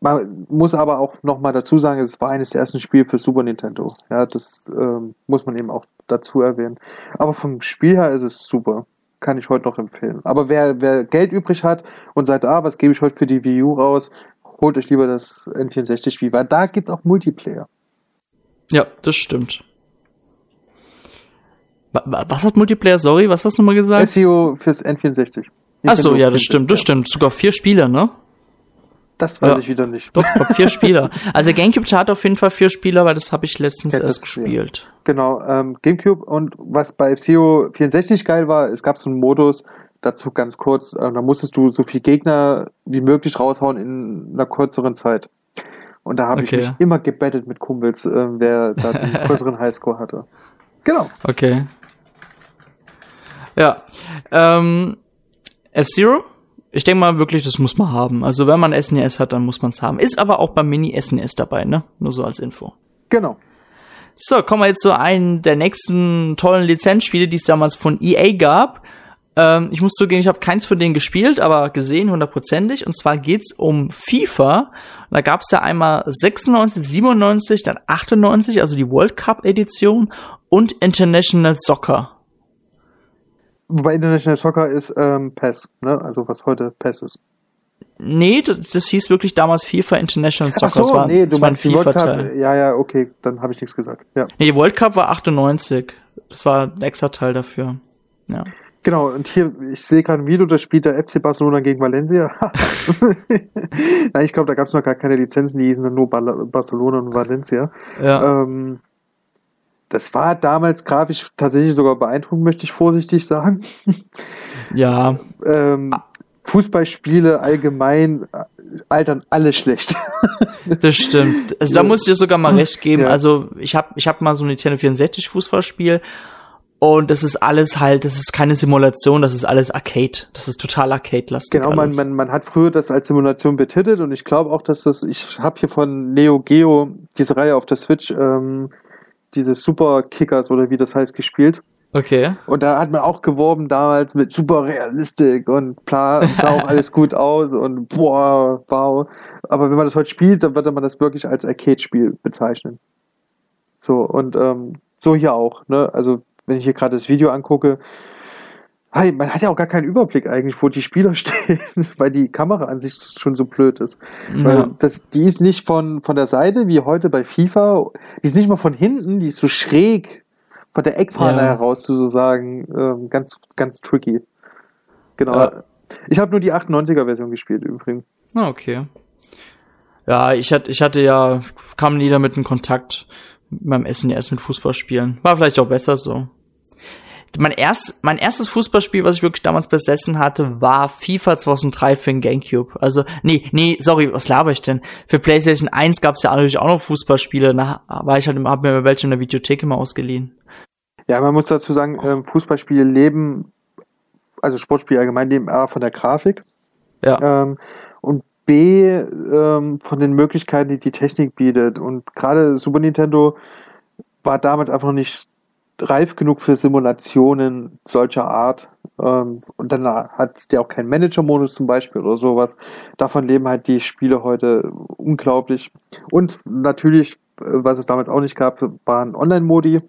[SPEAKER 2] Man muss aber auch nochmal dazu sagen, es war eines der ersten Spiele für Super Nintendo. Ja, das ähm, muss man eben auch dazu erwähnen. Aber vom Spiel her ist es super. Kann ich heute noch empfehlen. Aber wer, wer Geld übrig hat und sagt, ah, was gebe ich heute für die Wii U raus, holt euch lieber das N64-Spiel, weil da gibt es auch Multiplayer.
[SPEAKER 1] Ja, das stimmt. Was hat Multiplayer? Sorry, was hast du nochmal gesagt?
[SPEAKER 2] SEO fürs N64.
[SPEAKER 1] Ach so, ja, das stimmt, das stimmt. Sogar vier Spieler, ne?
[SPEAKER 2] Das weiß ja. ich wieder nicht.
[SPEAKER 1] Doch, glaub, vier Spieler. [LAUGHS] Also Gamecube hat auf jeden Fall vier Spieler, weil das habe ich letztens ja, erst gespielt.
[SPEAKER 2] Ja. Genau, ähm, Gamecube und was bei FCO 64 geil war, es gab so einen Modus, dazu ganz kurz, äh, da musstest du so viel Gegner wie möglich raushauen in einer kürzeren Zeit. Und da habe okay. ich mich immer gebettelt mit Kumpels, äh, wer da den [LAUGHS] größeren Highscore hatte. Genau.
[SPEAKER 1] Okay. Ja. Ähm, F-Zero? Ich denke mal wirklich, das muss man haben. Also wenn man SNES e hat, dann muss man es haben. Ist aber auch beim Mini SNES e dabei, ne? Nur so als Info.
[SPEAKER 2] Genau.
[SPEAKER 1] So, kommen wir jetzt zu einem der nächsten tollen Lizenzspiele, die es damals von EA gab. Ähm, ich muss zugeben, ich habe keins von denen gespielt, aber gesehen hundertprozentig. Und zwar geht's um FIFA. da gab's ja einmal 96, 97, dann 98, also die World Cup Edition und International Soccer.
[SPEAKER 2] Wobei International Soccer ist ähm, PES, ne? Also was heute PES ist.
[SPEAKER 1] Nee, das, das hieß wirklich damals FIFA International Soccer. Ach
[SPEAKER 2] so,
[SPEAKER 1] war,
[SPEAKER 2] nee, du meinst die World Cup. Ja, ja, okay, dann habe ich nichts gesagt. Ja.
[SPEAKER 1] Nee, World Cup war 98. Das war ein extra Teil dafür. Ja.
[SPEAKER 2] Genau, und hier, ich sehe gerade ein Video, da spielt der FC Barcelona gegen Valencia. [LAUGHS] [LAUGHS] Nein, ich glaube, da gab es noch gar keine Lizenzen, die hießen dann nur Barcelona und Valencia.
[SPEAKER 1] Ja.
[SPEAKER 2] Ähm, das war damals grafisch tatsächlich sogar beeindruckend, möchte ich vorsichtig sagen.
[SPEAKER 1] Ja.
[SPEAKER 2] ähm, Fußballspiele allgemein äh, altern alle schlecht. [LAUGHS]
[SPEAKER 1] das stimmt. Also da muss ich dir sogar mal recht geben. Ja. Also ich habe ich hab mal so ein Nintendo 64 Fußballspiel und das ist alles halt, das ist keine Simulation, das ist alles Arcade. Das ist total Arcade-lastig.
[SPEAKER 2] Genau, man, man, man hat früher das als Simulation betitelt und ich glaube auch, dass das, ich habe hier von Neo Geo diese Reihe auf der Switch ähm, diese Super Kickers oder wie das heißt gespielt.
[SPEAKER 1] Okay.
[SPEAKER 2] Und da hat man auch geworben damals mit super Realistik und bla, sah auch alles gut aus und boah, wow. Aber wenn man das heute spielt, dann würde man das wirklich als Arcade-Spiel bezeichnen. So, und ähm, so hier auch, ne? Also, wenn ich hier gerade das Video angucke, Hey, man hat ja auch gar keinen Überblick eigentlich, wo die Spieler [LAUGHS] stehen, weil die Kamera an sich schon so blöd ist. Ja. Weil das, die ist nicht von, von der Seite wie heute bei FIFA, die ist nicht mal von hinten, die ist so schräg von der Eckfahne ja. heraus sozusagen ähm, ganz, ganz tricky. Genau. Ja. Ich habe nur die 98er-Version gespielt übrigens.
[SPEAKER 1] Ah, okay. Ja, ich hatte, ich hatte ja, kam nie damit in Kontakt beim SNES mit Fußballspielen. War vielleicht auch besser so mein, erst, mein erstes Fußballspiel, was ich wirklich damals besessen hatte, war FIFA 2003 für den Gamecube. Also, nee, nee, sorry, was laber ich denn? Für PlayStation 1 gab es ja natürlich auch noch Fußballspiele, da war ich halt, hab mir welche in der Videothek immer ausgeliehen.
[SPEAKER 2] Ja, man muss dazu sagen, ähm, Fußballspiele leben, also Sportspiele allgemein leben A von der Grafik.
[SPEAKER 1] Ja.
[SPEAKER 2] Ähm, und B ähm, von den Möglichkeiten, die die Technik bietet. Und gerade Super Nintendo war damals einfach noch nicht reif genug für Simulationen solcher Art. Ähm, und dann hat der auch keinen Manager-Modus zum Beispiel oder sowas. Davon leben halt die Spiele heute unglaublich. Und natürlich, äh, was es damals auch nicht gab, waren Online-Modi,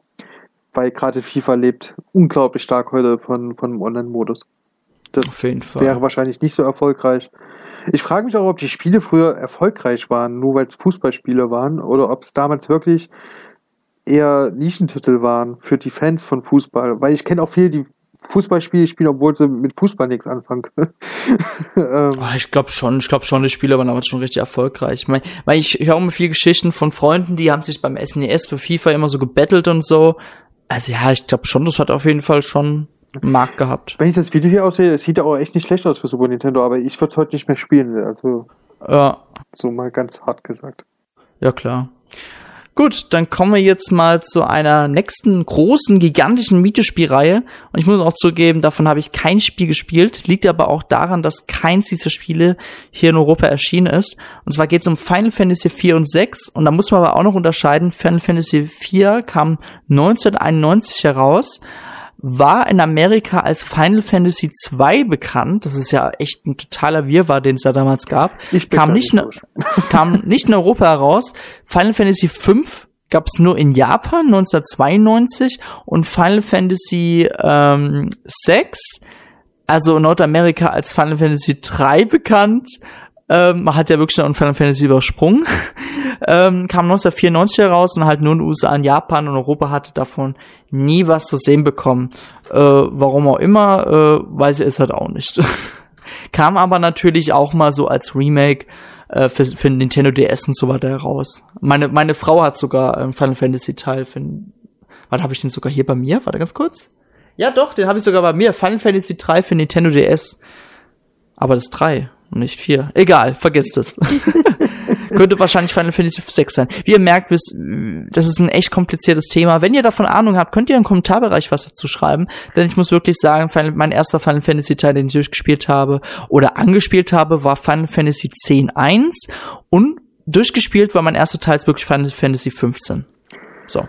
[SPEAKER 2] weil gerade FIFA lebt unglaublich stark heute von, von Online-Modus. Das wäre wahrscheinlich nicht so erfolgreich. Ich frage mich auch, ob die Spiele früher erfolgreich waren, nur weil es Fußballspiele waren, oder ob es damals wirklich eher Nischentitel waren für die Fans von Fußball. Weil ich kenne auch viele, die Fußballspiele spielen, obwohl sie mit Fußball nichts anfangen können. [LAUGHS]
[SPEAKER 1] ähm. oh, ich glaube schon, ich glaube schon, die Spieler waren damals schon richtig erfolgreich. Ich mein, ich höre immer viele Geschichten von Freunden, die haben sich beim SNES e für FIFA immer so gebettelt und so. Also ja, ich glaube schon, das hat auf jeden Fall schon Markt gehabt.
[SPEAKER 2] Wenn ich das Video hier aussehe, es sieht ja auch echt nicht schlecht aus für Super Nintendo, aber ich würde es heute nicht mehr spielen. Also
[SPEAKER 1] ja.
[SPEAKER 2] so mal ganz hart gesagt.
[SPEAKER 1] Ja klar. Gut, dann kommen wir jetzt mal zu einer nächsten großen, gigantischen Videospielreihe. Und ich muss auch zugeben, davon habe ich kein Spiel gespielt. Liegt aber auch daran, dass keins dieser Spiele hier in Europa erschienen ist. Und zwar geht es um Final Fantasy 4 und 6. Und da muss man aber auch noch unterscheiden. Final Fantasy 4 kam 1991 heraus war in Amerika als Final Fantasy 2 bekannt. Das ist ja echt ein totaler Wirrwarr, den es da damals gab. kam nicht, in, [LAUGHS] kam [LAUGHS] nicht in Europa heraus. Final Fantasy 5 gab es nur in Japan 1992 und Final Fantasy ähm, 6, also in Nordamerika als Final Fantasy 3 bekannt. Ähm, man hat ja wirklich schon Final Fantasy übersprungen. [LAUGHS] ähm, kam 1994 heraus und halt nur in den USA und Japan und Europa hatte davon nie was zu sehen bekommen. Äh, warum auch immer, äh, weiß ich es halt auch nicht. [LAUGHS] kam aber natürlich auch mal so als Remake äh, für, für Nintendo DS und so weiter heraus. Meine, meine Frau hat sogar ähm, Final Fantasy Teil für was habe ich denn sogar hier bei mir? Warte ganz kurz. Ja, doch, den habe ich sogar bei mir. Final Fantasy 3 für Nintendo DS. Aber das 3 und nicht 4. Egal, vergesst es. [LAUGHS] Könnte wahrscheinlich Final Fantasy 6 sein. Wie ihr merkt, das ist ein echt kompliziertes Thema. Wenn ihr davon Ahnung habt, könnt ihr im Kommentarbereich was dazu schreiben. Denn ich muss wirklich sagen, mein erster Final Fantasy Teil, den ich durchgespielt habe oder angespielt habe, war Final Fantasy 10.1 und durchgespielt war mein erster Teil wirklich Final Fantasy 15. So.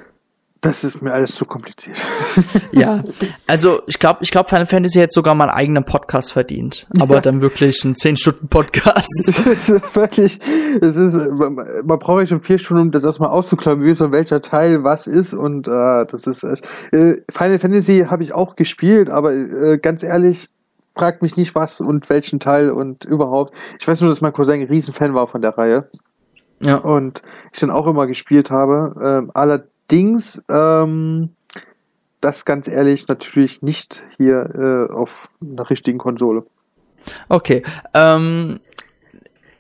[SPEAKER 2] Das ist mir alles zu kompliziert. [LAUGHS]
[SPEAKER 1] ja, also ich glaube, ich glaube, Final Fantasy hätte sogar mal einen eigenen Podcast verdient. Aber ja. dann wirklich einen 10-Stunden-Podcast. [LAUGHS]
[SPEAKER 2] wirklich, es ist, man, man braucht schon vier Stunden, um das erstmal auszuklamüsern, welcher Teil was ist. Und äh, das ist äh, Final Fantasy habe ich auch gespielt, aber äh, ganz ehrlich, fragt mich nicht was und welchen Teil und überhaupt. Ich weiß nur, dass mein Cousin ein Riesenfan war von der Reihe. Ja. Und ich dann auch immer gespielt habe. Ähm, allerdings Dings, ähm, das ganz ehrlich natürlich nicht hier äh, auf einer richtigen Konsole.
[SPEAKER 1] Okay. Ähm,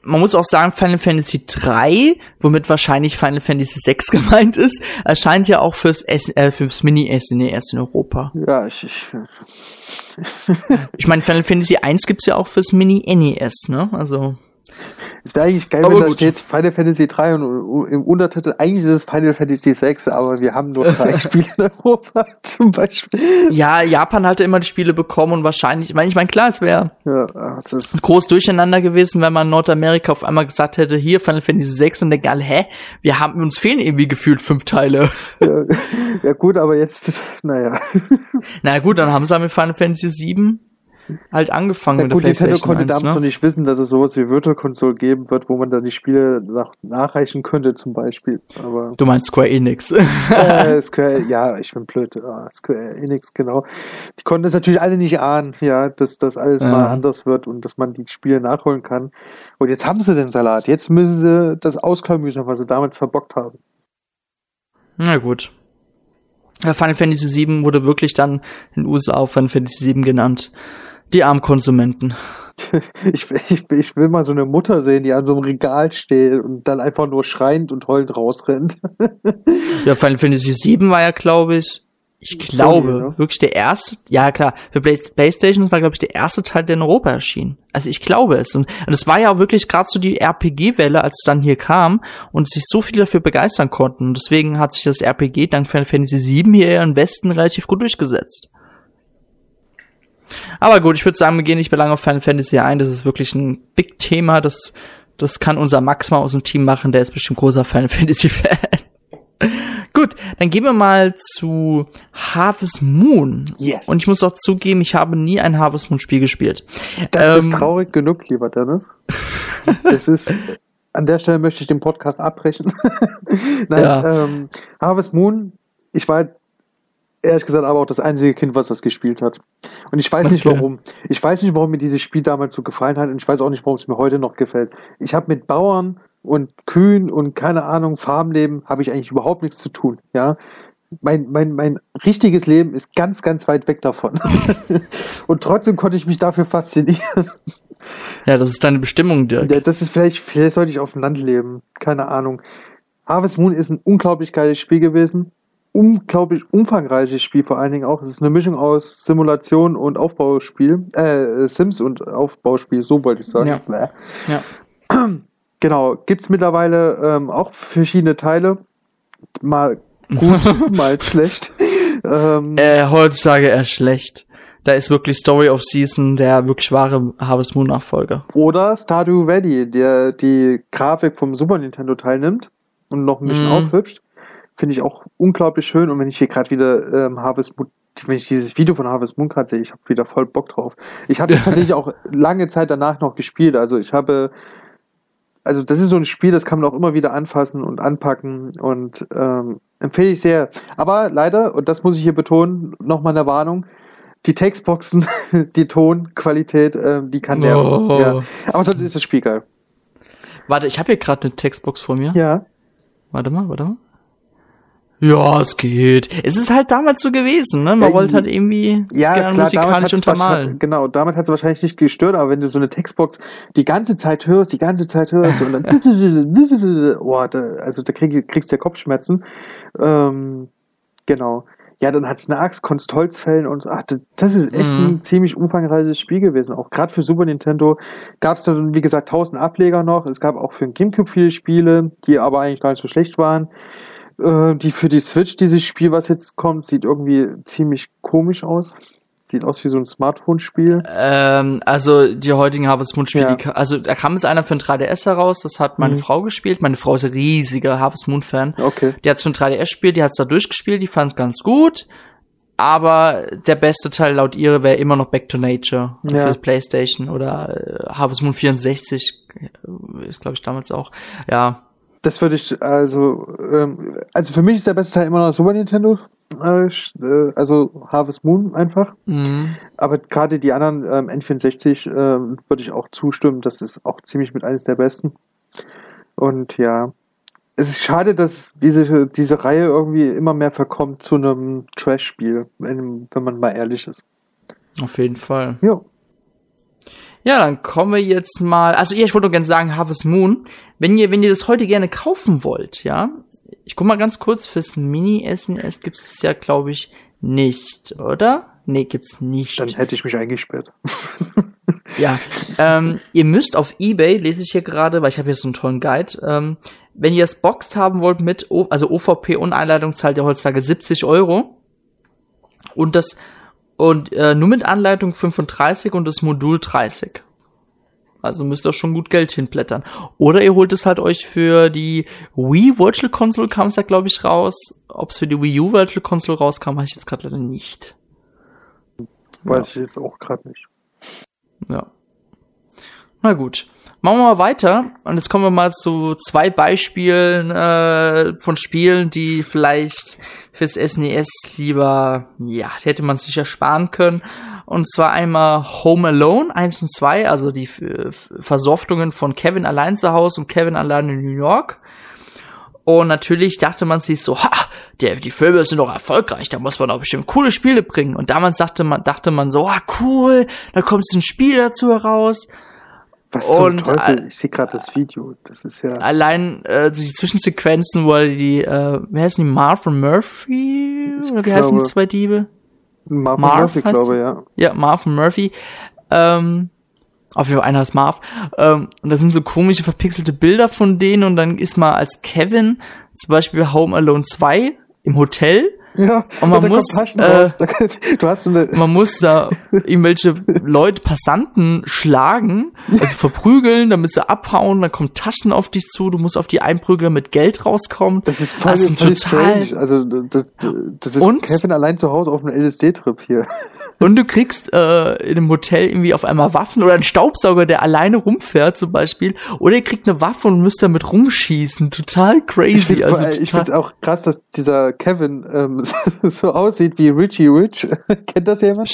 [SPEAKER 1] man muss auch sagen, Final Fantasy 3, womit wahrscheinlich Final Fantasy 6 [LAUGHS] gemeint ist, erscheint ja auch fürs, S äh, fürs Mini-SNES in Europa.
[SPEAKER 2] Ja, ich. Ich,
[SPEAKER 1] ich meine, Final Fantasy 1 gibt's ja auch fürs Mini-NES, ne? Also.
[SPEAKER 2] Es wäre eigentlich geil, aber wenn gut. da steht Final Fantasy 3 und im Untertitel, eigentlich ist es Final Fantasy 6, aber wir haben nur drei [LAUGHS] Spiele in Europa [LAUGHS] zum Beispiel.
[SPEAKER 1] Ja, Japan hatte immer die Spiele bekommen und wahrscheinlich, ich meine, ich meine, klar, es wäre ja, groß durcheinander gewesen, wenn man Nordamerika auf einmal gesagt hätte, hier Final Fantasy 6 und denkt alle, hä, wir haben, uns fehlen irgendwie gefühlt fünf Teile.
[SPEAKER 2] Ja, ja gut, aber jetzt, [LAUGHS] naja.
[SPEAKER 1] Na gut, dann haben sie mit Final Fantasy 7 halt angefangen ja, mit gut, der PlayStation
[SPEAKER 2] Nintendo konnte 1, damals ne? noch nicht wissen, dass es sowas wie Virtual Console geben wird, wo man dann die Spiele nach, nachreichen könnte zum Beispiel. Aber
[SPEAKER 1] du meinst Square Enix? [LAUGHS]
[SPEAKER 2] äh, Square, ja, ich bin blöd. Ah, Square Enix, genau. Die konnten es natürlich alle nicht ahnen, ja, dass das alles ja. mal anders wird und dass man die Spiele nachholen kann. Und jetzt haben sie den Salat. Jetzt müssen sie das ausklamüsern, was sie damals verbockt haben.
[SPEAKER 1] Na gut. Final Fantasy VII wurde wirklich dann in den USA Final Fantasy VII genannt. Die armen Konsumenten. [LAUGHS]
[SPEAKER 2] Ich, ich, ich will mal so eine Mutter sehen, die an so einem Regal steht und dann einfach nur schreiend und heulend rausrennt.
[SPEAKER 1] ja, Final Fantasy VII war ja, glaube ich, ich glaube, Sony, ne? wirklich der erste, ja klar, für PlayStation war, glaube ich, der erste Teil, der in Europa erschien. Also ich glaube es. Und es war ja auch wirklich gerade so die RPG-Welle, als es dann hier kam und sich so viele dafür begeistern konnten. Und deswegen hat sich das RPG dank Final Fantasy VII hier im Westen relativ gut durchgesetzt. Aber gut, ich würde sagen, wir gehen nicht mehr lange auf Final Fantasy ein. Das ist wirklich ein Big-Thema. Das, das kann unser Max mal aus dem Team machen. Der ist bestimmt großer Final [LAUGHS] Fantasy-Fan. Gut, dann gehen wir mal zu Harvest Moon.
[SPEAKER 2] Yes.
[SPEAKER 1] Und ich muss auch zugeben, ich habe nie ein Harvest Moon Spiel gespielt.
[SPEAKER 2] Das
[SPEAKER 1] Ähm,
[SPEAKER 2] ist traurig genug, lieber Dennis. [LAUGHS] Das ist, an der Stelle möchte ich den Podcast abbrechen. [LAUGHS] Nein,
[SPEAKER 1] Ja.
[SPEAKER 2] ähm, Harvest Moon, ich war ehrlich gesagt aber auch das einzige Kind, was das gespielt hat. Und ich weiß nicht
[SPEAKER 1] Okay.
[SPEAKER 2] warum. Ich weiß nicht, warum mir dieses Spiel damals so gefallen hat und ich weiß auch nicht, warum es mir heute noch gefällt. Ich habe mit Bauern und Kühen und keine Ahnung, Farmleben habe ich eigentlich überhaupt nichts zu tun. Ja. Mein, mein, mein richtiges Leben ist ganz, ganz weit weg davon. [LAUGHS] und trotzdem konnte ich mich dafür faszinieren.
[SPEAKER 1] Ja, das ist deine Bestimmung, Dirk.
[SPEAKER 2] Ja, das ist vielleicht, vielleicht sollte ich auf dem Land leben. Keine Ahnung. Harvest Moon ist ein unglaublich geiles Spiel gewesen. Unglaublich umfangreiches Spiel vor allen Dingen auch. Es ist eine Mischung aus Simulation und Aufbauspiel. Äh, Sims und Aufbauspiel, so wollte ich sagen.
[SPEAKER 1] Ja. Ja. [CLEARS THROAT]
[SPEAKER 2] Genau. Gibt's mittlerweile ähm, auch verschiedene Teile. Mal gut, [LAUGHS] mal schlecht. Ähm,
[SPEAKER 1] Äh, heutzutage eher schlecht. Da ist wirklich Story of Season der wirklich wahre Harvest Moon Nachfolger.
[SPEAKER 2] Oder Stardew Valley, der die Grafik vom Super Nintendo teilnimmt und noch ein bisschen
[SPEAKER 1] Mhm.
[SPEAKER 2] aufhübscht. Finde ich auch unglaublich schön. Und wenn ich hier gerade wieder ähm, Harvest Moon, wenn ich dieses Video von Harvest Moon gerade sehe, ich habe wieder voll Bock drauf. Ich habe das [LAUGHS] tatsächlich auch lange Zeit danach noch gespielt. Also ich habe, also das ist so ein Spiel, das kann man auch immer wieder anfassen und anpacken und ähm, empfehle ich sehr. Aber leider, und das muss ich hier betonen, nochmal eine Warnung, die Textboxen, [LAUGHS] die Tonqualität, ähm, die kann nerven.
[SPEAKER 1] Oh.
[SPEAKER 2] Ja. Aber sonst ist das Spiel geil.
[SPEAKER 1] Warte, ich habe hier gerade eine Textbox vor mir.
[SPEAKER 2] Ja.
[SPEAKER 1] Warte mal, warte mal. Ja, es geht. Es ist halt damals so gewesen, ne? Man
[SPEAKER 2] Ja,
[SPEAKER 1] wollte halt irgendwie
[SPEAKER 2] Ja,
[SPEAKER 1] gerne
[SPEAKER 2] klar,
[SPEAKER 1] musikalisch untermalen.
[SPEAKER 2] Genau, damit hat es wahrscheinlich nicht gestört, aber wenn du so eine Textbox die ganze Zeit hörst, die ganze Zeit hörst und dann [LAUGHS] boah, da, also da krieg, kriegst du ja Kopfschmerzen. Ähm, genau. Ja, dann hat's eine Axt, konntest Holz fällen und ach, das, ist echt
[SPEAKER 1] Mhm.
[SPEAKER 2] ein ziemlich umfangreiches Spiel gewesen. Auch gerade für Super Nintendo gab es dann, wie gesagt, tausend Ableger noch. Es gab auch für den GameCube viele Spiele, die aber eigentlich gar nicht so schlecht waren. Äh, die für die Switch, dieses Spiel, was jetzt kommt, sieht irgendwie ziemlich komisch aus. Sieht aus wie so ein Smartphone-Spiel.
[SPEAKER 1] Ähm, also die heutigen Harvest Moon Spiele,
[SPEAKER 2] Ja.
[SPEAKER 1] also da kam es einer für ein 3DS heraus, das hat meine
[SPEAKER 2] Mhm.
[SPEAKER 1] Frau gespielt. Meine Frau ist ein riesiger Harvest Moon Fan.
[SPEAKER 2] Okay.
[SPEAKER 1] Die hat für ein 3DS gespielt, die hat es da durchgespielt, die fand es ganz gut. Aber der beste Teil laut ihre wäre immer noch Back to Nature
[SPEAKER 2] Ja.
[SPEAKER 1] für PlayStation oder äh, Harvest Moon 64 äh, ist glaube ich damals auch. Ja,
[SPEAKER 2] Das würde ich, also, ähm, also für mich ist der beste Teil immer noch Super Nintendo. Äh, äh, also Harvest Moon einfach.
[SPEAKER 1] mhm.
[SPEAKER 2] Aber gerade die anderen ähm, N64 ähm, würde ich auch zustimmen. Das ist auch ziemlich mit eines der besten. Und ja, es ist schade, dass diese, diese Reihe irgendwie immer mehr verkommt zu einem Trash-Spiel, wenn, wenn man mal ehrlich ist.
[SPEAKER 1] auf jeden Fall.
[SPEAKER 2] Ja.
[SPEAKER 1] Ja, dann kommen wir jetzt mal. Also ja, ich wollte nur gerne sagen, Harvest Moon. Wenn ihr, wenn ihr das heute gerne kaufen wollt, ja, ich guck mal ganz kurz fürs Mini SNES gibt es ja, glaube ich, nicht, oder? Nee, gibt's nicht.
[SPEAKER 2] Dann hätte ich mich eingesperrt. [LAUGHS]
[SPEAKER 1] Ja, ähm, ihr müsst auf eBay, lese ich hier gerade, weil ich habe hier so einen tollen Guide, ähm, wenn ihr es boxed haben wollt mit, o also OVP und Anleitung, zahlt ihr heutzutage 70 Euro. Und das, und äh, nur mit Anleitung 35 und das Modul 30. Also müsst ihr schon gut Geld hinblättern. Oder ihr holt es halt euch für die Wii Virtual Console kam es da glaube ich raus. Ob es für die Wii U Virtual Console rauskam, weiß ich jetzt gerade leider nicht.
[SPEAKER 2] Weiß ich jetzt auch gerade nicht.
[SPEAKER 1] Ja. Na gut. Machen wir mal weiter. Und jetzt kommen wir mal zu zwei Beispielen äh, von Spielen, die vielleicht fürs SNES lieber, ja, hätte man sich ersparen können. Und zwar einmal Home Alone 1 und 2, also die Versoftungen von Kevin allein zu Hause und Kevin allein in New York. Und natürlich dachte man sich so, ha, der, die Filme sind doch erfolgreich, da muss man auch bestimmt coole Spiele bringen. Und damals dachte man, dachte man so, ah, cool, da kommt ein Spiel dazu heraus.
[SPEAKER 2] Was zum
[SPEAKER 1] Und,
[SPEAKER 2] Teufel?
[SPEAKER 1] äh,
[SPEAKER 2] Ich sehe gerade das Video. Das ist ja.
[SPEAKER 1] Allein äh, die Zwischensequenzen, wo die, äh, wie heißen die, Marv und Murphy?
[SPEAKER 2] Ich
[SPEAKER 1] Oder wie heißen die
[SPEAKER 2] glaube-
[SPEAKER 1] zwei Diebe?
[SPEAKER 2] Marvin
[SPEAKER 1] Marv
[SPEAKER 2] Murphy, glaube
[SPEAKER 1] die?
[SPEAKER 2] ja.
[SPEAKER 1] Ja, Marv und Murphy. Ähm, auf jeden Fall einer ist Marv. Ähm, und da sind so komische, verpixelte Bilder von denen und dann ist mal als Kevin zum Beispiel Home Alone 2 im Hotel
[SPEAKER 2] Ja,
[SPEAKER 1] Und man
[SPEAKER 2] kommt
[SPEAKER 1] muss, äh, [LAUGHS]
[SPEAKER 2] Du hast so eine,
[SPEAKER 1] Man muss da irgendwelche Leute, Passanten schlagen, also verprügeln, damit sie abhauen, dann kommen Taschen auf dich zu, du musst auf die einprügeln, damit Geld rauskommt.
[SPEAKER 2] das ist voll,
[SPEAKER 1] ist
[SPEAKER 2] voll
[SPEAKER 1] total-
[SPEAKER 2] strange. Also, das, das ist
[SPEAKER 1] Und?
[SPEAKER 2] Kevin allein zu Hause auf einem LSD-Trip hier. [LAUGHS]
[SPEAKER 1] Und du kriegst äh, in einem Hotel irgendwie auf einmal Waffen oder einen Staubsauger, der alleine rumfährt zum Beispiel. Oder ihr kriegt eine Waffe und müsst damit rumschießen. Total
[SPEAKER 2] Ich
[SPEAKER 1] crazy.
[SPEAKER 2] finde
[SPEAKER 1] also
[SPEAKER 2] ich
[SPEAKER 1] total,
[SPEAKER 2] find's auch krass, dass dieser Kevin ähm, [LAUGHS] so aussieht wie Richie Rich. [LAUGHS] Kennt das jemand?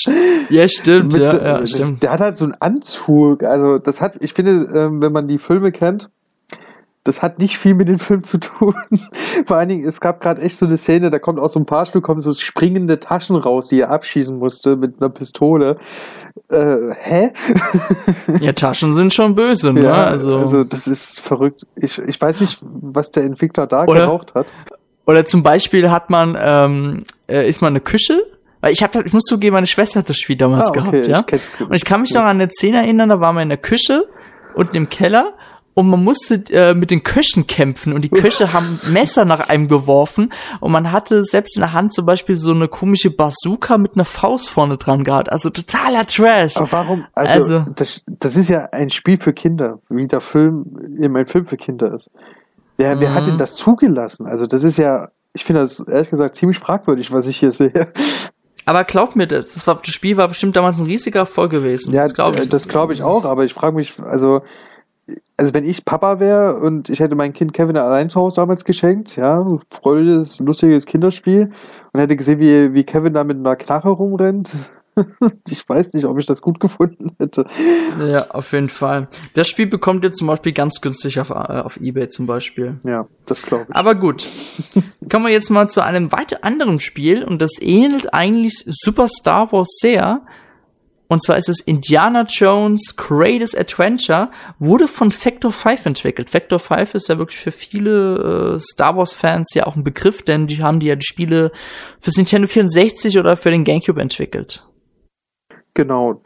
[SPEAKER 1] ja, stimmt.
[SPEAKER 2] Mit
[SPEAKER 1] Ja, ja,
[SPEAKER 2] das,
[SPEAKER 1] stimmt.
[SPEAKER 2] Der hat halt so einen Anzug. Also das hat, ich finde, ähm, wenn man die Filme kennt, das hat nicht viel mit dem Film zu tun. [LAUGHS] Vor allen Dingen, es gab gerade echt so eine Szene, da kommt aus so einem Fahrstuhl kommen so springende Taschen raus, die er abschießen musste mit einer Pistole. Äh, hä?
[SPEAKER 1] Ja, Taschen sind schon böse, ne?
[SPEAKER 2] Ja,
[SPEAKER 1] also,
[SPEAKER 2] also, das ist verrückt. Ich, ich weiß nicht, was der Entwickler da
[SPEAKER 1] Oder?
[SPEAKER 2] geraucht hat.
[SPEAKER 1] Oder zum Beispiel hat man, ähm, äh, ist man eine Küche? Weil ich habe, ich muss zugeben, meine Schwester hat das Spiel damals
[SPEAKER 2] Ah, okay,
[SPEAKER 1] gehabt, ja.
[SPEAKER 2] ich.
[SPEAKER 1] Und ich kann mich noch an eine Szene erinnern, da waren wir in der Küche, unten im Keller, und man musste äh, mit den Köchen kämpfen und die Köche [LAUGHS] haben Messer nach einem geworfen und man hatte selbst in der Hand zum Beispiel so eine komische Bazooka mit einer Faust vorne dran gehabt. Also totaler Trash.
[SPEAKER 2] Aber warum? Also,
[SPEAKER 1] Also-
[SPEAKER 2] das, das ist ja ein Spiel für Kinder, wie der Film eben ein Film für Kinder ist. Wer, wer hat
[SPEAKER 1] Mhm.
[SPEAKER 2] denn das zugelassen? Also das ist ja, ich finde das ehrlich gesagt ziemlich fragwürdig, was ich hier sehe.
[SPEAKER 1] Aber glaubt mir, das, das, war, das Spiel war bestimmt damals ein riesiger Erfolg gewesen.
[SPEAKER 2] Ja,
[SPEAKER 1] das glaube ich.
[SPEAKER 2] das glaube ich auch, aber ich frage mich, also, also wenn ich Papa wäre und ich hätte mein Kind Kevin allein zu Hause damals geschenkt, ja, freudiges, lustiges Kinderspiel und hätte gesehen, wie, wie Kevin da mit einer Knarre rumrennt. [LAUGHS] ich weiß nicht, ob ich das gut gefunden hätte.
[SPEAKER 1] Ja, auf jeden Fall. Das Spiel bekommt ihr zum Beispiel ganz günstig auf, äh, auf Ebay zum Beispiel.
[SPEAKER 2] Ja, das glaube ich.
[SPEAKER 1] Aber gut. Kommen wir jetzt mal zu einem weiter anderen Spiel und das ähnelt eigentlich Super Star Wars sehr. Und zwar ist es Indiana Jones Greatest Adventure, wurde von Factor 5 entwickelt. Factor 5 ist ja wirklich für viele äh, Star Wars Fans ja auch ein Begriff, denn die haben die ja die Spiele fürs Nintendo 64 oder für den GameCube entwickelt.
[SPEAKER 2] Genau.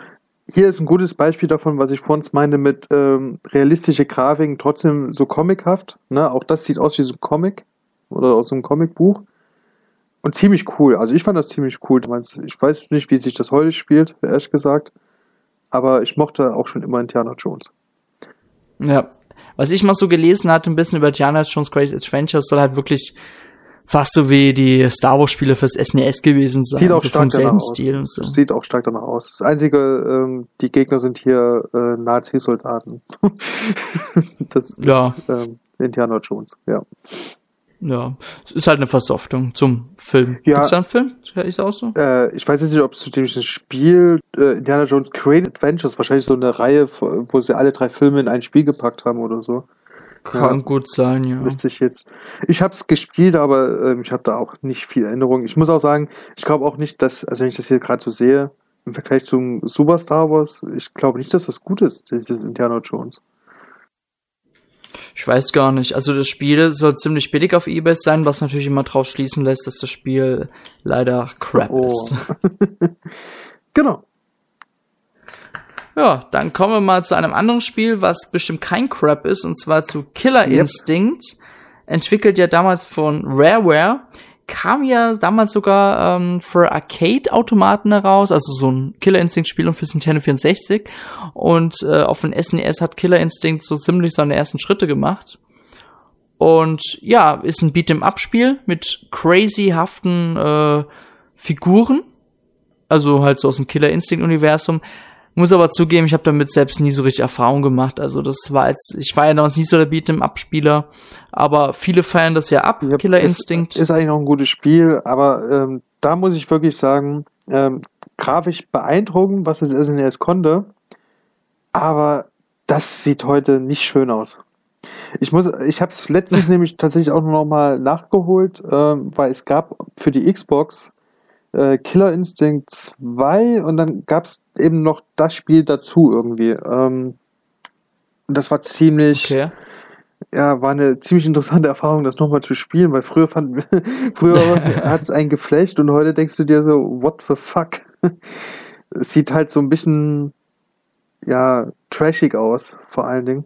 [SPEAKER 2] Hier ist ein gutes Beispiel davon, was ich vorhin meinte mit ähm, realistische Grafiken, trotzdem so comichaft. Ne? Auch das sieht aus wie so ein Comic oder aus so einem Comicbuch. Und ziemlich cool. Also ich fand das ziemlich cool. Ich weiß nicht, wie sich das heute spielt, ehrlich gesagt. Aber ich mochte auch schon immer Indiana Jones.
[SPEAKER 1] Ja. Was ich mal so gelesen hatte, ein bisschen über Indiana Jones Greatest Adventure, soll halt wirklich fast so wie die Star Wars Spiele fürs SNES gewesen sein.
[SPEAKER 2] Sieht auch
[SPEAKER 1] so
[SPEAKER 2] stark danach aus.
[SPEAKER 1] Stil und so.
[SPEAKER 2] Sieht auch stark danach aus. Das Einzige, ähm, die Gegner sind hier äh, Nazi-Soldaten. [LAUGHS] das ist
[SPEAKER 1] Ja.
[SPEAKER 2] ähm, Indiana Jones, ja.
[SPEAKER 1] Ja, es ist halt eine Versoftung zum Film.
[SPEAKER 2] Ja.
[SPEAKER 1] Gibt's da einen Film? Ist auch so?
[SPEAKER 2] Äh, ich weiß jetzt nicht, ob es zu dem Spiel äh, Indiana Jones Great Adventures, wahrscheinlich so eine Reihe, wo sie alle drei Filme in ein Spiel gepackt haben oder so.
[SPEAKER 1] Kann
[SPEAKER 2] Ja.
[SPEAKER 1] gut sein, ja.
[SPEAKER 2] Müsste ich jetzt. Ich habe es gespielt, aber ähm, ich habe da auch nicht viel Erinnerung. Ich muss auch sagen, ich glaube auch nicht, dass, also wenn ich das hier gerade so sehe, im Vergleich zum Super Star Wars, ich glaube nicht, dass das gut ist, dieses Indiana Jones.
[SPEAKER 1] Ich weiß gar nicht. Also das Spiel soll ziemlich billig auf Ebay sein, was natürlich immer drauf schließen lässt, dass das Spiel leider crap
[SPEAKER 2] Oh.
[SPEAKER 1] ist. [LAUGHS]
[SPEAKER 2] Genau.
[SPEAKER 1] Ja, dann kommen wir mal zu einem anderen Spiel, was bestimmt kein Crap ist, und zwar zu Killer
[SPEAKER 2] Yep.
[SPEAKER 1] Instinct. Entwickelt ja damals von Rareware. Kam ja damals sogar ähm, für Arcade-Automaten heraus, also so ein Killer Instinct-Spiel und fürs Nintendo 64. Und äh, auf den SNES hat Killer Instinct so ziemlich seine ersten Schritte gemacht. Und ja, ist ein Beat'em-up-Spiel mit crazy-haften äh, Figuren. Also halt so aus dem Killer Instinct-Universum. Muss aber zugeben, ich habe damit selbst nie so richtig Erfahrung gemacht. Also das war jetzt, ich war ja damals nicht so der Beat'em-up-Spieler, aber viele feiern das ja ab,
[SPEAKER 2] Ja,
[SPEAKER 1] Killer Instinct.
[SPEAKER 2] Ist eigentlich noch ein gutes Spiel, aber ähm, da muss ich wirklich sagen, ähm, grafisch beeindruckend, was das SNES konnte, aber das sieht heute nicht schön aus. Ich muss, ich habe es letztens [LAUGHS] nämlich tatsächlich auch noch mal nachgeholt, ähm, weil es gab für die Xbox äh, Killer Instinct 2 und dann gab es eben noch das Spiel dazu irgendwie. Ähm, und das war ziemlich,
[SPEAKER 1] Okay.
[SPEAKER 2] ja, war eine ziemlich interessante [LAUGHS] Erfahrung, das nochmal zu spielen, weil früher fand, [LAUGHS] früher [LAUGHS] hat es einen geflecht und heute denkst du dir so, what the fuck? Es sieht halt so ein bisschen, ja, trashig aus, vor allen Dingen.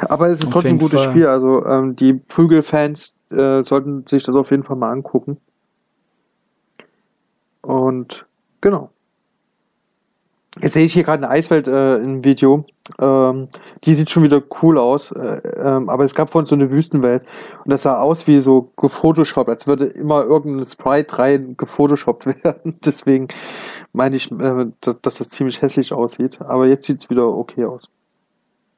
[SPEAKER 2] Aber es ist
[SPEAKER 1] Auf
[SPEAKER 2] trotzdem ein gutes
[SPEAKER 1] Fall.
[SPEAKER 2] Spiel, also ähm, die Prügelfans äh, sollten sich das auf jeden Fall mal angucken. Und genau. Jetzt sehe ich hier gerade eine Eiswelt äh, im Video. Ähm, die sieht schon wieder cool aus. Äh, ähm, aber es gab vorhin so eine Wüstenwelt. Und das sah aus wie so gefotoshoppt, als würde immer irgendein Sprite rein gefotoshoppt [LAUGHS] werden. Deswegen meine ich, äh, dass, das ziemlich hässlich aussieht. Aber jetzt sieht es wieder okay aus.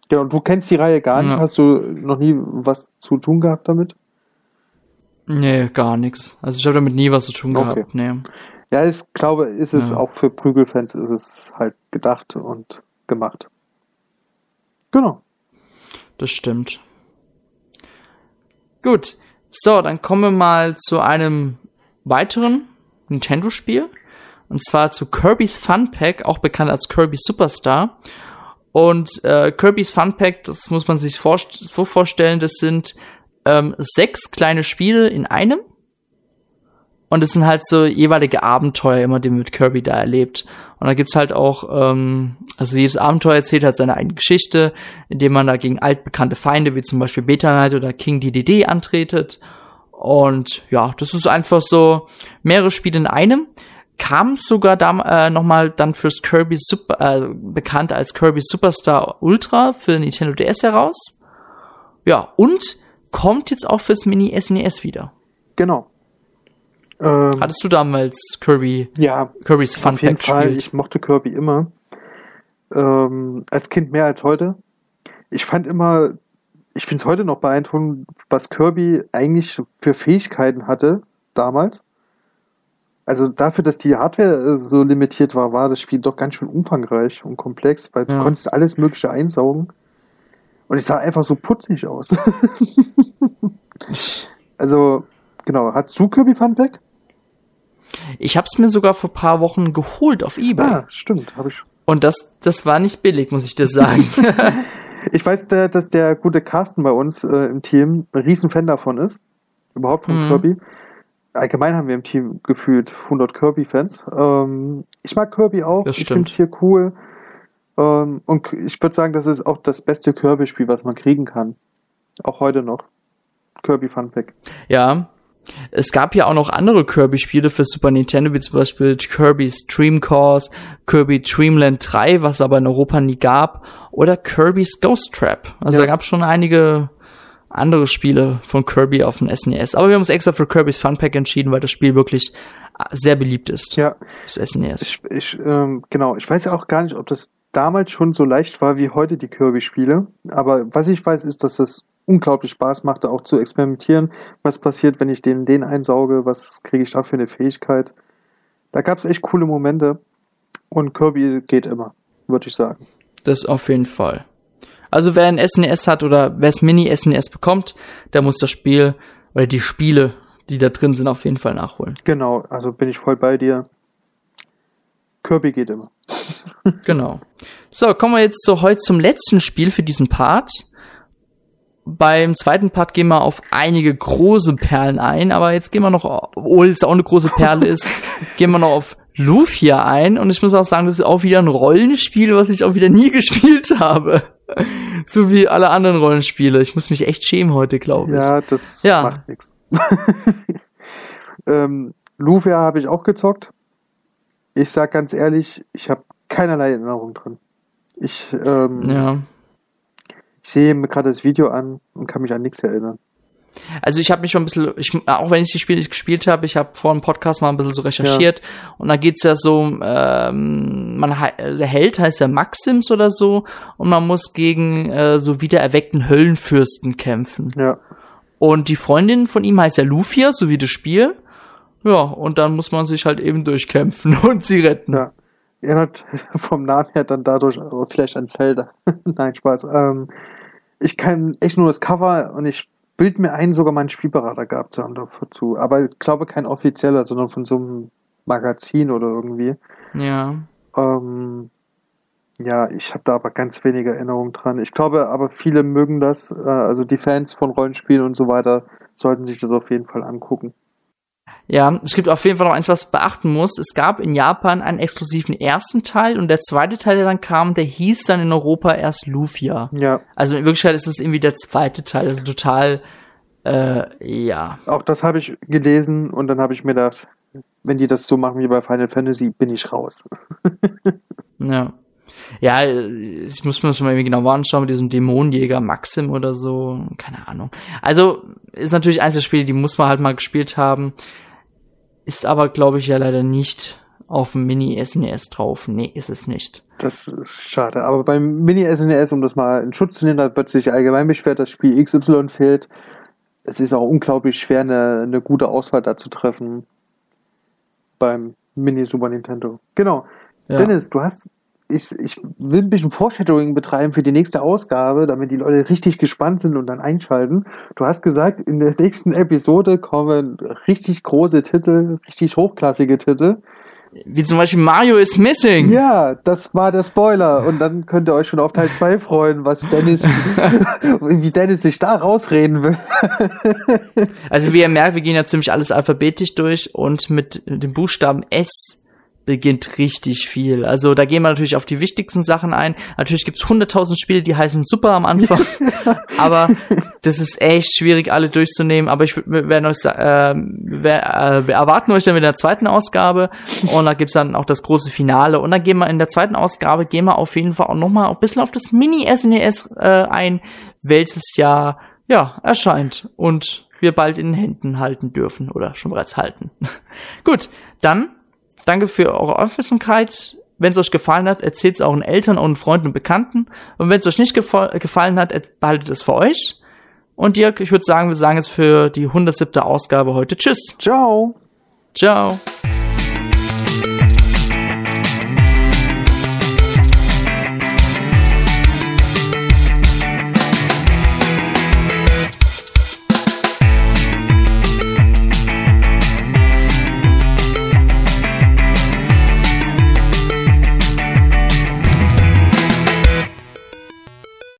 [SPEAKER 2] Genau, du kennst die Reihe gar nicht.
[SPEAKER 1] Ja.
[SPEAKER 2] Hast du noch nie was zu tun gehabt damit?
[SPEAKER 1] Nee, gar nichts. Also ich habe damit nie was zu tun
[SPEAKER 2] Okay.
[SPEAKER 1] gehabt. Nee.
[SPEAKER 2] Ja, ich glaube, ist es
[SPEAKER 1] Ja.
[SPEAKER 2] auch für Prügelfans ist es halt gedacht und gemacht. Genau.
[SPEAKER 1] Das stimmt. Gut. So, dann kommen wir mal zu einem weiteren Nintendo-Spiel. Und zwar zu Kirby's Fun Pack, auch bekannt als Kirby Superstar. Und äh, Kirby's Fun Pack, das muss man sich so vorstellen, das sind ähm, sechs kleine Spiele in einem. Und es sind halt so jeweilige Abenteuer immer, die man mit Kirby da erlebt. Und da gibt's halt auch, ähm, also jedes Abenteuer erzählt halt seine eigene Geschichte, indem man da gegen altbekannte Feinde wie zum Beispiel Beta Knight oder King DDD antretet. Und ja, das ist einfach so mehrere Spiele in einem. Kam sogar da äh, nochmal dann fürs Kirby Super, äh, bekannt als Kirby Superstar Ultra für Nintendo DS heraus. Ja, und kommt jetzt auch fürs Mini SNES wieder.
[SPEAKER 2] Genau. Ähm,
[SPEAKER 1] Hattest du damals Kirby,
[SPEAKER 2] ja,
[SPEAKER 1] Kirby's Fun
[SPEAKER 2] auf jeden
[SPEAKER 1] Pack
[SPEAKER 2] Fall. Ich mochte Kirby immer. Ähm, als Kind mehr als heute. Ich fand immer, ich finde es heute noch beeindruckend, was Kirby eigentlich für Fähigkeiten hatte damals. Also dafür, dass die Hardware äh, so limitiert war, war das Spiel doch ganz schön umfangreich und komplex, weil du
[SPEAKER 1] Ja.
[SPEAKER 2] konntest alles Mögliche einsaugen. Und es sah einfach so putzig aus. [LAUGHS] also, genau. Hast du Kirby Fun Pack?
[SPEAKER 1] Ich hab's mir sogar vor paar Wochen geholt auf Ebay.
[SPEAKER 2] Ah, stimmt, habe ich.
[SPEAKER 1] Und das, das war nicht billig, muss ich dir sagen. [LAUGHS] [LAUGHS]
[SPEAKER 2] Ich weiß, der, dass der gute Carsten bei uns äh, im Team ein Riesenfan davon ist. Überhaupt von
[SPEAKER 1] Mhm.
[SPEAKER 2] Kirby. Allgemein haben wir im Team gefühlt 100 Kirby-Fans. Ähm, ich mag Kirby auch.
[SPEAKER 1] Das
[SPEAKER 2] ich finde es hier cool. Ähm, und ich würde sagen, das ist auch das beste Kirby-Spiel, was man kriegen kann. Auch heute noch. Kirby Fun Pack.
[SPEAKER 1] ja. Es gab ja auch noch andere Kirby-Spiele für Super Nintendo, wie zum Beispiel Kirby's Dream Course, Kirby Dreamland 3, was es aber in Europa nie gab, oder Kirby's Ghost Trap. Also
[SPEAKER 2] Ja.
[SPEAKER 1] da gab es schon einige andere Spiele von Kirby auf dem SNES. Aber wir haben uns extra für Kirby's Fun Pack entschieden, weil das Spiel wirklich äh, sehr beliebt ist.
[SPEAKER 2] Ja,
[SPEAKER 1] Das SNES.
[SPEAKER 2] ich, ich ähm, genau. Ich weiß ja auch gar nicht, ob das damals schon so leicht war wie heute die Kirby-Spiele. Aber was ich weiß, ist, dass das unglaublich Spaß machte, auch zu experimentieren. Was passiert, wenn ich den, den einsauge? Was kriege ich da für eine Fähigkeit? Da gab es echt coole Momente. Und Kirby geht immer, würde ich sagen.
[SPEAKER 1] Das auf jeden Fall. Also wer ein SNES hat oder wer es Mini-SNES bekommt, der muss das Spiel oder die Spiele, die da drin sind, auf jeden Fall nachholen.
[SPEAKER 2] Genau, also bin ich voll bei dir. Kirby geht immer.
[SPEAKER 1] Genau. So, kommen wir jetzt so heute zum letzten Spiel für diesen Part. Beim zweiten Part gehen wir auf einige große Perlen ein, aber jetzt gehen wir noch, obwohl es auch eine große Perle ist, [LAUGHS] gehen wir noch auf Lufia ein und ich muss auch sagen, das ist auch wieder ein Rollenspiel, was ich auch wieder nie [LAUGHS] gespielt habe. So wie alle anderen Rollenspiele. Ich muss mich echt schämen heute, glaube ich.
[SPEAKER 2] Ja, das
[SPEAKER 1] Ja.
[SPEAKER 2] macht nichts. [LAUGHS] ähm, Lufia habe ich auch gezockt. Ich sag ganz ehrlich, ich habe keinerlei Erinnerung drin. Ich, ähm,
[SPEAKER 1] Ja.
[SPEAKER 2] ich sehe mir gerade das Video an und kann mich an nichts erinnern.
[SPEAKER 1] Also ich habe mich schon ein bisschen, ich, auch wenn ich die Spiele nicht gespielt habe, ich habe vor dem Podcast mal ein bisschen so recherchiert und da geht's ja so, ähm, man der Held heißt ja Maxims oder so und man muss gegen äh, so wiedererweckten Höllenfürsten kämpfen.
[SPEAKER 2] Ja,
[SPEAKER 1] Und die Freundin von ihm heißt ja Lufia, so wie das Spiel. Ja, und dann muss man sich halt eben durchkämpfen [LAUGHS] und sie retten.
[SPEAKER 2] ja. Erinnert [LAUGHS] vom Namen her dann dadurch vielleicht an Zelda. [LAUGHS] Nein, Spaß. Ähm, ich kann echt nur das Cover und ich bild mir ein, sogar meinen Spielberater gehabt zu haben dazu. Aber ich glaube kein offizieller, sondern von so einem Magazin oder irgendwie.
[SPEAKER 1] Ja.
[SPEAKER 2] Ähm, ja, ich habe da aber ganz wenige Erinnerungen dran. Ich glaube aber viele mögen das. Äh, also die Fans von Rollenspielen und so weiter sollten sich das auf jeden Fall angucken.
[SPEAKER 1] Ja, es gibt auf jeden Fall noch eins, was beachten muss. Es gab in Japan einen exklusiven ersten Teil und der zweite Teil, der dann kam, der hieß dann in Europa erst Lufia.
[SPEAKER 2] Ja,
[SPEAKER 1] Also in Wirklichkeit ist es irgendwie der zweite Teil, also total, äh, ja.
[SPEAKER 2] auch das habe ich gelesen und dann habe ich mir gedacht, wenn die das so machen wie bei Final Fantasy, bin ich raus. [LAUGHS]
[SPEAKER 1] ja. Ja, ich muss mir das mal irgendwie genau anschauen mit diesem Dämonenjäger Maxim oder so. Keine Ahnung. Also, ist natürlich eins der Spiele, die muss man halt mal gespielt haben. Ist aber, glaube ich, ja leider nicht auf dem Mini-SNES drauf. Nee, ist es nicht.
[SPEAKER 2] Das ist schade. Aber beim Mini-SNES, um das mal in Schutz zu nehmen, hat plötzlich allgemein beschwert, das Spiel XY fehlt. Es ist auch unglaublich schwer, eine, eine gute Auswahl da zu treffen. Beim Mini-Super Nintendo. Genau. Ja. Dennis, du hast ich, ich will ein bisschen Foreshadowing betreiben für die nächste Ausgabe, damit die Leute richtig gespannt sind und dann einschalten. Du hast gesagt, in der nächsten Episode kommen richtig große Titel, richtig hochklassige Titel.
[SPEAKER 1] Wie zum Beispiel Mario is Missing.
[SPEAKER 2] Ja, das war der Spoiler. Und dann könnt ihr euch schon auf Teil 2 freuen, was Dennis, [LAUGHS] wie Dennis sich da rausreden will.
[SPEAKER 1] also wie ihr merkt, wir gehen ja ziemlich alles alphabetisch durch und mit dem Buchstaben S beginnt richtig viel. Also da gehen wir natürlich auf die wichtigsten Sachen ein. Natürlich gibt's hunderttausend Spiele, die heißen super am Anfang, [LAUGHS] aber das ist echt schwierig, alle durchzunehmen. Aber ich werde euch, äh, wir, äh, wir erwarten euch dann mit der zweiten Ausgabe und da gibt's dann auch das große Finale. Und dann gehen wir in der zweiten Ausgabe, gehen wir auf jeden Fall auch nochmal ein bisschen auf das Mini-SNES äh, ein, welches ja, ja, erscheint und wir bald in den Händen halten dürfen oder schon bereits halten. [LAUGHS] Gut, dann Danke für eure Aufmerksamkeit. Wenn es euch gefallen hat, erzählt es euren Eltern und Freunden und Bekannten. Und wenn es euch nicht gefallen hat, behaltet es für euch. Und Dirk, ich würde sagen, wir sagen jetzt für die 107. Ausgabe heute Tschüss.
[SPEAKER 2] Ciao.
[SPEAKER 1] Ciao.